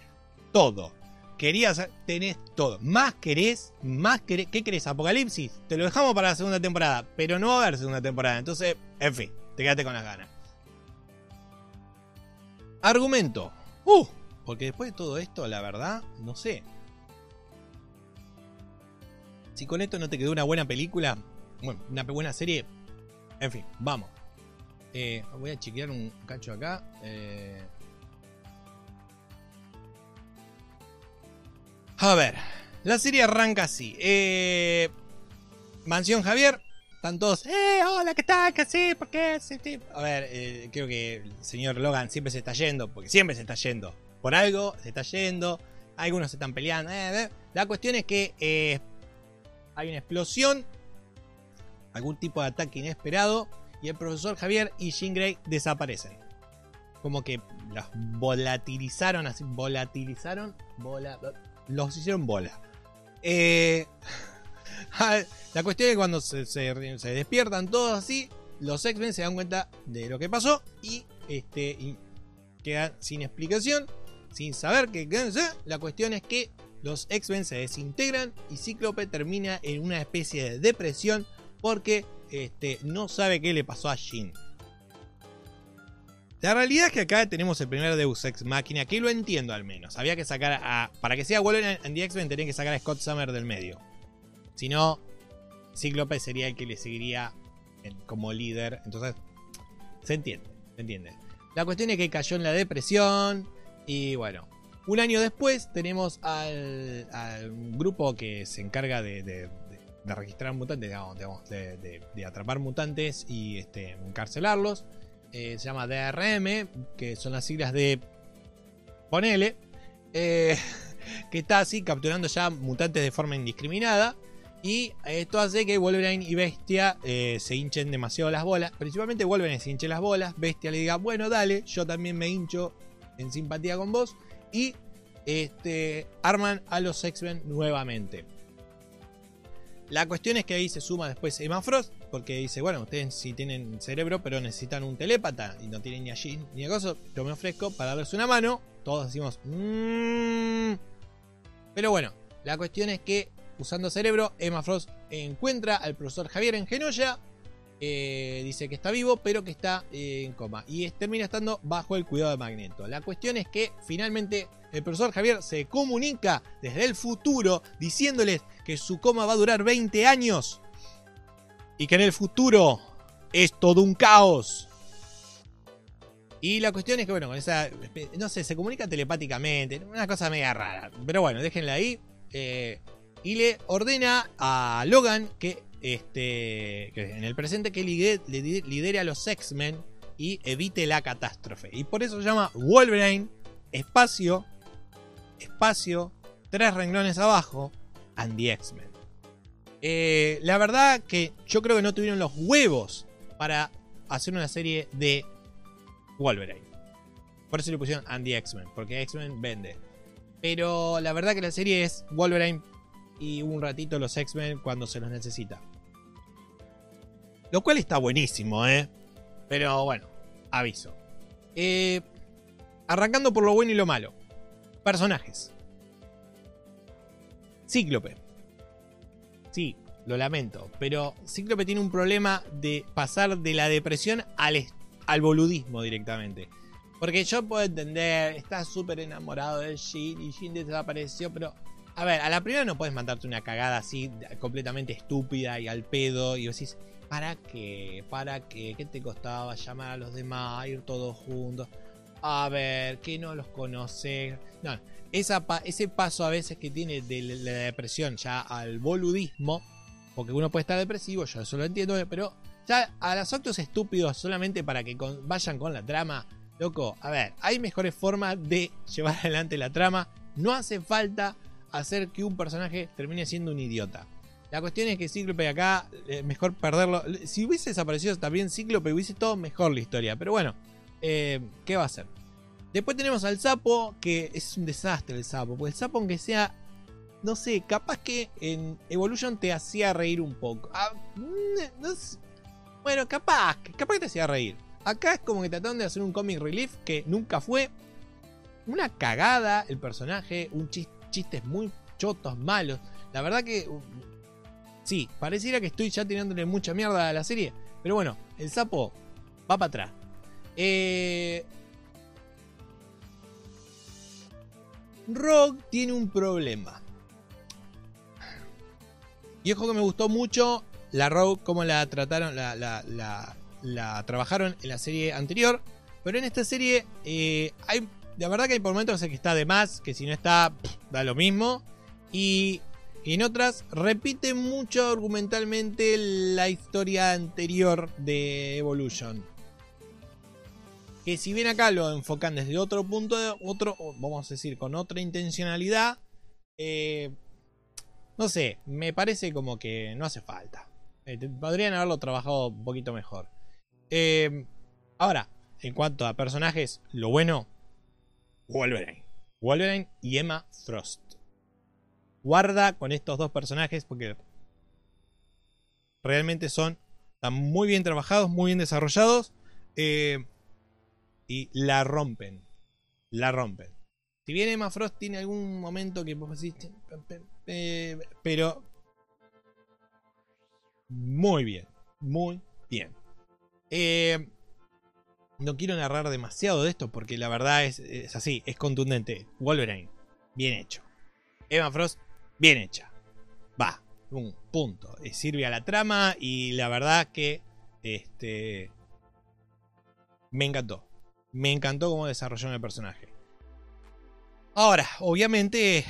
Todo querías, tenés todo. Más querés, más querés. ¿Qué querés? ¿Apocalipsis? Te lo dejamos para la segunda temporada, pero no va a haber segunda temporada. Entonces, en fin, te quedaste con las ganas. Argumento. Uh, porque después de todo esto, la verdad, no sé. Si con esto no te quedó una buena película, bueno, una buena serie, en fin, vamos. Eh, voy a chequear un cacho acá. Eh, A ver, la serie arranca así. Eh, Mansión Javier, están todos, eh, hola, ¿qué tal? ¿Qué sí? ¿Por qué? A ver, creo que el señor Logan siempre se está yendo, porque siempre se está yendo. Por algo se está yendo, algunos se están peleando. La cuestión es que hay una explosión, algún tipo de ataque inesperado, y el profesor Javier y Jean Grey desaparecen. Como que los volatilizaron así, volatilizaron, vola, los hicieron bola. Eh, *laughs* la cuestión es que cuando se, despiertan todos así, los X-Men se dan cuenta de lo que pasó y, este, quedan sin explicación, sin saber qué La cuestión es que los X-Men se desintegran y Cíclope termina en una especie de depresión porque este, no sabe qué le pasó a Jean. La realidad es que acá tenemos el primer Deus Ex Máquina, que lo entiendo al menos. Había que sacar a. Para que sea Wolverine and the X-Men, tenían que sacar a Scott Summer del medio. Si no, Cíclope sería el que le seguiría como líder. Entonces, se entiende, se entiende. La cuestión es que cayó en la depresión y bueno, un año después tenemos al, grupo que se encarga de, registrar mutantes, de, atrapar mutantes y este, encarcelarlos. Eh, se llama DRM, que son las siglas de... Ponele. Eh, *laughs* que está así capturando ya mutantes de forma indiscriminada. Y esto hace que Wolverine y Bestia eh, se hinchen demasiado las bolas. Principalmente Wolverine se hinche las bolas. Bestia le diga, bueno, dale, yo también me hincho en simpatía con vos. Y este, arman a los X-Men nuevamente. La cuestión es que ahí se suma después Emma Frost, porque dice, bueno, ustedes sí tienen cerebro, pero necesitan un telépata y no tienen ni allí ni a cosa, yo me ofrezco para darles una mano. Todos decimos, mmm. Pero bueno, la cuestión es que usando cerebro, Emma Frost encuentra al profesor Javier en Genoya. Eh, dice que está vivo, pero que está eh, en coma. Y termina estando bajo el cuidado de Magneto. La cuestión es que finalmente el profesor Javier se comunica desde el futuro diciéndoles que su coma va a durar 20 años. Y que en el futuro es todo un caos. Y la cuestión es que, bueno, con esa. No sé, se comunica telepáticamente. Una cosa media rara. Pero bueno, déjenla ahí. Eh, y le ordena a Logan que, este, en el presente que lidere, a los X-Men y evite la catástrofe. Y por eso se llama Wolverine, espacio, espacio, tres renglones abajo, and the X-Men. Eh, la verdad que yo creo que no tuvieron los huevos para hacer una serie de Wolverine. Por eso le pusieron Andy X-Men, porque X-Men vende. Pero la verdad que la serie es Wolverine y un ratito los X-Men cuando se los necesita. Lo cual está buenísimo, ¿eh? Pero bueno, aviso. Eh, arrancando por lo bueno y lo malo. Personajes. Cíclope. Sí, lo lamento, pero Cíclope tiene un problema de pasar de la depresión al, al boludismo directamente. Porque yo puedo entender, está súper enamorado de Jean y Jean desapareció, pero a ver, a la primera no puedes mandarte una cagada así completamente estúpida y al pedo y decís, ¿para qué? ¿Para qué? ¿Qué te costaba llamar a los demás, ir todos juntos? A ver, que no los conoces. No, ese paso a veces que tiene de la depresión ya al boludismo, porque uno puede estar depresivo, yo eso lo entiendo, pero ya a los actos estúpidos solamente para que vayan con la trama, loco, a ver, hay mejores formas de llevar *laughs* adelante la trama, no hace falta hacer que un personaje termine siendo un idiota. La cuestión es que Cíclope acá, eh, mejor perderlo. Si hubiese desaparecido también Cíclope, hubiese todo mejor la historia. Pero bueno, eh, ¿qué va a hacer? Después tenemos al sapo, que es un desastre el sapo. Porque el sapo, aunque sea, no sé, capaz que en Evolution te hacía reír un poco. Ah, bueno, capaz, capaz que te hacía reír. Acá es como que trataron de hacer un comic relief que nunca fue. Una cagada el personaje, un chiste chistes muy chotos, malos. La verdad que. Uh, sí, pareciera que estoy ya tirándole mucha mierda a la serie. Pero bueno, el sapo va para atrás. Eh. Rogue tiene un problema. Y ojo que me gustó mucho la Rogue, cómo la trataron, la, la, trabajaron en la serie anterior. Pero en esta serie eh, hay la verdad que hay por momentos que está de más, que si no está, da lo mismo. Y, en otras repite mucho argumentalmente la historia anterior de Evolution. Que si bien acá lo enfocan desde otro punto, de, otro, vamos a decir, con otra intencionalidad, eh, no sé, me parece como que no hace falta. Eh, podrían haberlo trabajado un poquito mejor. Eh, ahora, en cuanto a personajes, lo bueno Wolverine. Wolverine y Emma Frost. Guarda con estos dos personajes porque realmente son están muy bien trabajados, muy bien desarrollados eh, y la rompen. La rompen. Si bien Emma Frost tiene algún momento que vos decís, pero muy bien, muy bien. Eh, no quiero narrar demasiado de esto porque la verdad es, así, es contundente. Wolverine, bien hecho. Emma Frost, bien hecha. Va, Un punto. Eh, sirve a la trama y la verdad que este, me encantó. Me encantó cómo desarrollaron el personaje. Ahora, obviamente,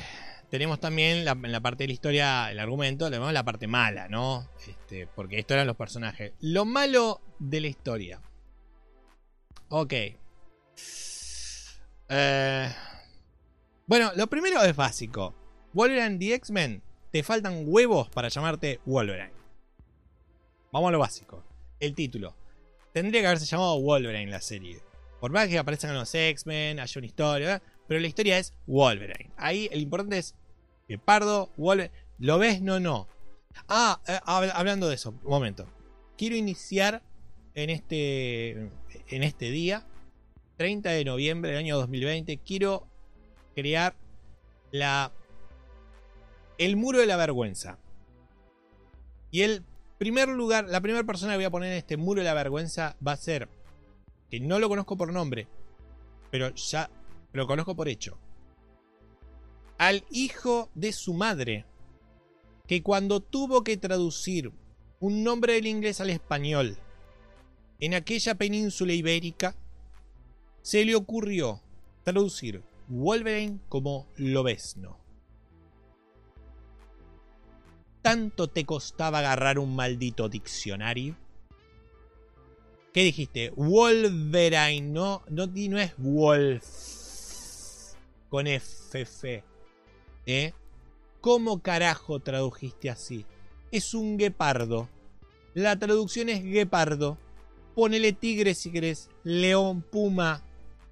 tenemos también en la parte de la historia, el argumento, tenemos la parte mala, ¿no? Este, porque esto eran los personajes. Lo malo de la historia. Ok. Eh, bueno, lo primero es básico. Wolverine The X-Men, te faltan huevos para llamarte Wolverine. Vamos a lo básico. El título. Tendría que haberse llamado Wolverine la serie. Por más que aparezcan los X-Men, haya una historia, pero la historia es Wolverine. Ahí el importante es que Pardo, Wolverine. ¿Lo ves? No, no. Ah, eh, hablando de eso, un momento. Quiero iniciar en este, en este día, 30 de noviembre del año 2020. Quiero crear la, el muro de la vergüenza. Y el primer lugar, la primera persona que voy a poner en este muro de la vergüenza va a ser, que no lo conozco por nombre, pero ya lo conozco por hecho. Al hijo de su madre, que cuando tuvo que traducir un nombre del inglés al español en aquella península ibérica, se le ocurrió traducir Wolverine como Lobesno. ¿Tanto te costaba agarrar un maldito diccionario? ¿Qué dijiste? Wolverine, no, no, es Wolf con FF. ¿Eh? ¿Cómo carajo tradujiste así? Es un guepardo. La traducción es guepardo. Ponele tigre si querés. León, puma.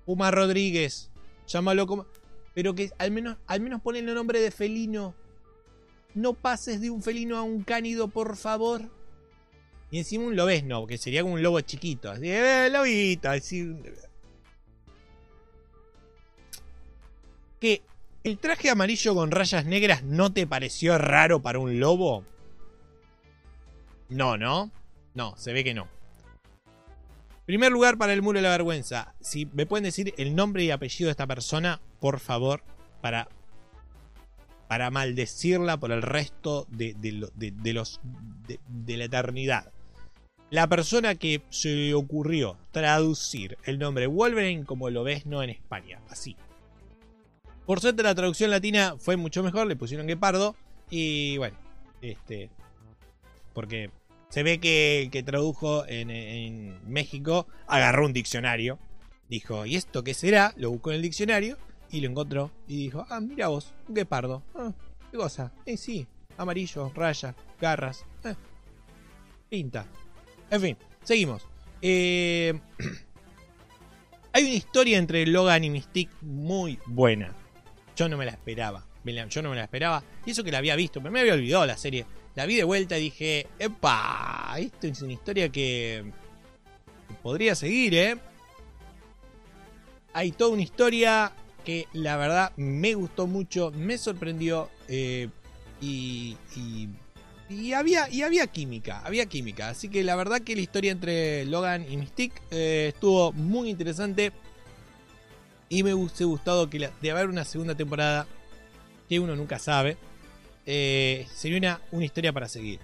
Puma Rodríguez. Llámalo como. Pero que al menos, al menos ponele el nombre de felino. No pases de un felino a un cánido, por favor. Y encima un lobesno, que sería como un lobo chiquito. Así, eh, lobito. Que el traje amarillo con rayas negras no te pareció raro para un lobo. No, ¿no? No, se ve que no. Primer lugar para el muro de la vergüenza. Si me pueden decir el nombre y apellido de esta persona, por favor, para para maldecirla por el resto de, los, de, la eternidad. La persona que se le ocurrió traducir el nombre Wolverine como lo ves no en España, así. Por suerte la traducción latina fue mucho mejor, le pusieron Guepardo y bueno, este, porque se ve que el que tradujo en, México agarró un diccionario, dijo, ¿y esto qué será? Lo buscó en el diccionario y lo encontró y dijo, ah, mira vos, un guepardo. Ah, ¿Qué cosa? Eh, sí, amarillo, rayas, garras. Eh, pinta. En fin, seguimos. Eh, *clears throat* hay una historia entre Logan y Mystique muy buena. Yo no me la esperaba. Yo no me la esperaba. Y eso que la había visto, pero me había olvidado la serie. La vi de vuelta y dije, ¡epa! Esto es una historia que podría seguir, ¿eh? Hay toda una historia que la verdad me gustó mucho, me sorprendió eh, y, había, y había química, había química. Así que la verdad que la historia entre Logan y Mystique eh, estuvo muy interesante y me hubiese gustado que de haber una segunda temporada, que uno nunca sabe, eh, sería una, una historia para seguir.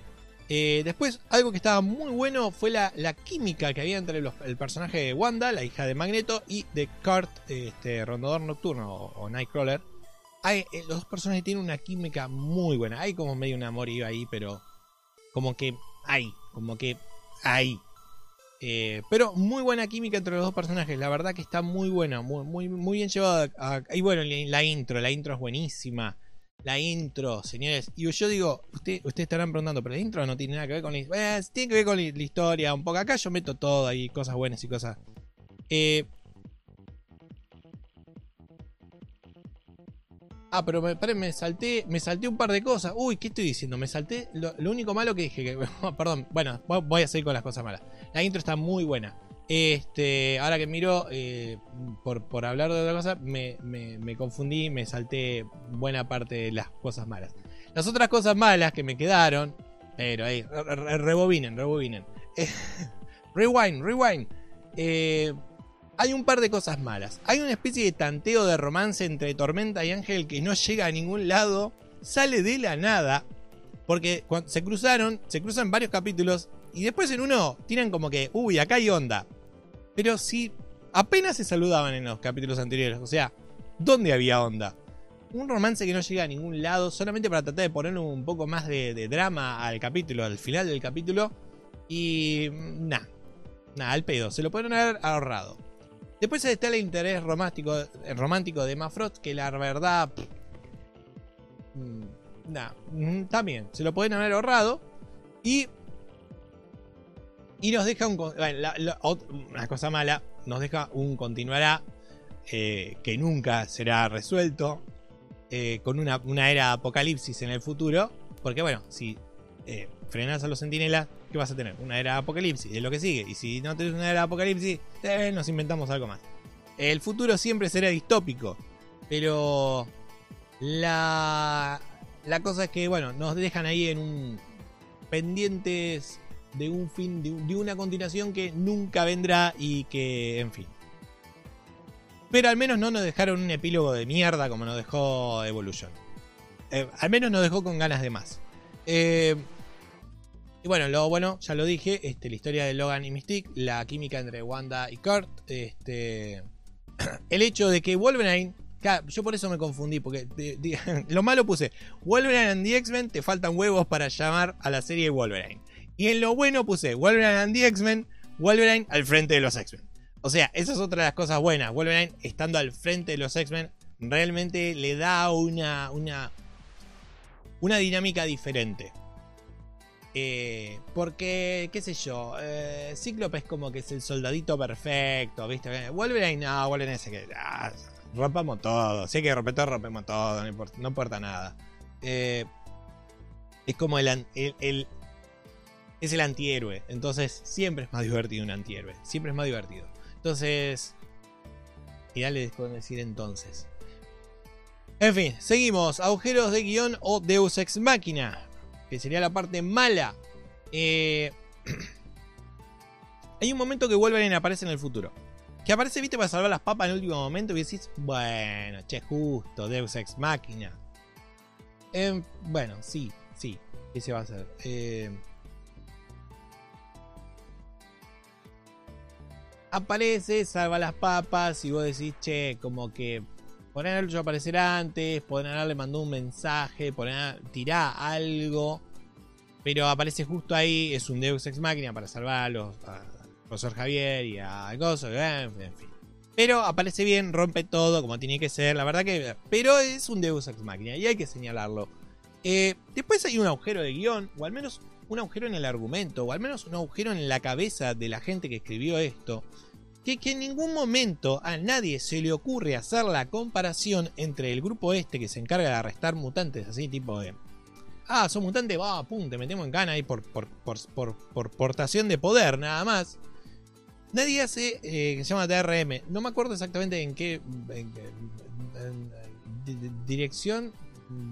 Eh, después, algo que estaba muy bueno fue la, química que había entre el personaje de Wanda, la hija de Magneto, y de Kurt, este, Rondador Nocturno o, Nightcrawler. Hay, eh, los dos personajes tienen una química muy buena. Hay como medio un amorío ahí, pero como que hay, como que hay. Pero muy buena química entre los dos personajes. La verdad que está muy buena, muy, muy, muy bien llevada. y bueno, la intro, la intro es buenísima la intro, señores. Y yo digo, usted, ustedes estarán preguntando, pero la intro no tiene nada que ver con la tiene que ver con la, historia un poco. Acá yo meto todo ahí, cosas buenas y cosas. Eh... Ah, pero me, me salté, me salté un par de cosas. Uy, ¿qué estoy diciendo? Me salté. Lo, único malo que dije, que, *laughs* perdón, bueno, voy a seguir con las cosas malas. La intro está muy buena. Este, ahora que miro, eh, por, hablar de otra cosa, me, confundí, me salté buena parte de las cosas malas. Las otras cosas malas que me quedaron, pero ahí, rebobinen, rebobinen. *laughs* rewind, rewind. Eh, hay un par de cosas malas. Hay una especie de tanteo de romance entre Tormenta y Ángel que no llega a ningún lado, sale de la nada. Porque cuando se cruzaron, se cruzan varios capítulos y después en uno tiran como que, uy, acá hay onda. Pero si apenas se saludaban en los capítulos anteriores, o sea, ¿dónde había onda? Un romance que no llega a ningún lado, solamente para tratar de poner un poco más de, drama al capítulo, al final del capítulo. Y nada, nada, al pedo, se lo pueden haber ahorrado. Después está el interés romántico, romántico de Mafrost, que la verdad... Mm, nada, mm, también, se lo pueden haber ahorrado. Y y nos deja un. una cosa mala, nos deja un continuará eh, que nunca será resuelto. Eh, con una, era apocalipsis en el futuro. Porque, bueno, si eh, frenas a los sentinelas, ¿qué vas a tener? Una era apocalipsis, es lo que sigue. Y si no tenés una era apocalipsis, nos inventamos algo más. El futuro siempre será distópico. Pero. La. La cosa es que, bueno, nos dejan ahí en un. pendientes de un fin, de, una continuación que nunca vendrá y que, en fin. Pero al menos no nos dejaron un epílogo de mierda como nos dejó Evolution. Eh, al menos nos dejó con ganas de más. Eh, y bueno, bueno, ya lo dije, este, la historia de Logan y Mystique, la química entre Wanda y Kurt, este, *clears throat* el hecho de que Wolverine, yo por eso me confundí, porque *laughs* lo malo puse, Wolverine and the X-Men, te faltan huevos para llamar a la serie Wolverine. Y en lo bueno puse Wolverine and the X-Men, Wolverine al frente de los X-Men. O sea, esa es otra de las cosas buenas. Wolverine estando al frente de los X-Men realmente le da una, una, una dinámica diferente. Eh, porque, qué sé yo, eh, Cíclope es como que es el soldadito perfecto, ¿viste? Wolverine, no, Wolverine es que ah, rompamos todo. Si hay que romper todo, rompemos todo, no importa, nada. Eh, es como el, el, es el antihéroe. Entonces siempre es más divertido un antihéroe. Siempre es más divertido. Entonces... Y dale con decir entonces. En fin, seguimos. Agujeros de guion o Deus Ex Máquina. Que sería la parte mala. Eh, *clears throat* hay un momento que Wolverine aparece en el futuro. Que aparece, viste, para salvar las papas en el último momento. Y decís, bueno, che, justo, Deus Ex Máquina. Eh, bueno, sí, sí. ¿Qué se va a hacer? Eh, aparece, salva las papas y vos decís, che, como que podrían haberlo aparecer antes, podrían haberle mandado un mensaje, podrían tirá algo, pero aparece justo ahí, es un Deus Ex Máquina para salvar a los, profesor Javier y a Gozo, en fin. Pero aparece bien, rompe todo como tiene que ser, la verdad que... Pero es un Deus Ex Máquina y hay que señalarlo. Eh, después hay un agujero de guion, o al menos un agujero en el argumento, o al menos un agujero en la cabeza de la gente que escribió esto, que, en ningún momento a nadie se le ocurre hacer la comparación entre el grupo este que se encarga de arrestar mutantes, así tipo de... Ah, son mutantes, va, pum, te metemos en cana ahí por, por, por, portación de poder, nada más. Nadie hace, eh, que se llama DRM, no me acuerdo exactamente en qué dirección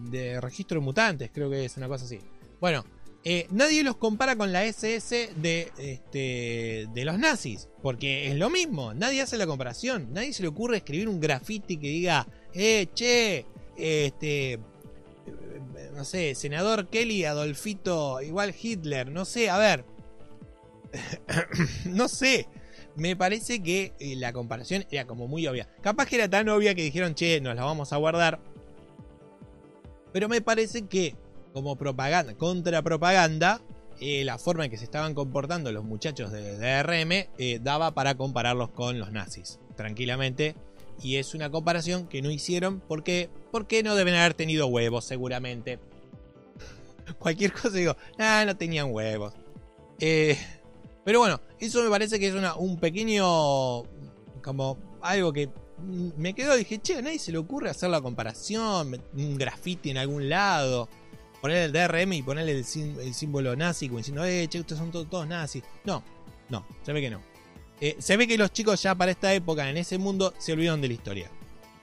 de registro de mutantes, creo que es una cosa así. Bueno, eh, nadie los compara con la SS de, este, de los nazis, porque es lo mismo, nadie hace la comparación, nadie se le ocurre escribir un graffiti que diga, eh, che, este, no sé, senador Kelly, Adolfito, igual Hitler, no sé, a ver, *coughs* no sé, me parece que eh, la comparación era como muy obvia, capaz que era tan obvia que dijeron, che, nos la vamos a guardar, pero me parece que como propaganda, contra propaganda, eh, la forma en que se estaban comportando los muchachos de DRM eh, daba para compararlos con los nazis, tranquilamente. Y es una comparación que no hicieron porque, porque no deben haber tenido huevos, seguramente. *laughs* Cualquier cosa digo, no tenían huevos. Eh, pero bueno, eso me parece que es un pequeño. como algo que me quedó. Dije, che, a nadie se le ocurre hacer la comparación, un graffiti en algún lado poner el DRM y ponerle el, símbolo nazi, como diciendo, eh, che, ustedes son todos, nazis. No, no, se ve que no. Eh, se ve que los chicos ya para esta época, en ese mundo, se olvidaron de la historia.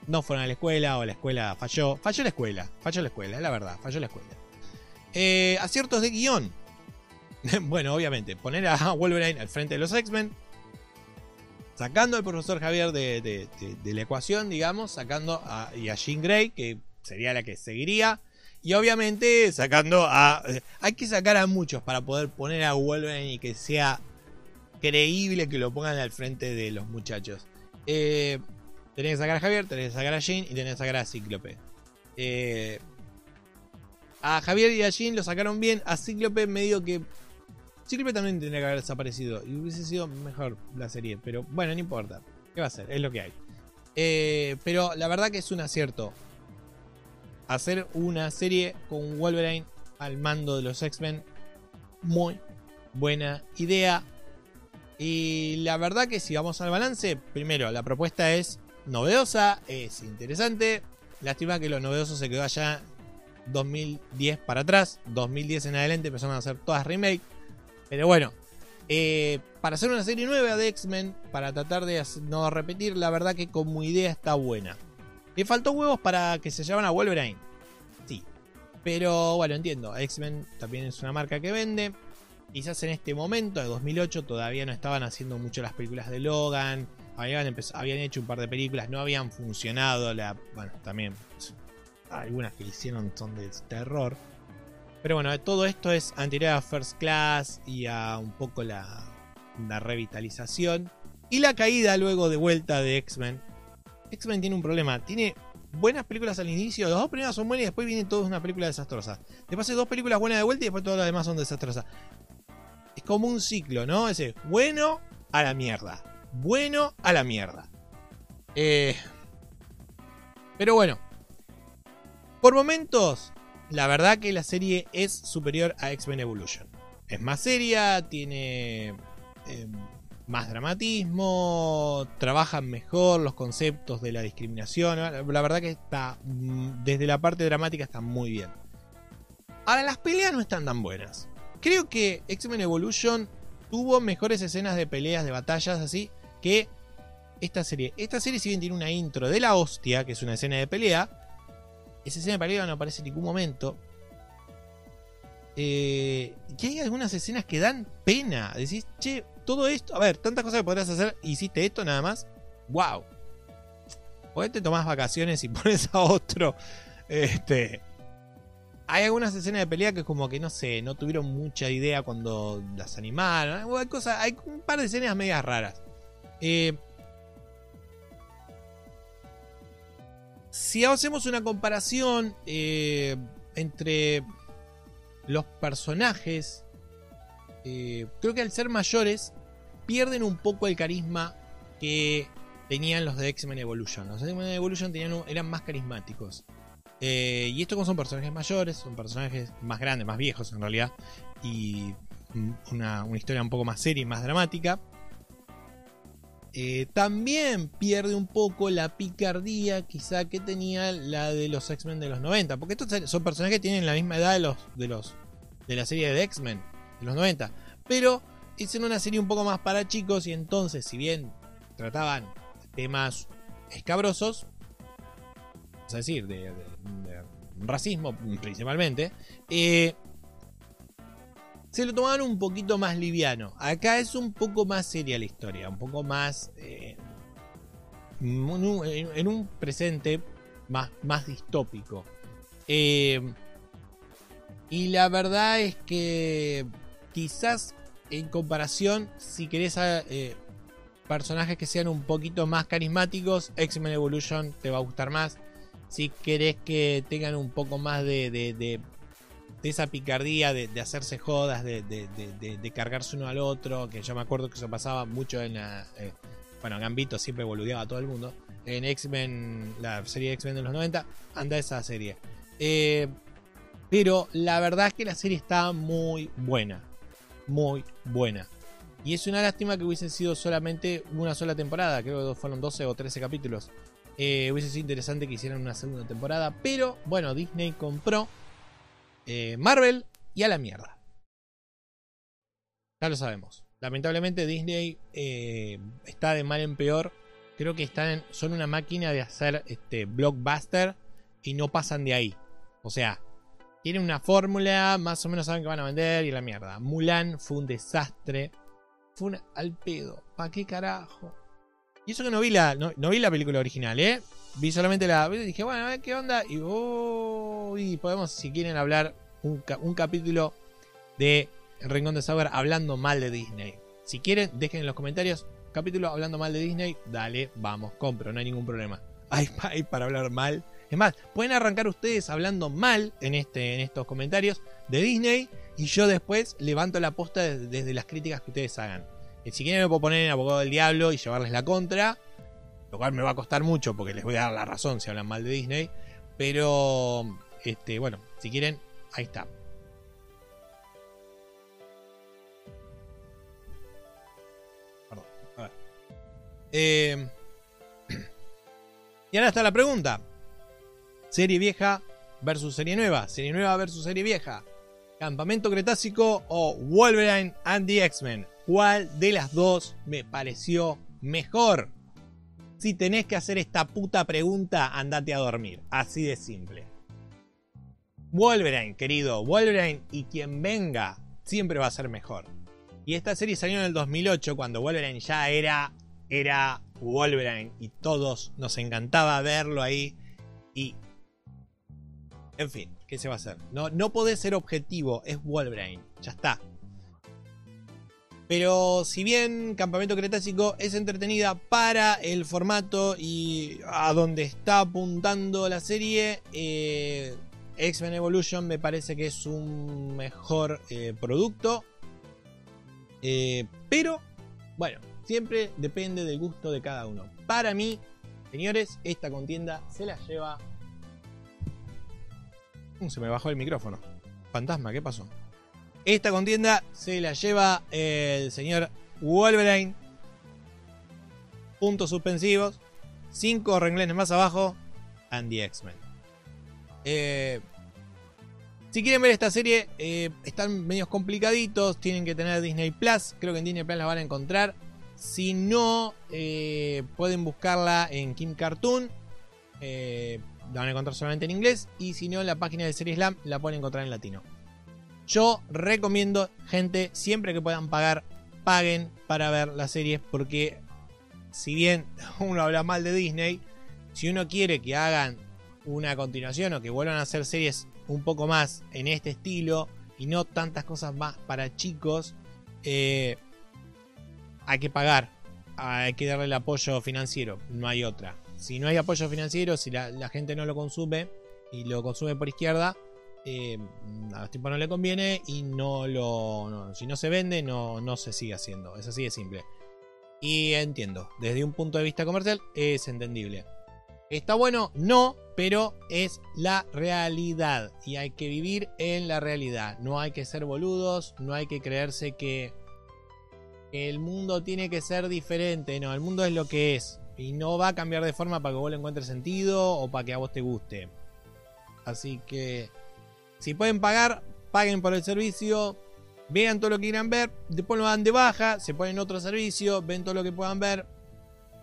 No fueron a la escuela o la escuela falló. Falló la escuela, falló la escuela, es la verdad, falló la escuela. Eh, aciertos de guion. *laughs* bueno, obviamente, poner a Wolverine al frente de los X-Men. Sacando al profesor Javier de, la ecuación, digamos, sacando a, y a Jean Grey, que sería la que seguiría Y obviamente sacando a... Eh, hay que sacar a muchos para poder poner a Wolverine y que sea creíble que lo pongan al frente de los muchachos. Eh, tenés que sacar a Javier, tenés que sacar a Jean y tenés que sacar a Cíclope. Eh, a Javier y a Jean lo sacaron bien. A Cíclope medio que... Cíclope también tendría que haber desaparecido. Y hubiese sido mejor la serie. Pero bueno, no importa. ¿Qué va a ser? Es lo que hay. Eh, pero la verdad que es un acierto. Hacer una serie con Wolverine al mando de los X-Men. Muy buena idea. Y la verdad que si vamos al balance, primero, la propuesta es novedosa, es interesante. Lástima que lo novedoso se quedó allá 2010 para atrás. 2010 en adelante empezaron a hacer todas remake. Pero bueno, eh, para hacer una serie nueva de X-Men, para tratar de no repetir, la verdad que como idea está buena. ¿Le faltó huevos para que se llamen a Wolverine? Sí. Pero bueno, entiendo. X-Men también es una marca que vende. Quizás en este momento, de 2008, todavía no estaban haciendo mucho las películas de Logan. Habían, habían hecho un par de películas, no habían funcionado. La, bueno, también algunas que hicieron son de terror. Pero bueno, todo esto es anterior a First Class y a un poco la, revitalización. Y la caída luego de vuelta de X-Men. X-Men tiene un problema. Tiene buenas películas al inicio. Las dos primeras son buenas y después viene toda una película desastrosa. Después hay dos películas buenas de vuelta y después todas las demás son desastrosas. Es como un ciclo, ¿no? Ese bueno a la mierda. Bueno a la mierda. Eh, pero bueno. Por momentos la verdad que la serie es superior a X-Men Evolution. Es más seria, tiene eh, más dramatismo, trabajan mejor los conceptos de la discriminación. La verdad que está, mm, desde la parte dramática está muy bien. Ahora, las peleas no están tan buenas. Creo que X-Men Evolution tuvo mejores escenas de peleas, de batallas así, que esta serie. Esta serie si bien tiene una intro de la hostia, que es una escena de pelea, esa escena de pelea no aparece en ningún momento. Eh, y hay algunas escenas que dan pena. Decís, che, todo esto. A ver, tantas cosas que podrías hacer. Hiciste esto nada más. ¡Wow! ¿Por te tomás vacaciones y *laughs* pones a otro? Este. Hay algunas escenas de pelea que como que no sé, no tuvieron mucha idea cuando las animaron. Hay un par de escenas medias raras. Eh, si hacemos una comparación eh, entre los personajes, eh, creo que al ser mayores pierden un poco el carisma que tenían los de X-Men Evolution. Los de X-Men Evolution eran más carismáticos. Eh, y estos como son personajes mayores, son personajes más grandes, más viejos en realidad, y una, una historia un poco más seria y más dramática. Eh, también pierde un poco la picardía quizá que tenía la de los X-Men de los 90. Porque estos son personajes que tienen la misma edad de los de, los, de la serie de X-Men de los 90. Pero en una serie un poco más para chicos y entonces si bien trataban temas escabrosos, es decir, de, racismo principalmente, eh, se lo tomaban un poquito más liviano. Acá es un poco más seria la historia, un poco más... Eh, en, un presente más, más distópico. Eh, y la verdad es que quizás en comparación, si querés eh, personajes que sean un poquito más carismáticos, X-Men Evolution te va a gustar más. Si querés que tengan un poco más de esa picardía de, hacerse jodas, de, cargarse uno al otro, que yo me acuerdo que eso pasaba mucho en la... Eh, bueno, Gambito siempre boludeaba a todo el mundo. En X-Men, la serie X-Men de los 90, anda esa serie. Eh, pero la verdad es que la serie está muy buena. Muy buena. Y es una lástima que hubiese sido solamente una sola temporada. Creo que fueron 12 o 13 capítulos. Eh, hubiese sido interesante que hicieran una segunda temporada. Pero bueno, Disney compró eh, Marvel y a la mierda. Ya lo sabemos. Lamentablemente Disney eh, está de mal en peor. Creo que están, son una máquina de hacer este blockbuster y no pasan de ahí. O sea, tienen una fórmula, más o menos saben que van a vender y la mierda. Mulan fue un desastre. Fue un al pedo. ¿Para qué carajo? Y eso que no vi la, no, vi la película original, ¿eh? Vi solamente la. Dije, bueno, a ver qué onda. Y oh, podemos, si quieren, hablar un, capítulo de Rincón de Saber hablando mal de Disney. Si quieren, dejen en los comentarios capítulo hablando mal de Disney. Dale, vamos, compro, no hay ningún problema. *laughs* Hay para hablar mal. Es más, pueden arrancar ustedes hablando mal en, este, en estos comentarios de Disney y yo después levanto la posta desde, las críticas que ustedes hagan. Y si quieren me puedo poner en abogado del diablo y llevarles la contra, lo cual me va a costar mucho porque les voy a dar la razón si hablan mal de Disney. Pero, este, bueno, si quieren, ahí está. Perdón, a ver. Eh, *clears throat* y ahora está la pregunta. Serie vieja versus serie nueva. Serie nueva versus serie vieja. Campamento Cretácico o Wolverine and the X-Men. ¿Cuál de las dos me pareció mejor? Si tenés que hacer esta puta pregunta, andate a dormir. Así de simple. Wolverine, querido. Wolverine y quien venga siempre va a ser mejor. Y esta serie salió en el 2008 cuando Wolverine ya era, era Wolverine y todos nos encantaba verlo ahí. Y... En fin, ¿qué se va a hacer? No, no ser objetivo, es Wolverine. Ya está. Pero si bien Campamento Cretácico es entretenida para el formato y a donde está apuntando la serie, eh, X-Men Evolution me parece que es un mejor eh, producto. Eh, pero, bueno, siempre depende del gusto de cada uno. Para mí, señores, esta contienda se la lleva... Uh, se me bajó el micrófono. Fantasma, ¿qué pasó? Esta contienda se la lleva el señor Wolverine. Puntos suspensivos. Cinco renglones más abajo. And the X-Men. Eh, si quieren ver esta serie, eh, están medios complicaditos. Tienen que tener Disney Plus. Creo que en Disney Plus la van a encontrar. Si no, eh, pueden buscarla en Kim Cartoon. La van a encontrar solamente en inglés. Y si no, la página de Serie Slam la pueden encontrar en latino. Yo recomiendo, gente, siempre que puedan pagar, paguen para ver las series. Porque si bien *laughs* uno habla mal de Disney, si uno quiere que hagan una continuación o que vuelvan a hacer series un poco más en este estilo y no tantas cosas más para chicos, eh, hay que pagar, hay que darle el apoyo financiero, no hay otra. Si no hay apoyo financiero, si la, gente no lo consume y lo consume por izquierda, eh, a los tipos no le conviene y no lo. si no se vende, no, no se sigue haciendo. Es así de simple. Y entiendo, desde un punto de vista comercial es entendible. ¿Está bueno? No, pero es la realidad. Y hay que vivir en la realidad. No hay que ser boludos, no hay que creerse que el mundo tiene que ser diferente. No, el mundo es lo que es. Y no va a cambiar de forma para que vos le encuentres sentido o para que a vos te guste. Así que, si pueden pagar, paguen por el servicio. Vean todo lo que quieran ver. Después lo dan de baja. Se ponen otro servicio. Ven todo lo que puedan ver.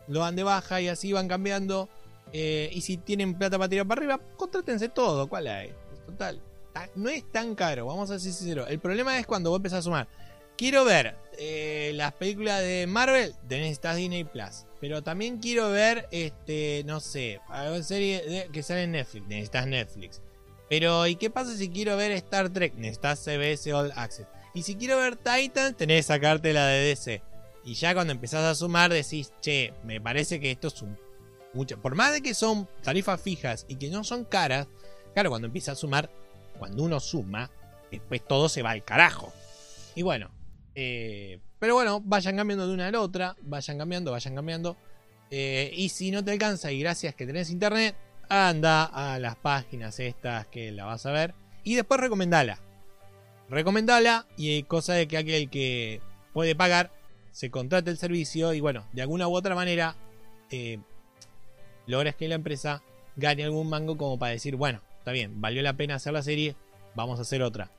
Lo dan de baja y así van cambiando. Eh, y si tienen plata para tirar para arriba, contrátense todo. ¿Cuál hay? Total. No es tan caro, vamos a ser sinceros. El problema es cuando vos empezás a sumar. Quiero ver eh, las películas de Marvel, necesitas Disney Plus. Pero también quiero ver, este, no sé, alguna serie que sale en Netflix, necesitas Netflix. Pero, ¿y qué pasa si quiero ver Star Trek? Necesitas CBS All Access. Y si quiero ver Titan, tenés que sacarte la de DC. Y ya cuando empezás a sumar decís, che, me parece que esto es un mucho. Por más de que son tarifas fijas y que no son caras, claro, cuando empieza a sumar, cuando uno suma, después todo se va al carajo. Y bueno, eh, pero bueno, vayan cambiando de una a la otra, vayan cambiando, vayan cambiando. Eh, y si no te alcanza y gracias que tenés internet, anda a las páginas estas que la vas a ver y después recomendala. Recomendala y cosa de que aquel que puede pagar se contrate el servicio y bueno, de alguna u otra manera eh, logras que la empresa gane algún mango como para decir, bueno, está bien, valió la pena hacer la serie, vamos a hacer otra.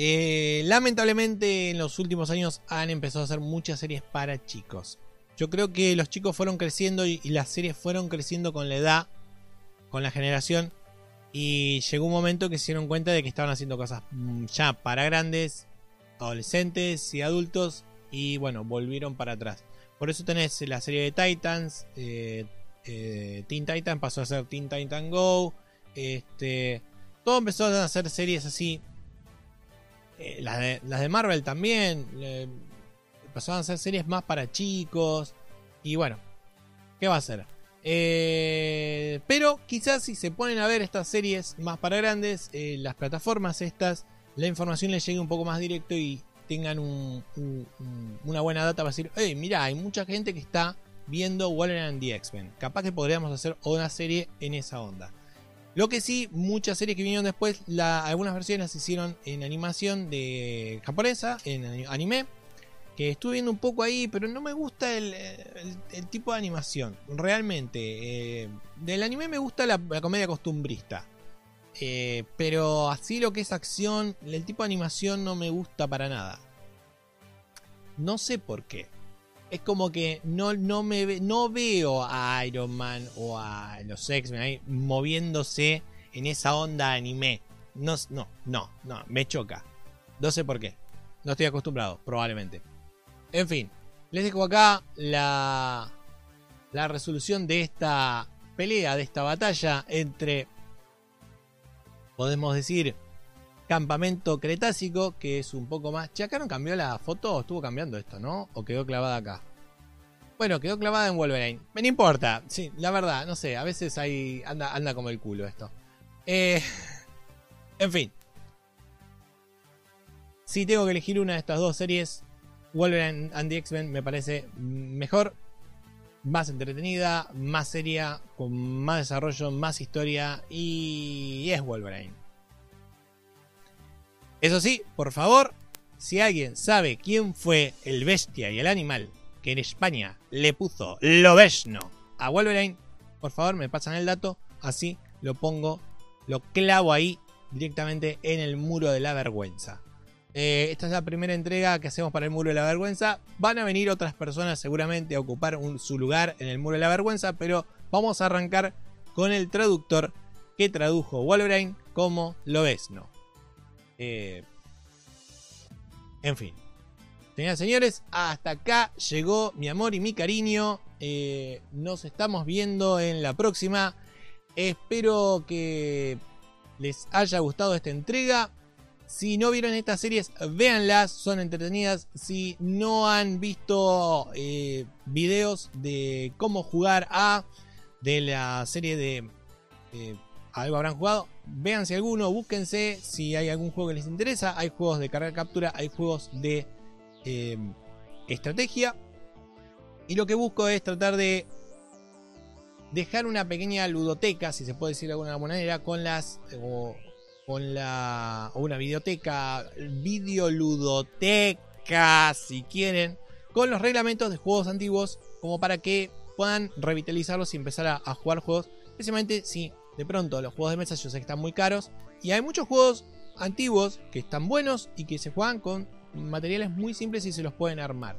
Eh, lamentablemente en los últimos años han empezado a hacer muchas series para chicos. Yo creo que los chicos fueron creciendo y, las series fueron creciendo con la edad, con la generación. Y llegó un momento que se dieron cuenta de que estaban haciendo cosas mm, ya para grandes, adolescentes y adultos. Y bueno, volvieron para atrás. Por eso tenés la serie de Titans. Eh, eh, Teen Titan pasó a ser Teen Titan Go. Este, todo empezó a hacer series así. Eh, las, de, Marvel también. Eh, empezaron a hacer series más para chicos. Y bueno, ¿qué va a hacer? Eh, pero quizás si se ponen a ver estas series más para grandes, eh, las plataformas estas, la información les llegue un poco más directo y tengan un, un, una buena data para decir, hey, mira, hay mucha gente que está viendo Wolverine and the X-Men. Capaz que podríamos hacer una serie en esa onda. Lo que sí, muchas series que vinieron después, algunas versiones las hicieron en animación de japonesa, en anime que estuve viendo un poco ahí, pero no me gusta el, tipo de animación. Realmente, eh, del anime me gusta la, comedia costumbrista. Eh, pero así lo que es acción, el tipo de animación no me gusta para nada. No sé por qué. Es como que no, no, me, no veo a Iron Man o a los X-Men ahí moviéndose en esa onda anime. No, no, no, no, me choca. No sé por qué. No estoy acostumbrado, probablemente. En fin, les dejo acá la, la resolución de esta pelea, de esta batalla entre, podemos decir, Campamento Cretácico, que es un poco más... No cambió la foto, estuvo cambiando esto, ¿no? ¿O quedó clavada acá? Bueno, quedó clavada en Wolverine. Me no importa, sí, la verdad, no sé, a veces ahí anda, anda como el culo esto. Eh, *laughs* en fin. Si tengo que elegir una de estas dos series, Wolverine and the X-Men me parece mejor, más entretenida, más seria, con más desarrollo, más historia y es Wolverine. Eso sí, por favor, si alguien sabe quién fue el bestia y el animal que en España le puso Lobesno a Wolverine, por favor me pasan el dato, así lo pongo, lo clavo ahí directamente en el muro de la vergüenza. Eh, esta es la primera entrega que hacemos para el Muro de la Vergüenza. Van a venir otras personas seguramente a ocupar su lugar en el Muro de la Vergüenza, pero vamos a arrancar con el traductor que tradujo Wolverine como lo ves, ¿no? Eh, en fin. Señoras y señores, hasta acá llegó mi amor y mi cariño. Eh, nos estamos viendo en la próxima. Espero que les haya gustado esta entrega. Si no vieron estas series, véanlas, son entretenidas. Si no han visto eh, videos de cómo jugar a de la serie de algo habrán jugado, véanse alguno, búsquense si hay algún juego que les interesa. Hay juegos de carga captura, hay juegos de em, estrategia. Y lo que busco es tratar de dejar una pequeña ludoteca, si se puede decir de alguna manera, con las con la o una videoteca, videoludoteca, si quieren, con los reglamentos de juegos antiguos, como para que puedan revitalizarlos y empezar a, jugar juegos, especialmente si de pronto los juegos de mesa yo sé que están muy caros y hay muchos juegos antiguos que están buenos y que se juegan con materiales muy simples y se los pueden armar.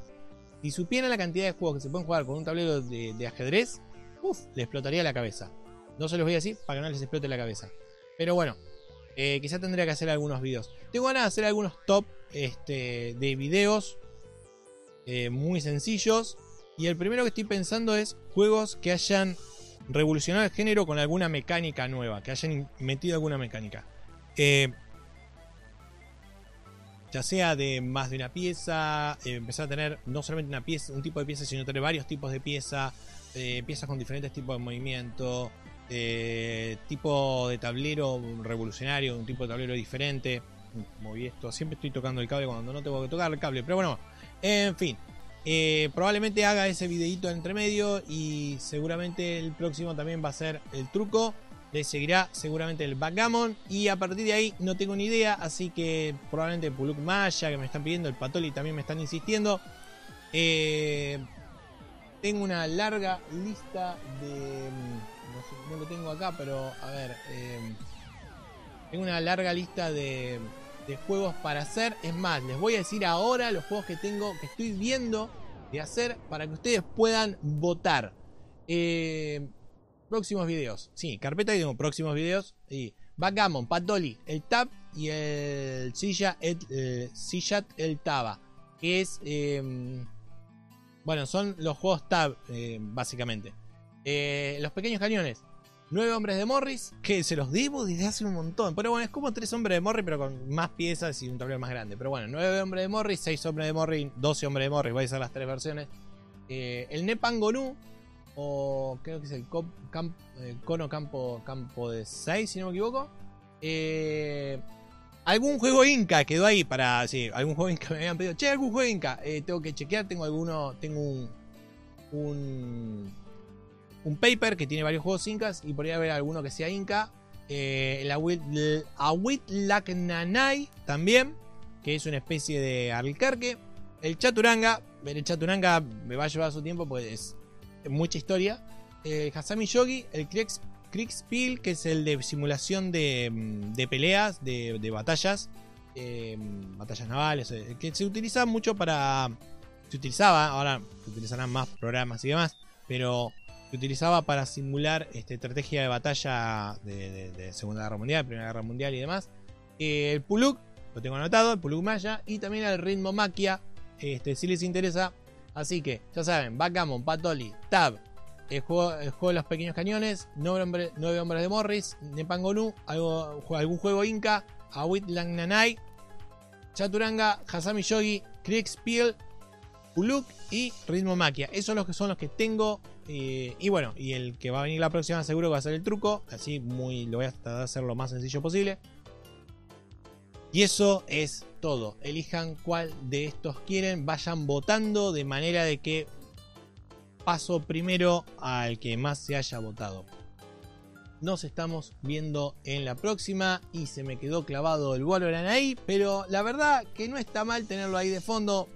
Si supieran la cantidad de juegos que se pueden jugar con un tablero de, ajedrez, uff, les explotaría la cabeza. No se los voy a decir para que no les explote la cabeza. Pero bueno, eh, quizá tendría que hacer algunos videos. Tengo ganas de hacer algunos top este, de videos eh, muy sencillos. Y el primero que estoy pensando es juegos que hayan revolucionado el género con alguna mecánica nueva, que hayan metido alguna mecánica. Eh, ya sea de más de una pieza, empezar a tener no solamente una pieza, un tipo de pieza, sino tener varios tipos de pieza, piezas con diferentes tipos de movimiento, eh, tipo de tablero revolucionario, un tipo de tablero diferente. Moví esto, siempre estoy tocando el cable cuando no tengo que tocar el cable, pero bueno, en fin. Eh, probablemente haga ese videito entre medio y seguramente el próximo también va a ser el truco. Le seguirá seguramente el backgammon y a partir de ahí no tengo ni idea, así que probablemente Puluk Maya que me están pidiendo, el Patoli también me están insistiendo. Eh, tengo una larga lista de no lo tengo acá, pero a ver, em, tengo una larga lista de, juegos para hacer. Es más, les voy a decir ahora los juegos que tengo, que estoy viendo de hacer para que ustedes puedan votar. Em, próximos videos. Sí, carpeta y tengo próximos videos. Y Backgammon, Patoli, el Tab y el Silla, el, eh, el Taba. Que es. Em, bueno, son los juegos Tab, básicamente. Eh, los pequeños cañones. Nueve hombres de Morris, que se los debo desde hace un montón. Pero bueno, es como tres hombres de Morris, pero con más piezas y un tablero más grande. Pero bueno, nueve hombres de Morris, seis hombres de Morris, 12 hombres de Morris. Voy a hacer las tres versiones. Eh, el Nepangonu, o creo que es el eh, Cono Campo, Campo de 6, si no me equivoco. Eh, algún juego Inca quedó ahí para. Sí, algún juego Inca me habían pedido. Che, algún juego Inca. tengo que chequear. Tengo alguno. Tengo un. Un un paper que tiene varios juegos incas y podría haber alguno que sea inca. Eh, el Nanai también, que es una especie de alcarque. El Chaturanga, el Chaturanga me va a llevar su tiempo, pues es mucha historia. El Hasami Yogi, el Kriegspiel, que es el de simulación de, peleas, de, batallas, eh, batallas navales, eh, que se utiliza mucho para. Se utilizaba, ahora se utilizarán más programas y demás, pero que utilizaba para simular este, estrategia de batalla de, Segunda Guerra Mundial, Primera Guerra Mundial y demás. Eh, el Puluk, lo tengo anotado, el Puluk Maya, y también el Ritmo Maquia, este, si les interesa. Así que, ya saben, Backgammon, Patoli, Tab, el juego, el juego de los pequeños cañones, nueve, hombres de Morris, Nepangonu, algo, algún juego Inca, Awit Langnanai, Chaturanga, Hasami Yogi, Kriegspiel, Puluk y Ritmo Maquia. Esos son los que son los que tengo eh, y bueno, y el que va a venir la próxima seguro que va a ser el truco. Así muy lo voy a hacer lo más sencillo posible. Y eso es todo. Elijan cuál de estos quieren. Vayan votando de manera de que paso primero al que más se haya votado. Nos estamos viendo en la próxima y se me quedó clavado el Wolverine ahí, pero la verdad que no está mal tenerlo ahí de fondo.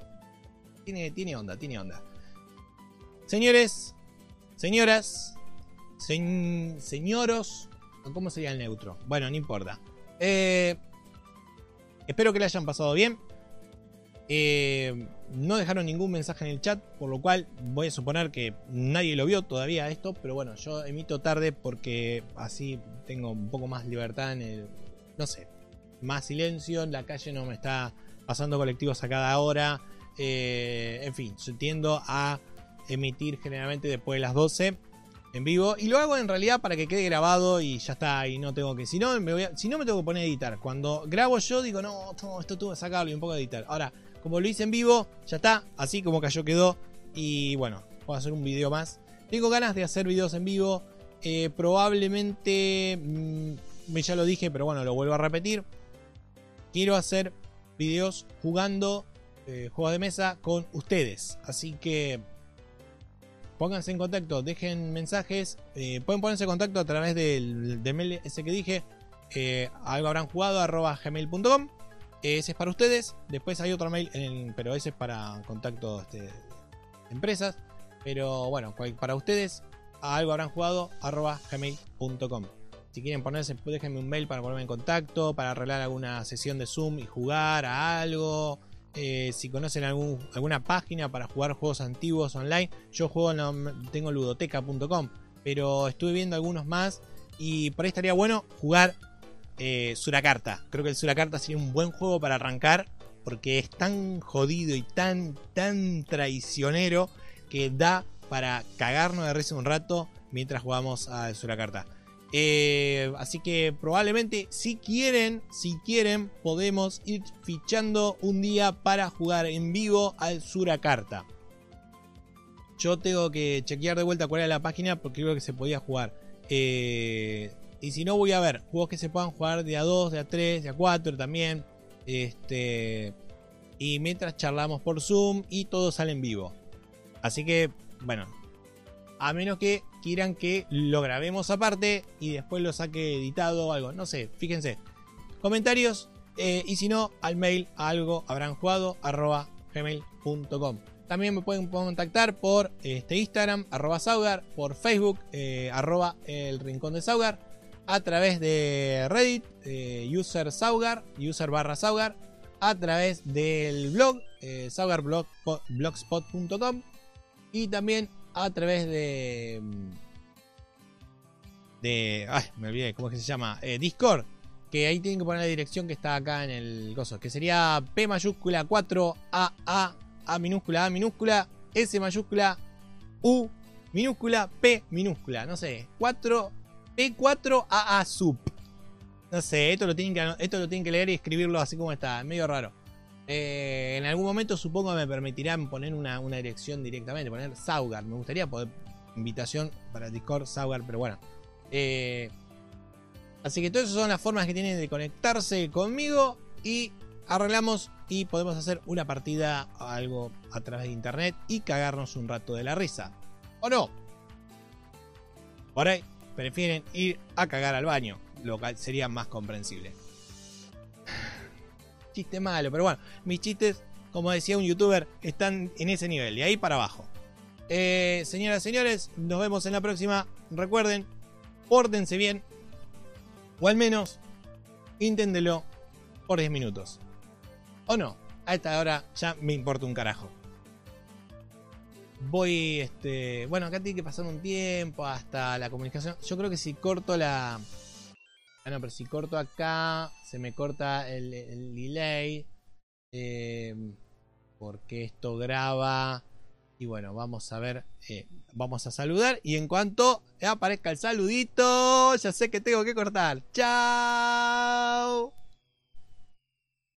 Tiene, tiene onda, tiene onda. Señores, Señoras, señoros, ¿cómo sería el neutro? Bueno, no importa. Eh, espero que le hayan pasado bien. Eh, no dejaron ningún mensaje en el chat, por lo cual voy a suponer que nadie lo vio todavía esto, pero bueno, yo emito tarde porque así tengo un poco más libertad en el, no sé, más silencio, en la calle no me está pasando colectivos a cada hora, eh, en fin, tiendo a emitir generalmente después de las 12 en vivo. Y lo hago en realidad para que quede grabado y ya está. Y no tengo que. Si no, me voy si no me tengo que poner a editar. Cuando grabo yo digo, no, esto tuve que sacarlo y un poco de editar. Ahora, como lo hice en vivo, ya está. Así como cayó quedó. Y bueno, puedo hacer un video más. Tengo ganas de hacer videos en vivo. Eh, probablemente. Mmm, ya lo dije, pero bueno, lo vuelvo a repetir. Quiero hacer videos jugando eh, juegos de mesa con ustedes. Así que pónganse en contacto, dejen mensajes. Eh, pueden ponerse en contacto a través del, mail ese que dije. Eh, algo habrán jugado arroba gmail.com. ese es para ustedes. Después hay otro mail, pero ese es para contacto este, de empresas. Pero bueno, para ustedes, algo habrán jugado arroba gmail.com. Si quieren ponerse, déjenme un mail para ponerme en contacto, para arreglar alguna sesión de Zoom y jugar a algo. Eh, si conocen alguna página para jugar juegos antiguos online, yo juego tengo ludoteca.com, pero estuve viendo algunos más y por ahí estaría bueno jugar eh, Suracarta. Creo que el Suracarta sería un buen juego para arrancar porque es tan jodido y tan, tan traicionero que da para cagarnos de risa un rato mientras jugamos a Suracarta. Eh, así que probablemente si quieren, si quieren, podemos ir fichando un día para jugar en vivo al Suracarta. Yo tengo que chequear de vuelta cuál era la página porque creo que se podía jugar. Eh, y si no, voy a ver juegos que se puedan jugar de a 2, de a 3, de a 4 también. Este, y mientras charlamos por Zoom y todo sale en vivo. Así que, bueno, a menos que quieran que lo grabemos aparte y después lo saque editado o algo. No sé, fíjense. Comentarios eh, y si no, al mail algo habrán jugado arroba gmail.com. También me pueden contactar por este Instagram, arroba Saugar, por Facebook, eh, arroba el rincón de Saugar, a través de Reddit, eh, user Saugar, user barra Saugar, a través del blog, saugarblogspot.com y también a través de. de. Ay, me olvidé, ¿cómo es que se llama? Eh, Discord. Que ahí tienen que poner la dirección que está acá en el gozo. Que sería P mayúscula 4 A A A minúscula A minúscula S mayúscula U minúscula P minúscula. No sé. 4 P4AA Sub. No sé, esto lo, tienen que, esto lo tienen que leer y escribirlo así como está. Es medio raro. Eh, en algún momento supongo que me permitirán poner una, dirección directamente, poner Saugar. Me gustaría poder invitación para Discord Saugar, pero bueno. Eh, así que todas esas son las formas que tienen de conectarse conmigo y arreglamos y podemos hacer una partida algo a través de internet y cagarnos un rato de la risa. ¿O no? Por ahí prefieren ir a cagar al baño, lo cual sería más comprensible. Chiste malo, pero bueno, mis chistes, como decía un youtuber, están en ese nivel, de ahí para abajo. Eh, señoras y señores, nos vemos en la próxima. Recuerden, pórtense bien, o al menos inténtelo por 10 minutos. O no, a esta hora ya me importa un carajo. Voy, este. Bueno, acá tiene que pasar un tiempo hasta la comunicación. Yo creo que si corto la. Ah, no, pero si corto acá, se me corta el, delay. Eh, porque esto graba. Y bueno, vamos a ver. Eh, vamos a saludar. Y en cuanto aparezca el saludito, ya sé que tengo que cortar. ¡Chao!